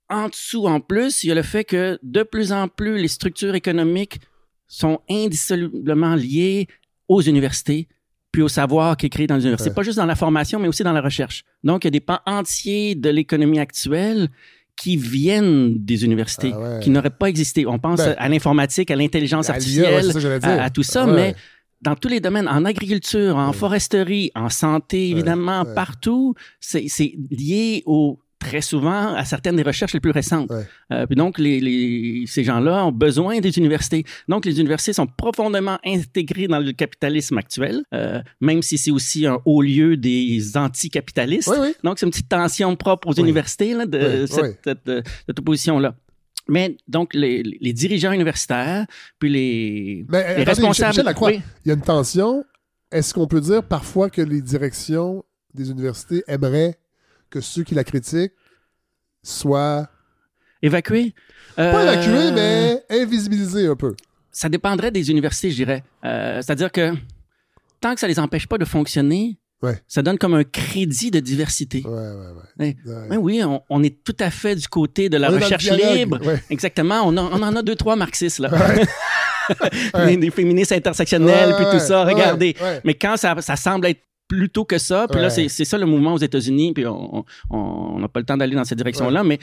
D: en dessous, en plus, il y a le fait que de plus en plus, les structures économiques sont indissolublement liées aux universités puis au savoir qui est créé dans les universités.
A: Ouais.
D: Pas juste dans la formation, mais aussi dans la recherche. Donc, il y a des pans entiers de l'économie actuelle qui viennent des universités,
A: Ah ouais.
D: qui n'auraient pas existé. On pense
A: Ben,
D: à l'informatique, à l'intelligence
A: ouais,
D: artificielle,
A: ça
D: à, à tout ça, mais dans tous les domaines, en agriculture, en foresterie, en santé, évidemment, partout, c'est c'est lié au très souvent à certaines des recherches les plus récentes.
A: Ouais.
D: Euh, puis donc, les, les- ces gens-là ont besoin des universités. Donc, les universités sont profondément intégrées dans le capitalisme actuel, euh, même si c'est aussi un haut lieu des anticapitalistes. Donc, c'est une petite tension propre aux universités, là, de cette, cette, euh, cette opposition-là. Mais donc, les, les dirigeants universitaires, puis les,
A: Mais
D: les
A: attendez,
D: responsables...
A: Michel Lacroix,
D: Oui.
A: il y a une tension. Est-ce qu'on peut dire parfois que les directions des universités aimeraient que ceux qui la critiquent soient
D: Évacuer?
A: pas
D: Euh,
A: évacués, mais invisibilisés un peu?
D: Ça dépendrait des universités, je dirais. Euh, C'est-à-dire que tant que ça les empêche pas de fonctionner,
A: Ouais.
D: ça donne comme un crédit de diversité.
A: Ouais, ouais, ouais.
D: Ouais.
A: Ouais.
D: Ben oui, on, on est tout à fait du côté de la
A: On
D: recherche libre.
A: ouais.
D: Exactement. On, a- on en a deux, trois marxistes, là.
A: Ouais.
D: des, des féministes intersectionnels,
A: Ouais,
D: puis tout ça.
A: ouais,
D: Regardez.
A: ouais.
D: Mais quand ça, ça semble être plutôt que ça, puis là,
A: Ouais.
D: c'est c'est ça le mouvement aux États-Unis, puis on n'a pas le temps d'aller dans cette direction-là, mais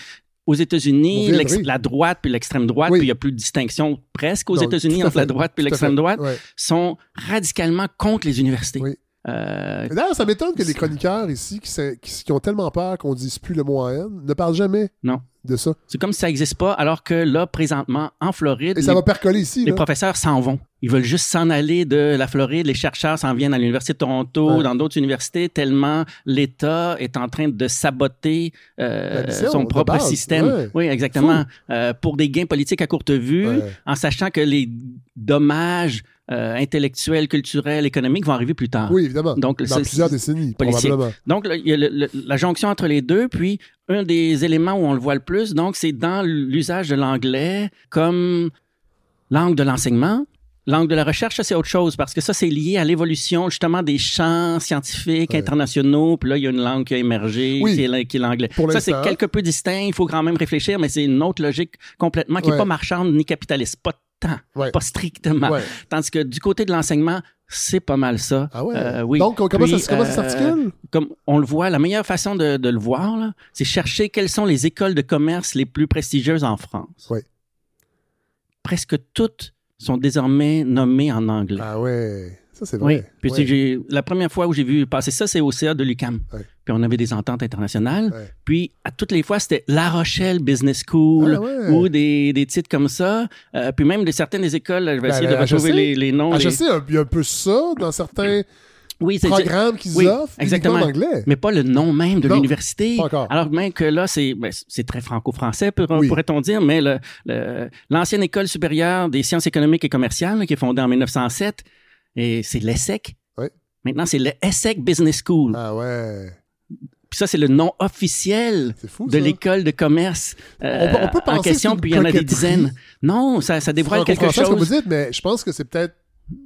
D: aux États-Unis, la droite puis l'extrême droite,
A: Oui.
D: puis il n'y a plus de distinction presque aux États-Unis entre la droite puis l'extrême droite,
A: Ouais.
D: sont radicalement contre les universités.
A: Oui.
D: Euh,
A: D'ailleurs, ça m'étonne que les chroniqueurs ici, qui, s'in- qui- qui ont tellement peur qu'on dise plus le mot en haine, ne parlent jamais
D: Non.
A: De ça.
D: c'est comme si ça n'existe pas, alors que là, présentement, en Floride,
A: Et ça
D: les,
A: va percoler ici.
D: les
A: là.
D: professeurs s'en vont. Ils veulent juste s'en aller de la Floride. Les chercheurs s'en viennent à l'Université de Toronto,
A: Ouais.
D: dans d'autres universités, tellement l'État est en train de saboter euh, son propre
A: base.
D: système.
A: Ouais.
D: Oui, exactement. Euh, pour des gains politiques à courte vue,
A: Ouais.
D: en sachant que les dommages euh, intellectuels, culturels, économiques vont arriver plus tard.
A: Oui, évidemment.
D: Donc,
A: Dans plusieurs décennies, probablement.
D: Donc, il y a le- le- la jonction entre les deux, puis un des éléments où on le voit le plus, donc, c'est dans l'usage de l'anglais comme langue de l'enseignement. Langue de la recherche, ça, c'est autre chose, parce que ça, c'est lié à l'évolution, justement, des champs scientifiques
A: Ouais.
D: internationaux. Puis là, il y a une langue qui a émergé,
A: Oui.
D: qui est l'anglais. Ça, c'est quelque peu distinct. Il faut quand même réfléchir, mais c'est une autre logique complètement qui n'est
A: Ouais.
D: pas marchande ni capitaliste. Pas tant,
A: Ouais.
D: pas strictement.
A: Ouais.
D: Tandis que du côté de l'enseignement, c'est pas mal ça.
A: Ah ouais.
D: Euh, oui.
A: Donc, on- comment,
D: Puis,
A: ça, comment ça
D: euh,
A: s'articule?
D: comme on le voit, la meilleure façon de, de le voir, c'est chercher quelles sont les écoles de commerce les plus prestigieuses en France.
A: Oui.
D: Presque toutes sont désormais nommées en anglais.
A: Ah ouais. Ça, c'est vrai.
D: oui. Puis j'ai- la première fois où j'ai vu passer ça, c'est au CA de l'UCAM. Puis on avait des ententes internationales. Puis à toutes les fois, c'était La Rochelle Business School
A: Ah
D: ou des, des titres comme ça. Euh, puis même de certaines des écoles, je vais
A: Ben,
D: essayer de retrouver
A: HEC.
D: les, les noms.
A: Je sais, il y a un peu ça dans certains
D: Oui, c'est
A: programmes qu'ils
D: oui,
A: offrent,
D: exactement.
A: en anglais.
D: mais pas le nom même de
A: Non,
D: l'université.
A: pas encore.
D: Alors même que là, c'est ben, c'est très franco-français, pour-
A: Oui.
D: pourrait-on dire, mais le- le- l'ancienne école supérieure des sciences économiques et commerciales, là, qui est fondée en 1907, et c'est l'ESSEC.
A: Oui.
D: Maintenant, c'est le ESSEC Business School.
A: Ah ouais.
D: Puis ça, c'est le nom officiel
A: fou,
D: de l'école de commerce euh,
A: On peut- on peut
D: en question,
A: que
D: puis il y en a des dizaines. Non, ça, ça dévoile quelque
A: Franco-français, comme
D: chose.
A: vous dites, mais je pense que c'est peut-être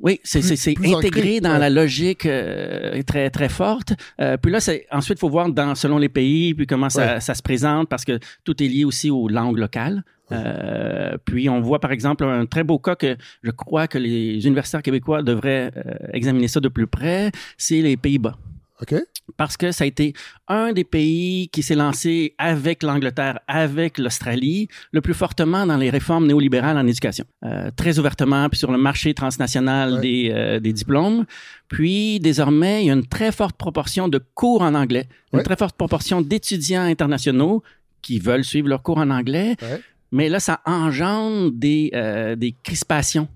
D: Oui, c'est intégré
A: ancré,
D: dans
A: ouais.
D: la logique euh, très très forte. Euh, puis là, c'est ensuite faut voir dans selon les pays puis comment ça se présente parce que tout est lié aussi aux langues locales. Euh, puis on voit par exemple un très beau cas que je crois que les universitaires québécois devraient euh, examiner ça de plus près, c'est les Pays-Bas.
A: OK.
D: parce que ça a été un des pays qui s'est lancé avec l'Angleterre, avec l'Australie, le plus fortement dans les réformes néolibérales en éducation. Euh, très ouvertement, puis sur le marché transnational
A: Ouais.
D: des, euh, des diplômes. Puis, désormais, il y a une très forte proportion de cours en anglais, une très forte proportion d'étudiants internationaux qui veulent suivre leurs cours en anglais.
A: Ouais.
D: Mais là, ça engendre des, euh, des crispations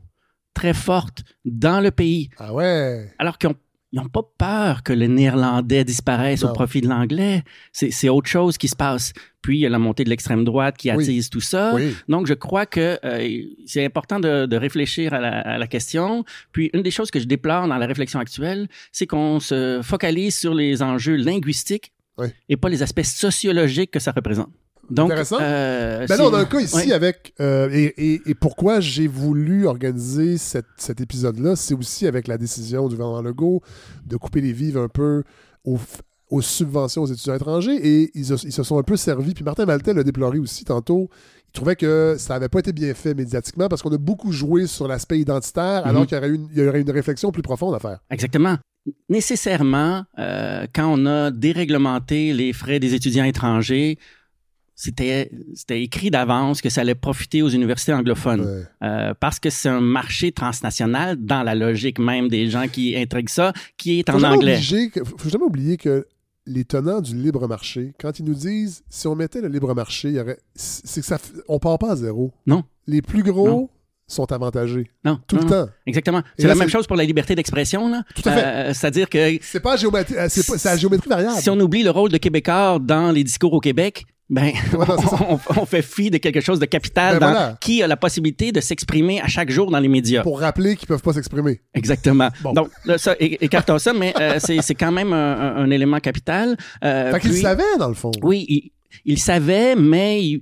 D: très fortes dans le pays
A: Ah ouais.
D: alors qu'ils n'ont pas peur que le néerlandais disparaisse
A: Non.
D: au profit de l'anglais. C'est autre chose qui se passe. Puis, il y a la montée de l'extrême droite qui
A: Oui.
D: attise tout ça.
A: Oui.
D: Donc, je crois que euh, c'est important de, de réfléchir à la, à la question. Puis, une des choses que je déplore dans la réflexion actuelle, c'est qu'on se focalise sur les enjeux linguistiques
A: Oui.
D: et pas les aspects sociologiques que ça représente. Donc,
A: Intéressant.
D: euh,
A: Ben là, on a un cas ici
D: Ouais.
A: avec. euh, et, et- et pourquoi j'ai voulu organiser cette- cet épisode-là, c'est aussi avec la décision du gouvernement Legault de couper les vives un peu aux, aux subventions aux étudiants étrangers. Et ils, a- ils se sont un peu servis. Puis Martin Maltais l'a déploré aussi tantôt. Il trouvait que ça n'avait pas été bien fait médiatiquement parce qu'on a beaucoup joué sur l'aspect identitaire, alors
D: Mhm.
A: qu'il y aurait, une, il y aurait une réflexion plus profonde à faire.
D: Exactement. Nécessairement, euh, quand on a déréglementé les frais des étudiants étrangers, c'était c'était écrit d'avance que ça allait profiter aux universités anglophones.
A: Ouais.
D: Euh, parce que c'est un marché transnational dans la logique même des gens qui intriguent ça, qui est
A: Faut
D: en anglais.
A: que- faut jamais oublier que les tenants du libre marché, quand ils nous disent si on mettait le libre marché, il y aurait, c'est que ça, f- on part pas à zéro.
D: Non.
A: Les plus gros
D: Non.
A: sont avantagés
D: Non,
A: tout
D: non,
A: le
D: non.
A: temps.
D: Exactement. C'est la même chose pour la liberté d'expression. là.
A: Tout à fait.
D: Euh, C'est-à-dire que
A: C'est pas, géométrie, euh, c'est pas c'est la géométrie variable.
D: si on oublie le rôle de Québécois dans les discours au Québec, ben, on, on fait fi de quelque chose de capital
A: Ben
D: dans
A: voilà.
D: qui a la possibilité de s'exprimer à chaque jour dans les médias.
A: Pour rappeler qu'ils peuvent pas s'exprimer.
D: Exactement.
A: Bon.
D: Donc, là, ça, écartons ça, mais euh, c'est quand même un, élément capital. Euh,
A: fait qu'ils
D: puis-
A: savaient, dans le fond.
D: Oui, il, il savait, mais il-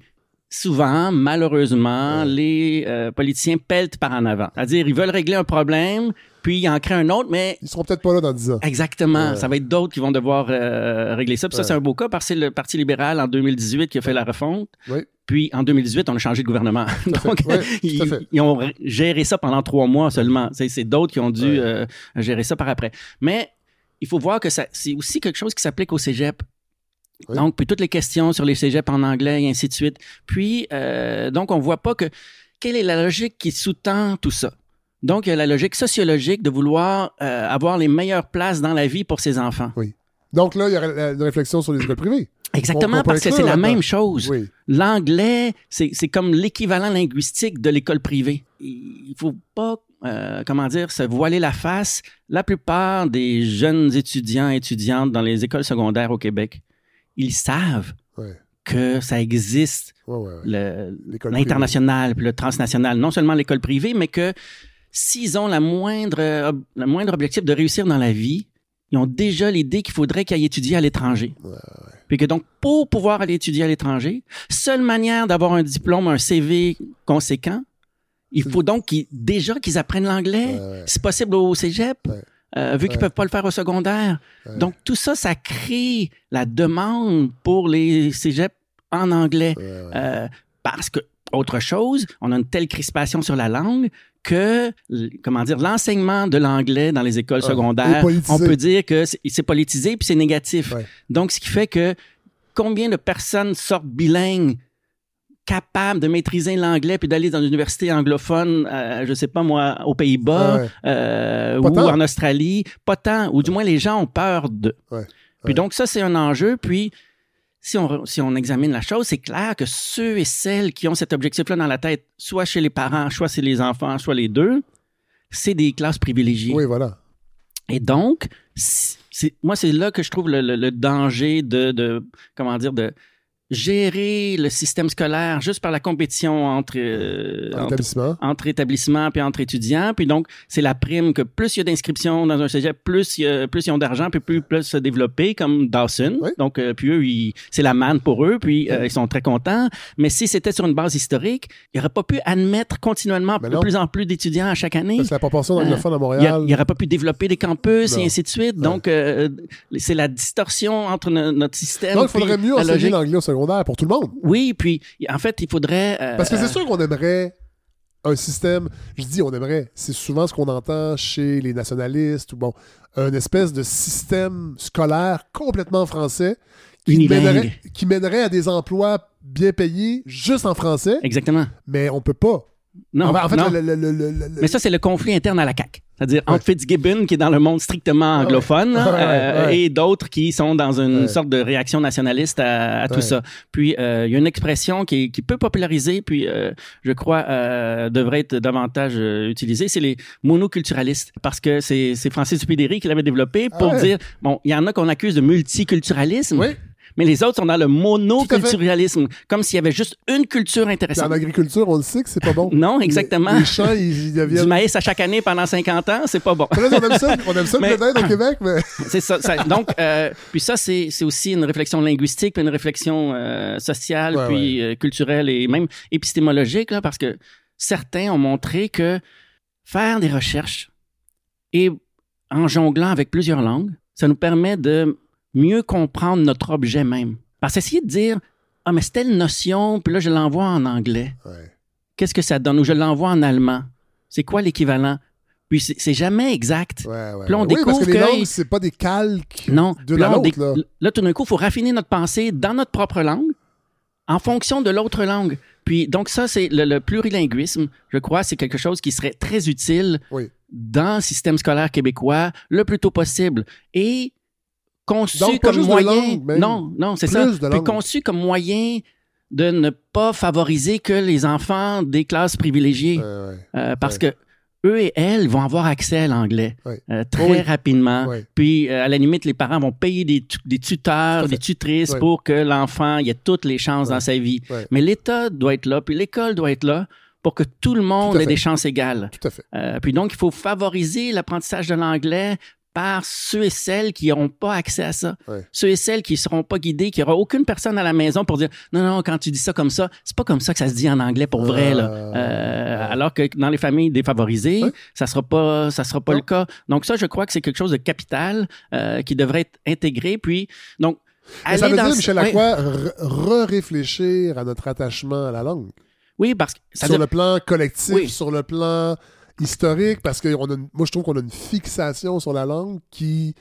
D: souvent, malheureusement,
A: Ouais.
D: les euh, politiciens peltent par en avant. C'est-à-dire, ils veulent régler un problème, puis ils en créent un autre, mais
A: Ils seront peut-être pas là dans 10 ans.
D: Exactement.
A: Ouais.
D: Ça va être d'autres qui vont devoir euh, régler ça. Puis ça, c'est un beau cas parce que c'est le Parti libéral en 2018 qui a fait la refonte.
A: Oui.
D: Puis en 2018, on a changé de gouvernement. Donc, ils, ils ont géré ça pendant trois mois seulement. C'est d'autres qui ont dû euh, gérer ça par après. Mais il faut voir que ça, c'est aussi quelque chose qui s'applique au cégep.
A: Oui.
D: Donc, puis toutes les questions sur les cégeps en anglais et ainsi de suite. Puis, euh, donc, on voit pas que quelle est la logique qui sous-tend tout ça? Donc, il y a la logique sociologique de vouloir euh, avoir les meilleures places dans la vie pour ses enfants.
A: Donc là, il y la- une réflexion sur les écoles privées.
D: Exactement, parce que c'est la même chose.
A: Oui.
D: L'anglais, c'est comme l'équivalent linguistique de l'école privée. Il faut pas, euh, comment dire, se voiler la face. La plupart des jeunes étudiants et étudiantes dans les écoles secondaires au Québec, ils savent que ça existe,
A: Ouais, ouais, ouais.
D: le-
A: L'école
D: l'international puis le transnational. Non seulement l'école privée, mais que s'ils ont la moindre, euh, le moindre objectif de réussir dans la vie, ils ont déjà l'idée qu'il faudrait qu'ils aillent étudier à l'étranger. Puis que donc, pour pouvoir aller étudier à l'étranger, seule manière d'avoir un diplôme, un CV conséquent, il faut donc qu'ils- déjà qu'ils apprennent l'anglais.
A: Ouais, ouais.
D: C'est possible au cégep,
A: Ouais.
D: euh, vu qu'ils
A: Ouais.
D: peuvent pas le faire au secondaire.
A: Ouais.
D: Donc, tout ça, ça crée la demande pour les cégeps en anglais.
A: Ouais, ouais.
D: Euh, parce que, autre chose, on a une telle crispation sur la langue que, comment dire, l'enseignement de l'anglais dans les écoles
A: Ah,
D: secondaires, on peut dire que c'est politisé puis c'est négatif.
A: Ouais.
D: Donc, ce qui fait que combien de personnes sortent bilingues capables de maîtriser l'anglais puis d'aller dans une université anglophone, euh, je sais pas moi, aux Pays-Bas
A: Ouais, ouais.
D: euh, ou
A: tant.
D: en Australie, pas tant, ou du moins les gens ont peur de.
A: Ouais,
D: Puis donc ça c'est un enjeu. Puis si on si on examine la chose, c'est clair que ceux et celles qui ont cet objectif-là dans la tête, soit chez les parents, soit chez les enfants, soit les deux, c'est des classes privilégiées.
A: Oui, voilà.
D: Et donc, moi, c'est là que je trouve le, le- le danger de, de, comment dire, de gérer le système scolaire juste par la compétition entre, euh,
A: En
D: entre,
A: établissement.
D: entre établissements puis entre étudiants. Puis donc, c'est la prime que plus il y a d'inscriptions dans un cégep, plus, y a- plus ils ont d'argent, puis plus ils peuvent se développer, comme Dawson.
A: Oui.
D: Donc, euh, puis eux, ils- c'est la manne pour eux, puis euh, ils sont très contents. Mais si c'était sur une base historique, ils n'auraient pas pu admettre continuellement
A: Mais
D: de plus en plus d'étudiants à chaque année.
A: Que la proportion d'anglophones à Montréal.
D: n'aurait pas pu développer des campus
A: Non.
D: et ainsi de suite. Donc, euh, c'est la distorsion entre no- notre système.
A: Donc, il faudrait mieux enseigner l'anglais au secondaire pour tout le monde.
D: Oui, puis en fait, il faudrait. euh,
A: Parce que c'est sûr qu'on aimerait un système, je dis on aimerait, c'est souvent ce qu'on entend chez les nationalistes ou bon, un espèce de système scolaire complètement français qui mènerait, qui mènerait à des emplois bien payés juste en français,
D: Exactement.
A: mais on peut pas.
D: Non,
A: en fait,
D: non.
A: le- le- le- le- le-
D: Mais ça, c'est le conflit interne à la CAQ. C'est-à-dire
A: Ouais.
D: entre Fitzgibbon, qui est dans le monde strictement
A: ouais.
D: anglophone,
A: Ouais,
D: euh,
A: ouais.
D: et d'autres qui sont dans une sorte de réaction nationaliste à, à tout ça. Puis, euh, il y a une expression qui qui peut populariser, puis euh, je crois euh, devrait être davantage euh, utilisée, c'est les monoculturalistes. Parce que c'est Francis Dupédéry qui l'avait développé pour
A: Ah
D: dire, bon, il y en a qu'on accuse de multiculturalisme,
A: Oui.
D: Mais les autres sont dans le monoculturalisme, comme s'il y avait juste une culture
A: Puis en
D: intéressante.
A: agriculture, on le sait que c'est pas bon.
D: Non, exactement.
A: Les, les champs, ils, ils
D: Du
A: deviennent.
D: maïs à chaque année pendant 50 ans, c'est pas bon.
A: On aime ça, on aime ça
D: Mais-
A: d'Inde au Québec, mais.
D: C'est ça, ça- Donc, euh, puis ça, c'est c'est aussi une réflexion linguistique, puis une réflexion euh, sociale,
A: Ouais,
D: puis euh, culturelle et même épistémologique, là, parce que certains ont montré que faire des recherches et en jonglant avec plusieurs langues, ça nous permet de mieux comprendre notre objet même. Parce qu'essayer de dire, ah, mais c'est telle notion, puis là, je l'envoie en anglais.
A: Ouais.
D: Qu'est-ce que ça donne? Ou je l'envoie en allemand. C'est quoi l'équivalent? Puis c'est jamais exact.
A: Ouais, ouais.
D: Puis là, on
A: parce que
D: découvre que-
A: c'est pas des calques
D: Non.
A: de
D: là,
A: la là.
D: là, tout d'un coup, il faut raffiner notre pensée dans notre propre langue en fonction de l'autre langue. Puis donc ça, c'est le, le plurilinguisme, je crois, c'est quelque chose qui serait très utile
A: Oui.
D: dans le système scolaire québécois le plus tôt possible. Et conçu
A: Donc,
D: comme moyen...
A: langue, même.
D: non, non, c'est
A: Plus
D: ça.
A: de
D: Puis conçu comme moyen de ne pas favoriser que les enfants des classes privilégiées.
A: Ouais.
D: Euh, parce
A: Ouais.
D: que eux et elles vont avoir accès à l'anglais
A: Ouais.
D: euh, très
A: Oui.
D: rapidement. Puis, euh, à la limite, les parents vont payer des, tu- des tuteurs, des tutrices pour que l'enfant ait toutes les chances dans sa vie. Mais l'État doit être là, puis l'école doit être là pour que tout le monde
A: Tout
D: ait des chances égales.
A: Tout à fait.
D: Euh, puis donc, il faut favoriser l'apprentissage de l'anglais par ceux et celles qui n'auront pas accès à ça.
A: Ouais.
D: Ceux et celles qui ne seront pas guidés, qui n'aura aucune personne à la maison pour dire non, non, quand tu dis ça comme ça, c'est pas comme ça que ça se dit en anglais pour vrai. Là.
A: Euh,
D: Euh. Alors que dans les familles défavorisées,
A: Ouais.
D: ça sera pas, ça sera pas
A: Non.
D: le cas. Donc ça, je crois que c'est quelque chose de capital euh, qui devrait être intégré. Puis donc,
A: Mais ça veut dire,
D: ce-
A: Michel
D: oui.
A: Lacroix, re- re-réfléchir à notre attachement à la langue.
D: Oui, parce que ça
A: sur
D: veut-
A: le plan collectif,
D: Oui.
A: sur le plan historique, parce que on a une- moi, je trouve qu'on a une fixation sur la langue qui,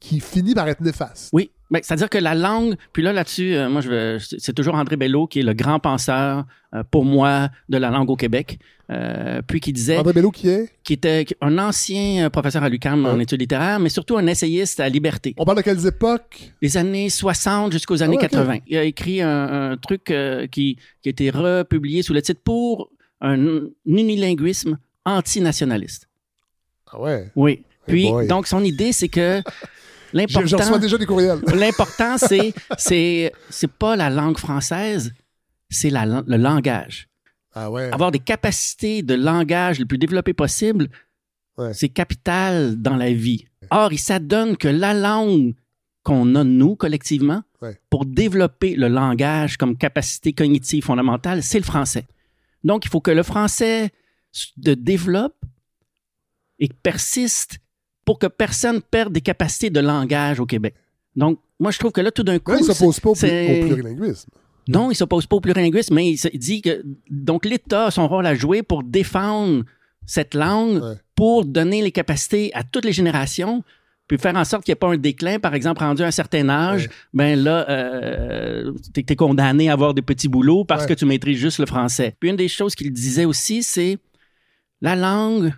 A: qui finit par être néfaste.
D: Oui, ben, c'est-à-dire que la langue, puis là, là-dessus, euh, moi, je c'est toujours André Bello qui est le grand penseur, euh, pour moi, de la langue au Québec, euh, puis qui disait,
A: André Bello qui est?
D: qui était un ancien professeur à l'UQAM en études littéraires, mais surtout un essayiste à Liberté,
A: On parle de quelles époques?
D: Des années 60 jusqu'aux années
A: Ah ouais, ok.
D: 80. Il a écrit un, un truc qui, qui a été republié sous le titre pour un unilinguisme antinationaliste.
A: Ah ouais?
D: Oui. Puis, donc, son idée, c'est que
A: Je, je reçois
D: l'important...
A: déjà des courriels.
D: L'important, c'est, c'est, c'est pas la langue française, c'est la, le langage.
A: Ah ouais.
D: Avoir des capacités de langage le plus développées possible,
A: Ouais.
D: c'est capital dans la vie. Or, il s'adonne que la langue qu'on a, nous, collectivement,
A: Ouais.
D: pour développer le langage comme capacité cognitive fondamentale, c'est le français. Donc, il faut que le français se développe et persiste pour que personne perde des capacités de langage au Québec. Donc, moi, je trouve que là, tout d'un coup,
A: il ne s'oppose pas au, plurilinguisme.
D: non, il s'oppose pas au plurilinguisme, mais il, dit que donc l'État a son rôle à jouer pour défendre cette langue,
A: Ouais.
D: pour donner les capacités à toutes les générations, puis faire en sorte qu'il n'y ait pas un déclin, par exemple, rendu à un certain âge,
A: Ouais.
D: ben là, euh, t'es es condamné à avoir des petits boulots parce
A: Ouais.
D: que tu maîtrises juste le français. Puis une des choses qu'il disait aussi, c'est la langue,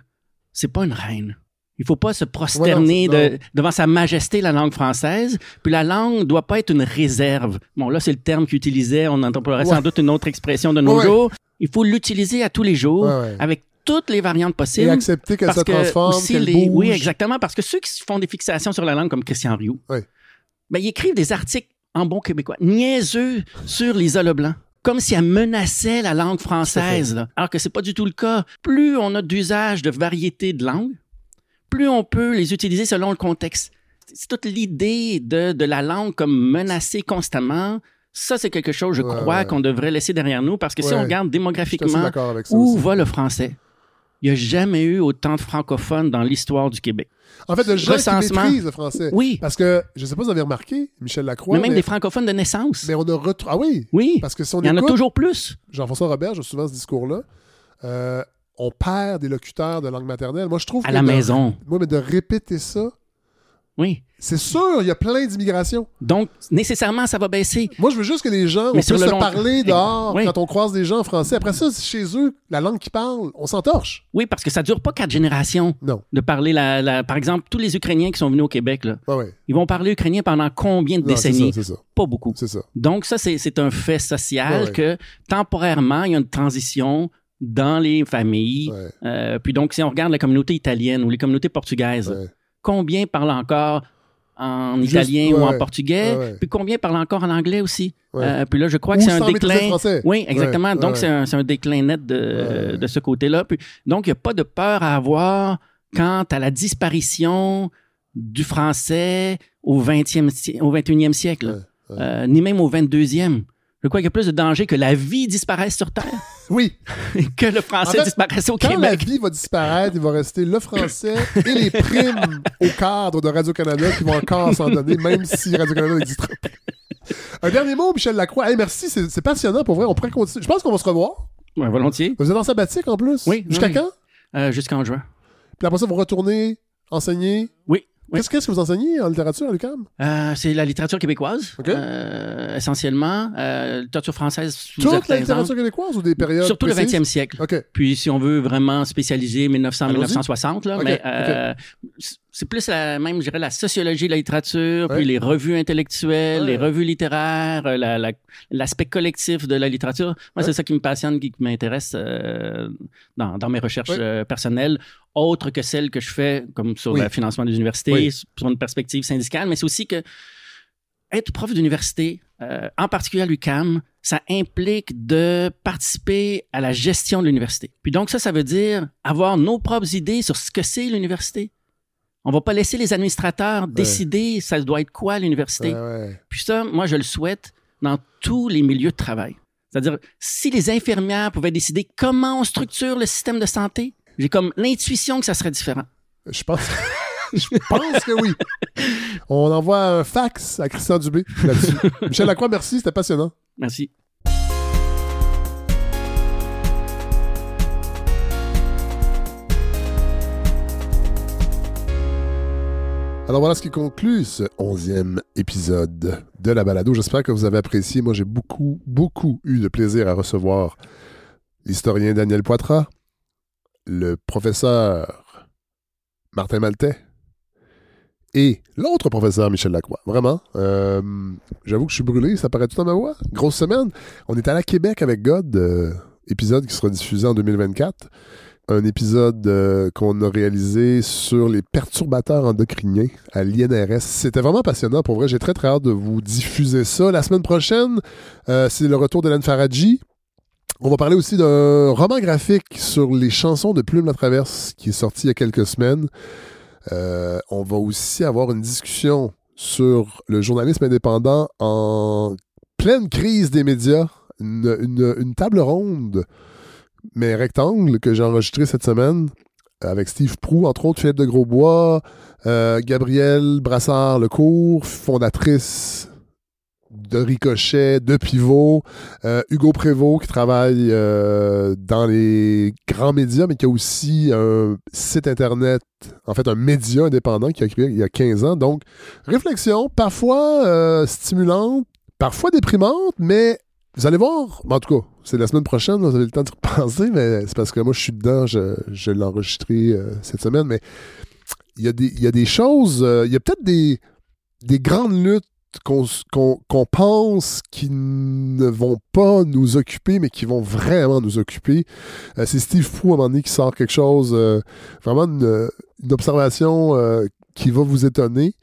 D: c'est pas une reine. Il faut pas se prosterner
A: Ouais, non, c'est-
D: de- devant sa majesté, la langue française. Puis la langue doit pas être une réserve. Bon, là, c'est le terme qu'il utilisait. On emploierait sans doute une autre expression de nos jours. Il faut l'utiliser à tous les jours avec toutes les variantes
A: Et
D: possibles.
A: accepter qu'elle
D: parce
A: se
D: que
A: transforme,
D: aussi les-. Oui, exactement. Parce que ceux qui font des fixations sur la langue, comme Christian Rioux, ben, ils écrivent des articles en bon québécois, niaiseux sur l'isole blanc. Comme si elle menaçait la langue française, là. alors que c'est pas du tout le cas. Plus on a d'usage de variétés de langues, plus on peut les utiliser selon le contexte. C'est toute l'idée de, de la langue comme menacée constamment. Ça, c'est quelque chose, je
A: Ouais,
D: crois,
A: ouais.
D: qu'on devrait laisser derrière nous parce que si on regarde démographiquement
A: ça
D: où va le français, il n'y a jamais eu autant de francophones dans l'histoire du Québec.
A: En fait, de gens qui
D: recensement.
A: maîtrisent le français.
D: Oui,
A: Parce que, je ne sais pas si vous avez remarqué, Michel Lacroix,
D: mais même
A: mais,
D: des francophones de naissance.
A: mais on a retrouvé... Ah oui!
D: Oui,
A: Parce que si on
D: il y en a toujours plus.
A: Jean-François Robert, j'ai souvent ce discours-là, euh, on perd des locuteurs de langue maternelle. Moi, je trouve
D: À
A: que
D: la
A: de-
D: maison.
A: Moi, mais de répéter ça,
D: Oui.
A: c'est sûr, il y a plein d'immigration.
D: Donc, nécessairement, ça va baisser.
A: Moi, je veux juste que les gens,
D: Mais
A: on
D: sur
A: puisse
D: le
A: se parler dehors
D: Oui.
A: quand on croise des gens en français. Après ça, chez eux, la langue qu'ils parlent, on s'entorche.
D: Oui, parce que ça dure pas quatre générations
A: Non.
D: de parler la, la- Par exemple, tous les Ukrainiens qui sont venus au Québec, là,
A: ouais.
D: ils vont parler ukrainien pendant combien de
A: Non,
D: décennies?
A: ça, c'est ça.
D: Pas beaucoup.
A: C'est ça.
D: Donc, ça, c'est c'est un fait social que temporairement, il y a une transition dans les familles. Euh, puis donc, si on regarde la communauté italienne ou les communautés portugaises. Combien parlent encore en
A: Juste-
D: italien ou en portugais?
A: Ouais, ouais.
D: Puis combien parlent encore en anglais aussi? Euh, puis là, je crois
A: Ou
D: que c'est un déclin. Oui, exactement. Donc, c'est un, un déclin net de, de ce côté-là. Puis, donc, il n'y a pas de peur à avoir quant à la disparition du français au 20e, si- au 21e siècle. Euh, ni même au 22e. Je crois qu'il y a plus de danger que la vie disparaisse sur Terre
A: Oui,
D: que le français
A: En fait,
D: disparaisse au
A: quand la
D: Québec.
A: vie va disparaître, il va rester le français et les primes au cadre de Radio-Canada qui vont encore s'en donner, même si Radio-Canada n'existera pas. Un dernier mot, Michel Lacroix. Hey, merci, c'est c'est passionnant pour vrai. On pourrait continuer. Je pense qu'on va se revoir.
D: Ouais, volontiers.
A: Vous êtes en sabbatique en plus?
D: Oui,
A: Jusqu'à
D: oui.
A: quand?
D: Euh, Jusqu'en juin.
A: Puis après ça, vous retournez enseigner?
D: Oui. Oui.
A: Qu'est-ce qu'est-ce que vous enseignez en littérature à l'UQAM?
D: Euh, c'est la littérature québécoise,
A: OK.
D: euh, essentiellement. Euh, littérature française sous
A: Toute la littérature québécoise ou des périodes
D: Surtout le
A: précises?
D: 20e siècle.
A: OK.
D: Puis si on veut vraiment spécialiser 1900-1960, là,
A: Ok,
D: mais euh, c'est plus la même, je dirais, la sociologie de la littérature,
A: Ouais.
D: puis les revues intellectuelles,
A: Ouais.
D: les revues littéraires, euh, la- la- l'aspect collectif de la littérature. Moi,
A: Ouais.
D: c'est ça qui me passionne, qui, m'intéresse euh, dans, dans mes recherches euh, personnelles, autres que celles que je fais, comme sur
A: Oui.
D: le financement des universités,
A: Oui.
D: sur une perspective syndicale, mais c'est aussi que être prof d'université, euh, en particulier à l'UCAM, ça implique de participer à la gestion de l'université. Puis donc ça, ça veut dire avoir nos propres idées sur ce que c'est l'université. On va pas laisser les administrateurs décider ça doit être quoi l'université. Puis ça, moi, je le souhaite dans tous les milieux de travail. C'est-à-dire, si les infirmières pouvaient décider comment on structure le système de santé, j'ai comme l'intuition que ça serait différent.
A: Je pense, je pense que oui. On envoie un fax à Christian Dubé là-dessus. Michel Lacroix, merci, c'était passionnant.
D: Merci.
A: Alors voilà ce qui conclut ce onzième épisode de la balado. J'espère que vous avez apprécié. Moi, j'ai beaucoup, beaucoup eu de plaisir à recevoir l'historien Daniel Poitras, le professeur Martin Maltais et l'autre professeur Michel Lacroix. Vraiment, euh, j'avoue que je suis brûlé, ça paraît tout dans ma voix. Grosse semaine. On est à Québec avec God, euh, épisode qui sera diffusé en 2024 un épisode euh, qu'on a réalisé sur les perturbateurs endocriniens à l'INRS. C'était vraiment passionnant. Pour vrai, j'ai très très hâte de vous diffuser ça. La semaine prochaine, euh, c'est le retour d'Hélène Faradji. On va parler aussi d'un roman graphique sur les chansons de Plume la Traverse qui est sorti il y a quelques semaines. Euh, on va aussi avoir une discussion sur le journalisme indépendant en pleine crise des médias. Une, table ronde mais rectangle que j'ai enregistré cette semaine avec Steve Prou, entre autres Philippe de Grosbois, euh, Gabrielle Brassard-Lecourt, fondatrice de Ricochet, de Pivot, euh, Hugo Prévost qui travaille euh, dans les grands médias, mais qui a aussi un site internet, en fait un média indépendant qui a créé il y a 15 ans. Donc, réflexion, parfois euh, stimulante, parfois déprimante, mais vous allez voir, en tout cas, c'est la semaine prochaine, vous avez le temps de repenser, mais c'est parce que moi je suis dedans, je, je l'ai enregistré euh, cette semaine, mais il y, a des- choses, euh, il y a peut-être des, des grandes luttes qu'on pense qui ne vont pas nous occuper, mais qui vont vraiment nous occuper. Euh, c'est Steve Prou, à un moment donné, qui sort quelque chose, vraiment une, observation qui va vous étonner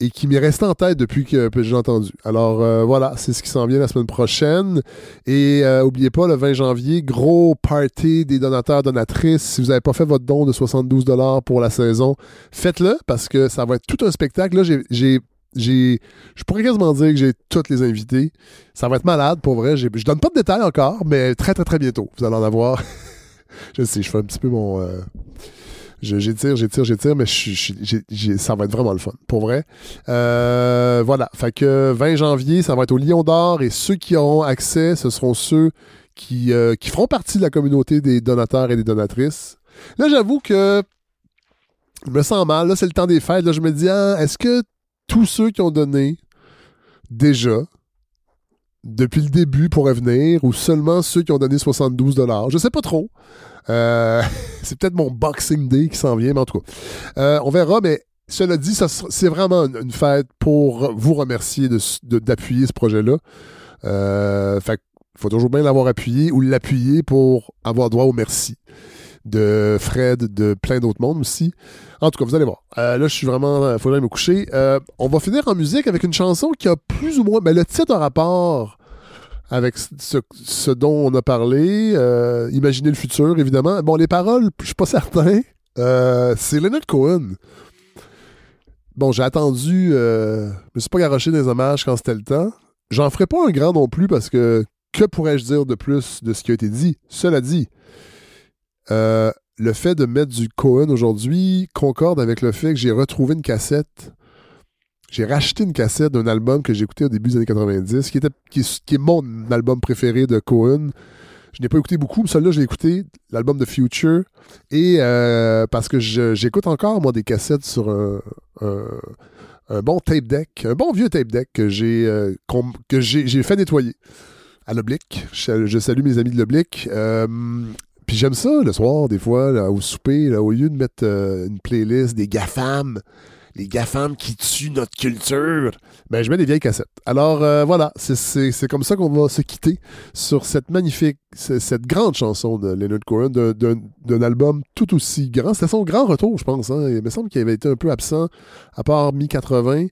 A: et qui m'est resté en tête depuis que, j'ai entendu. Alors euh, voilà, c'est ce qui s'en vient la semaine prochaine. Et euh, oubliez pas, le 20 janvier, gros party des donateurs, donatrices. Si vous n'avez pas fait votre don de 72 pour la saison, faites-le parce que ça va être tout un spectacle. Là, j'ai- j'ai je pourrais quasiment dire que j'ai toutes les invités. Ça va être malade pour vrai. Je donne pas de détails encore, mais très très très bientôt. Vous allez en avoir. je sais, je fais un petit peu mon euh, J'étire, j'étire, j'étire, mais je ça va être vraiment le fun, pour vrai. Euh, voilà, fait que 20 janvier, ça va être au Lion d'Or et ceux qui auront accès, ce seront ceux qui, euh, qui feront partie de la communauté des donateurs et des donatrices. Là, j'avoue que je me sens mal. Là, c'est le temps des fêtes. Là, je me dis, ah, est-ce que tous ceux qui ont donné déjà, depuis le début pourraient venir, ou seulement ceux qui ont donné 72 Je sais pas trop. Euh, c'est peut-être mon Boxing Day qui s'en vient, mais en tout cas. Euh, on verra, mais cela dit, c'est vraiment une fête pour vous remercier d'appuyer ce projet-là. Euh, fait faut toujours bien l'avoir appuyé ou l'appuyer pour avoir droit au merci de Fred, de plein d'autres mondes aussi. En tout cas, vous allez voir. Euh, là, je suis vraiment. Il faudrait me coucher. Euh, on va finir en musique avec une chanson qui a plus ou moins. Mais le titre a rapport avec ce, dont on a parlé. Euh, Imaginez le futur, évidemment. Bon, les paroles, je suis pas certain. c'est Leonard Cohen. Bon, j'ai attendu. je me suis pas garoché des hommages quand c'était le temps. J'en ferai pas un grand non plus parce que que pourrais-je dire de plus de ce qui a été dit? Cela dit, euh, le fait de mettre du Cohen aujourd'hui concorde avec le fait que j'ai retrouvé une cassette. J'ai racheté une cassette d'un album que écouté au début des années 90, qui, était, qui, est mon album préféré de Cohen. Je n'ai pas écouté beaucoup, mais celui-là, j'ai écouté l'album de Future. Et euh, parce que j'écoute encore, moi, des cassettes sur un, bon tape deck, un bon vieux tape deck que j'ai euh, fait nettoyer à l'Oblique. Je, salue mes amis de l'Oblique. Puis j'aime ça le soir, des fois, au souper, au lieu de mettre euh, une playlist des GAFAM, les GAFAM qui tuent notre culture, ben je mets des vieilles cassettes. Alors euh, voilà, c'est comme ça qu'on va se quitter sur cette magnifique, cette grande chanson de Leonard Cohen, d'un album tout aussi grand. C'était son grand retour, je pense. Hein. Il me semble qu'il avait été un peu absent, à part mi-80.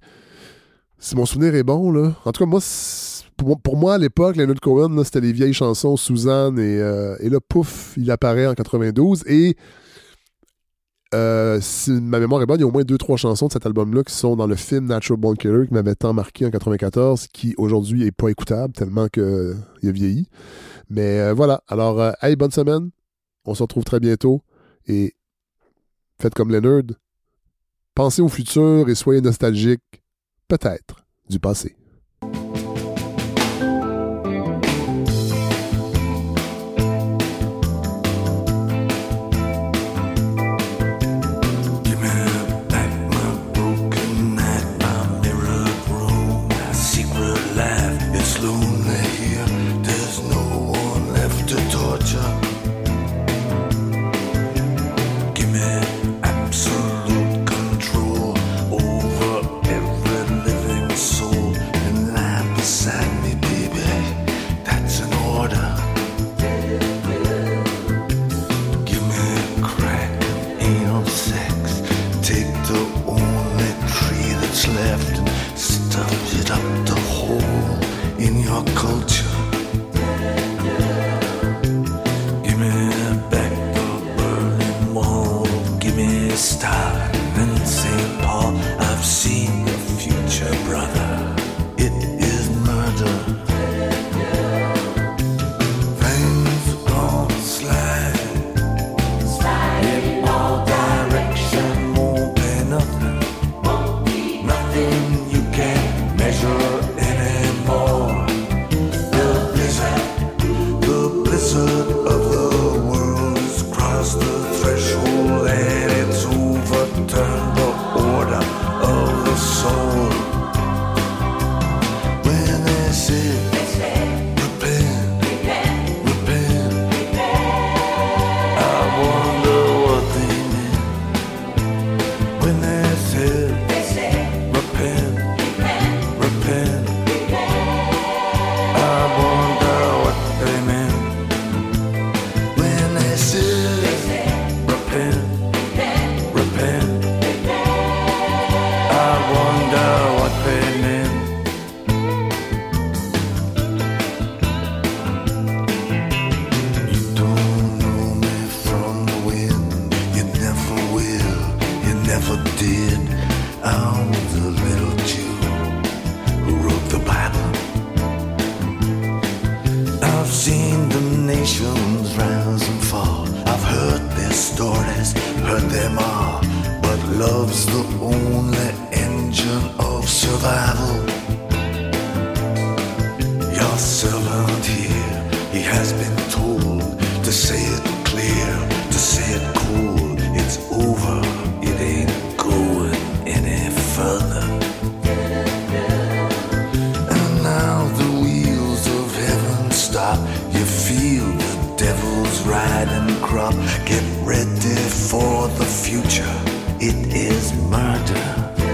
A: Si mon souvenir est bon, là. En tout cas, moi, pour, moi, à l'époque, Leonard Cohen, c'était les vieilles chansons Suzanne et, euh, et, là, pouf, il apparaît en 92. Et euh, si ma mémoire est bonne, il y a au moins deux, trois chansons de cet album-là qui sont dans le film Natural Born Killer qui m'avait tant marqué en 94, qui aujourd'hui est pas écoutable tellement qu'il a vieilli. Mais euh, voilà. Alors, hey, bonne semaine. On se retrouve très bientôt. Et faites comme Leonard. Pensez au futur et soyez nostalgiques, peut-être, du passé.
E: It is murder.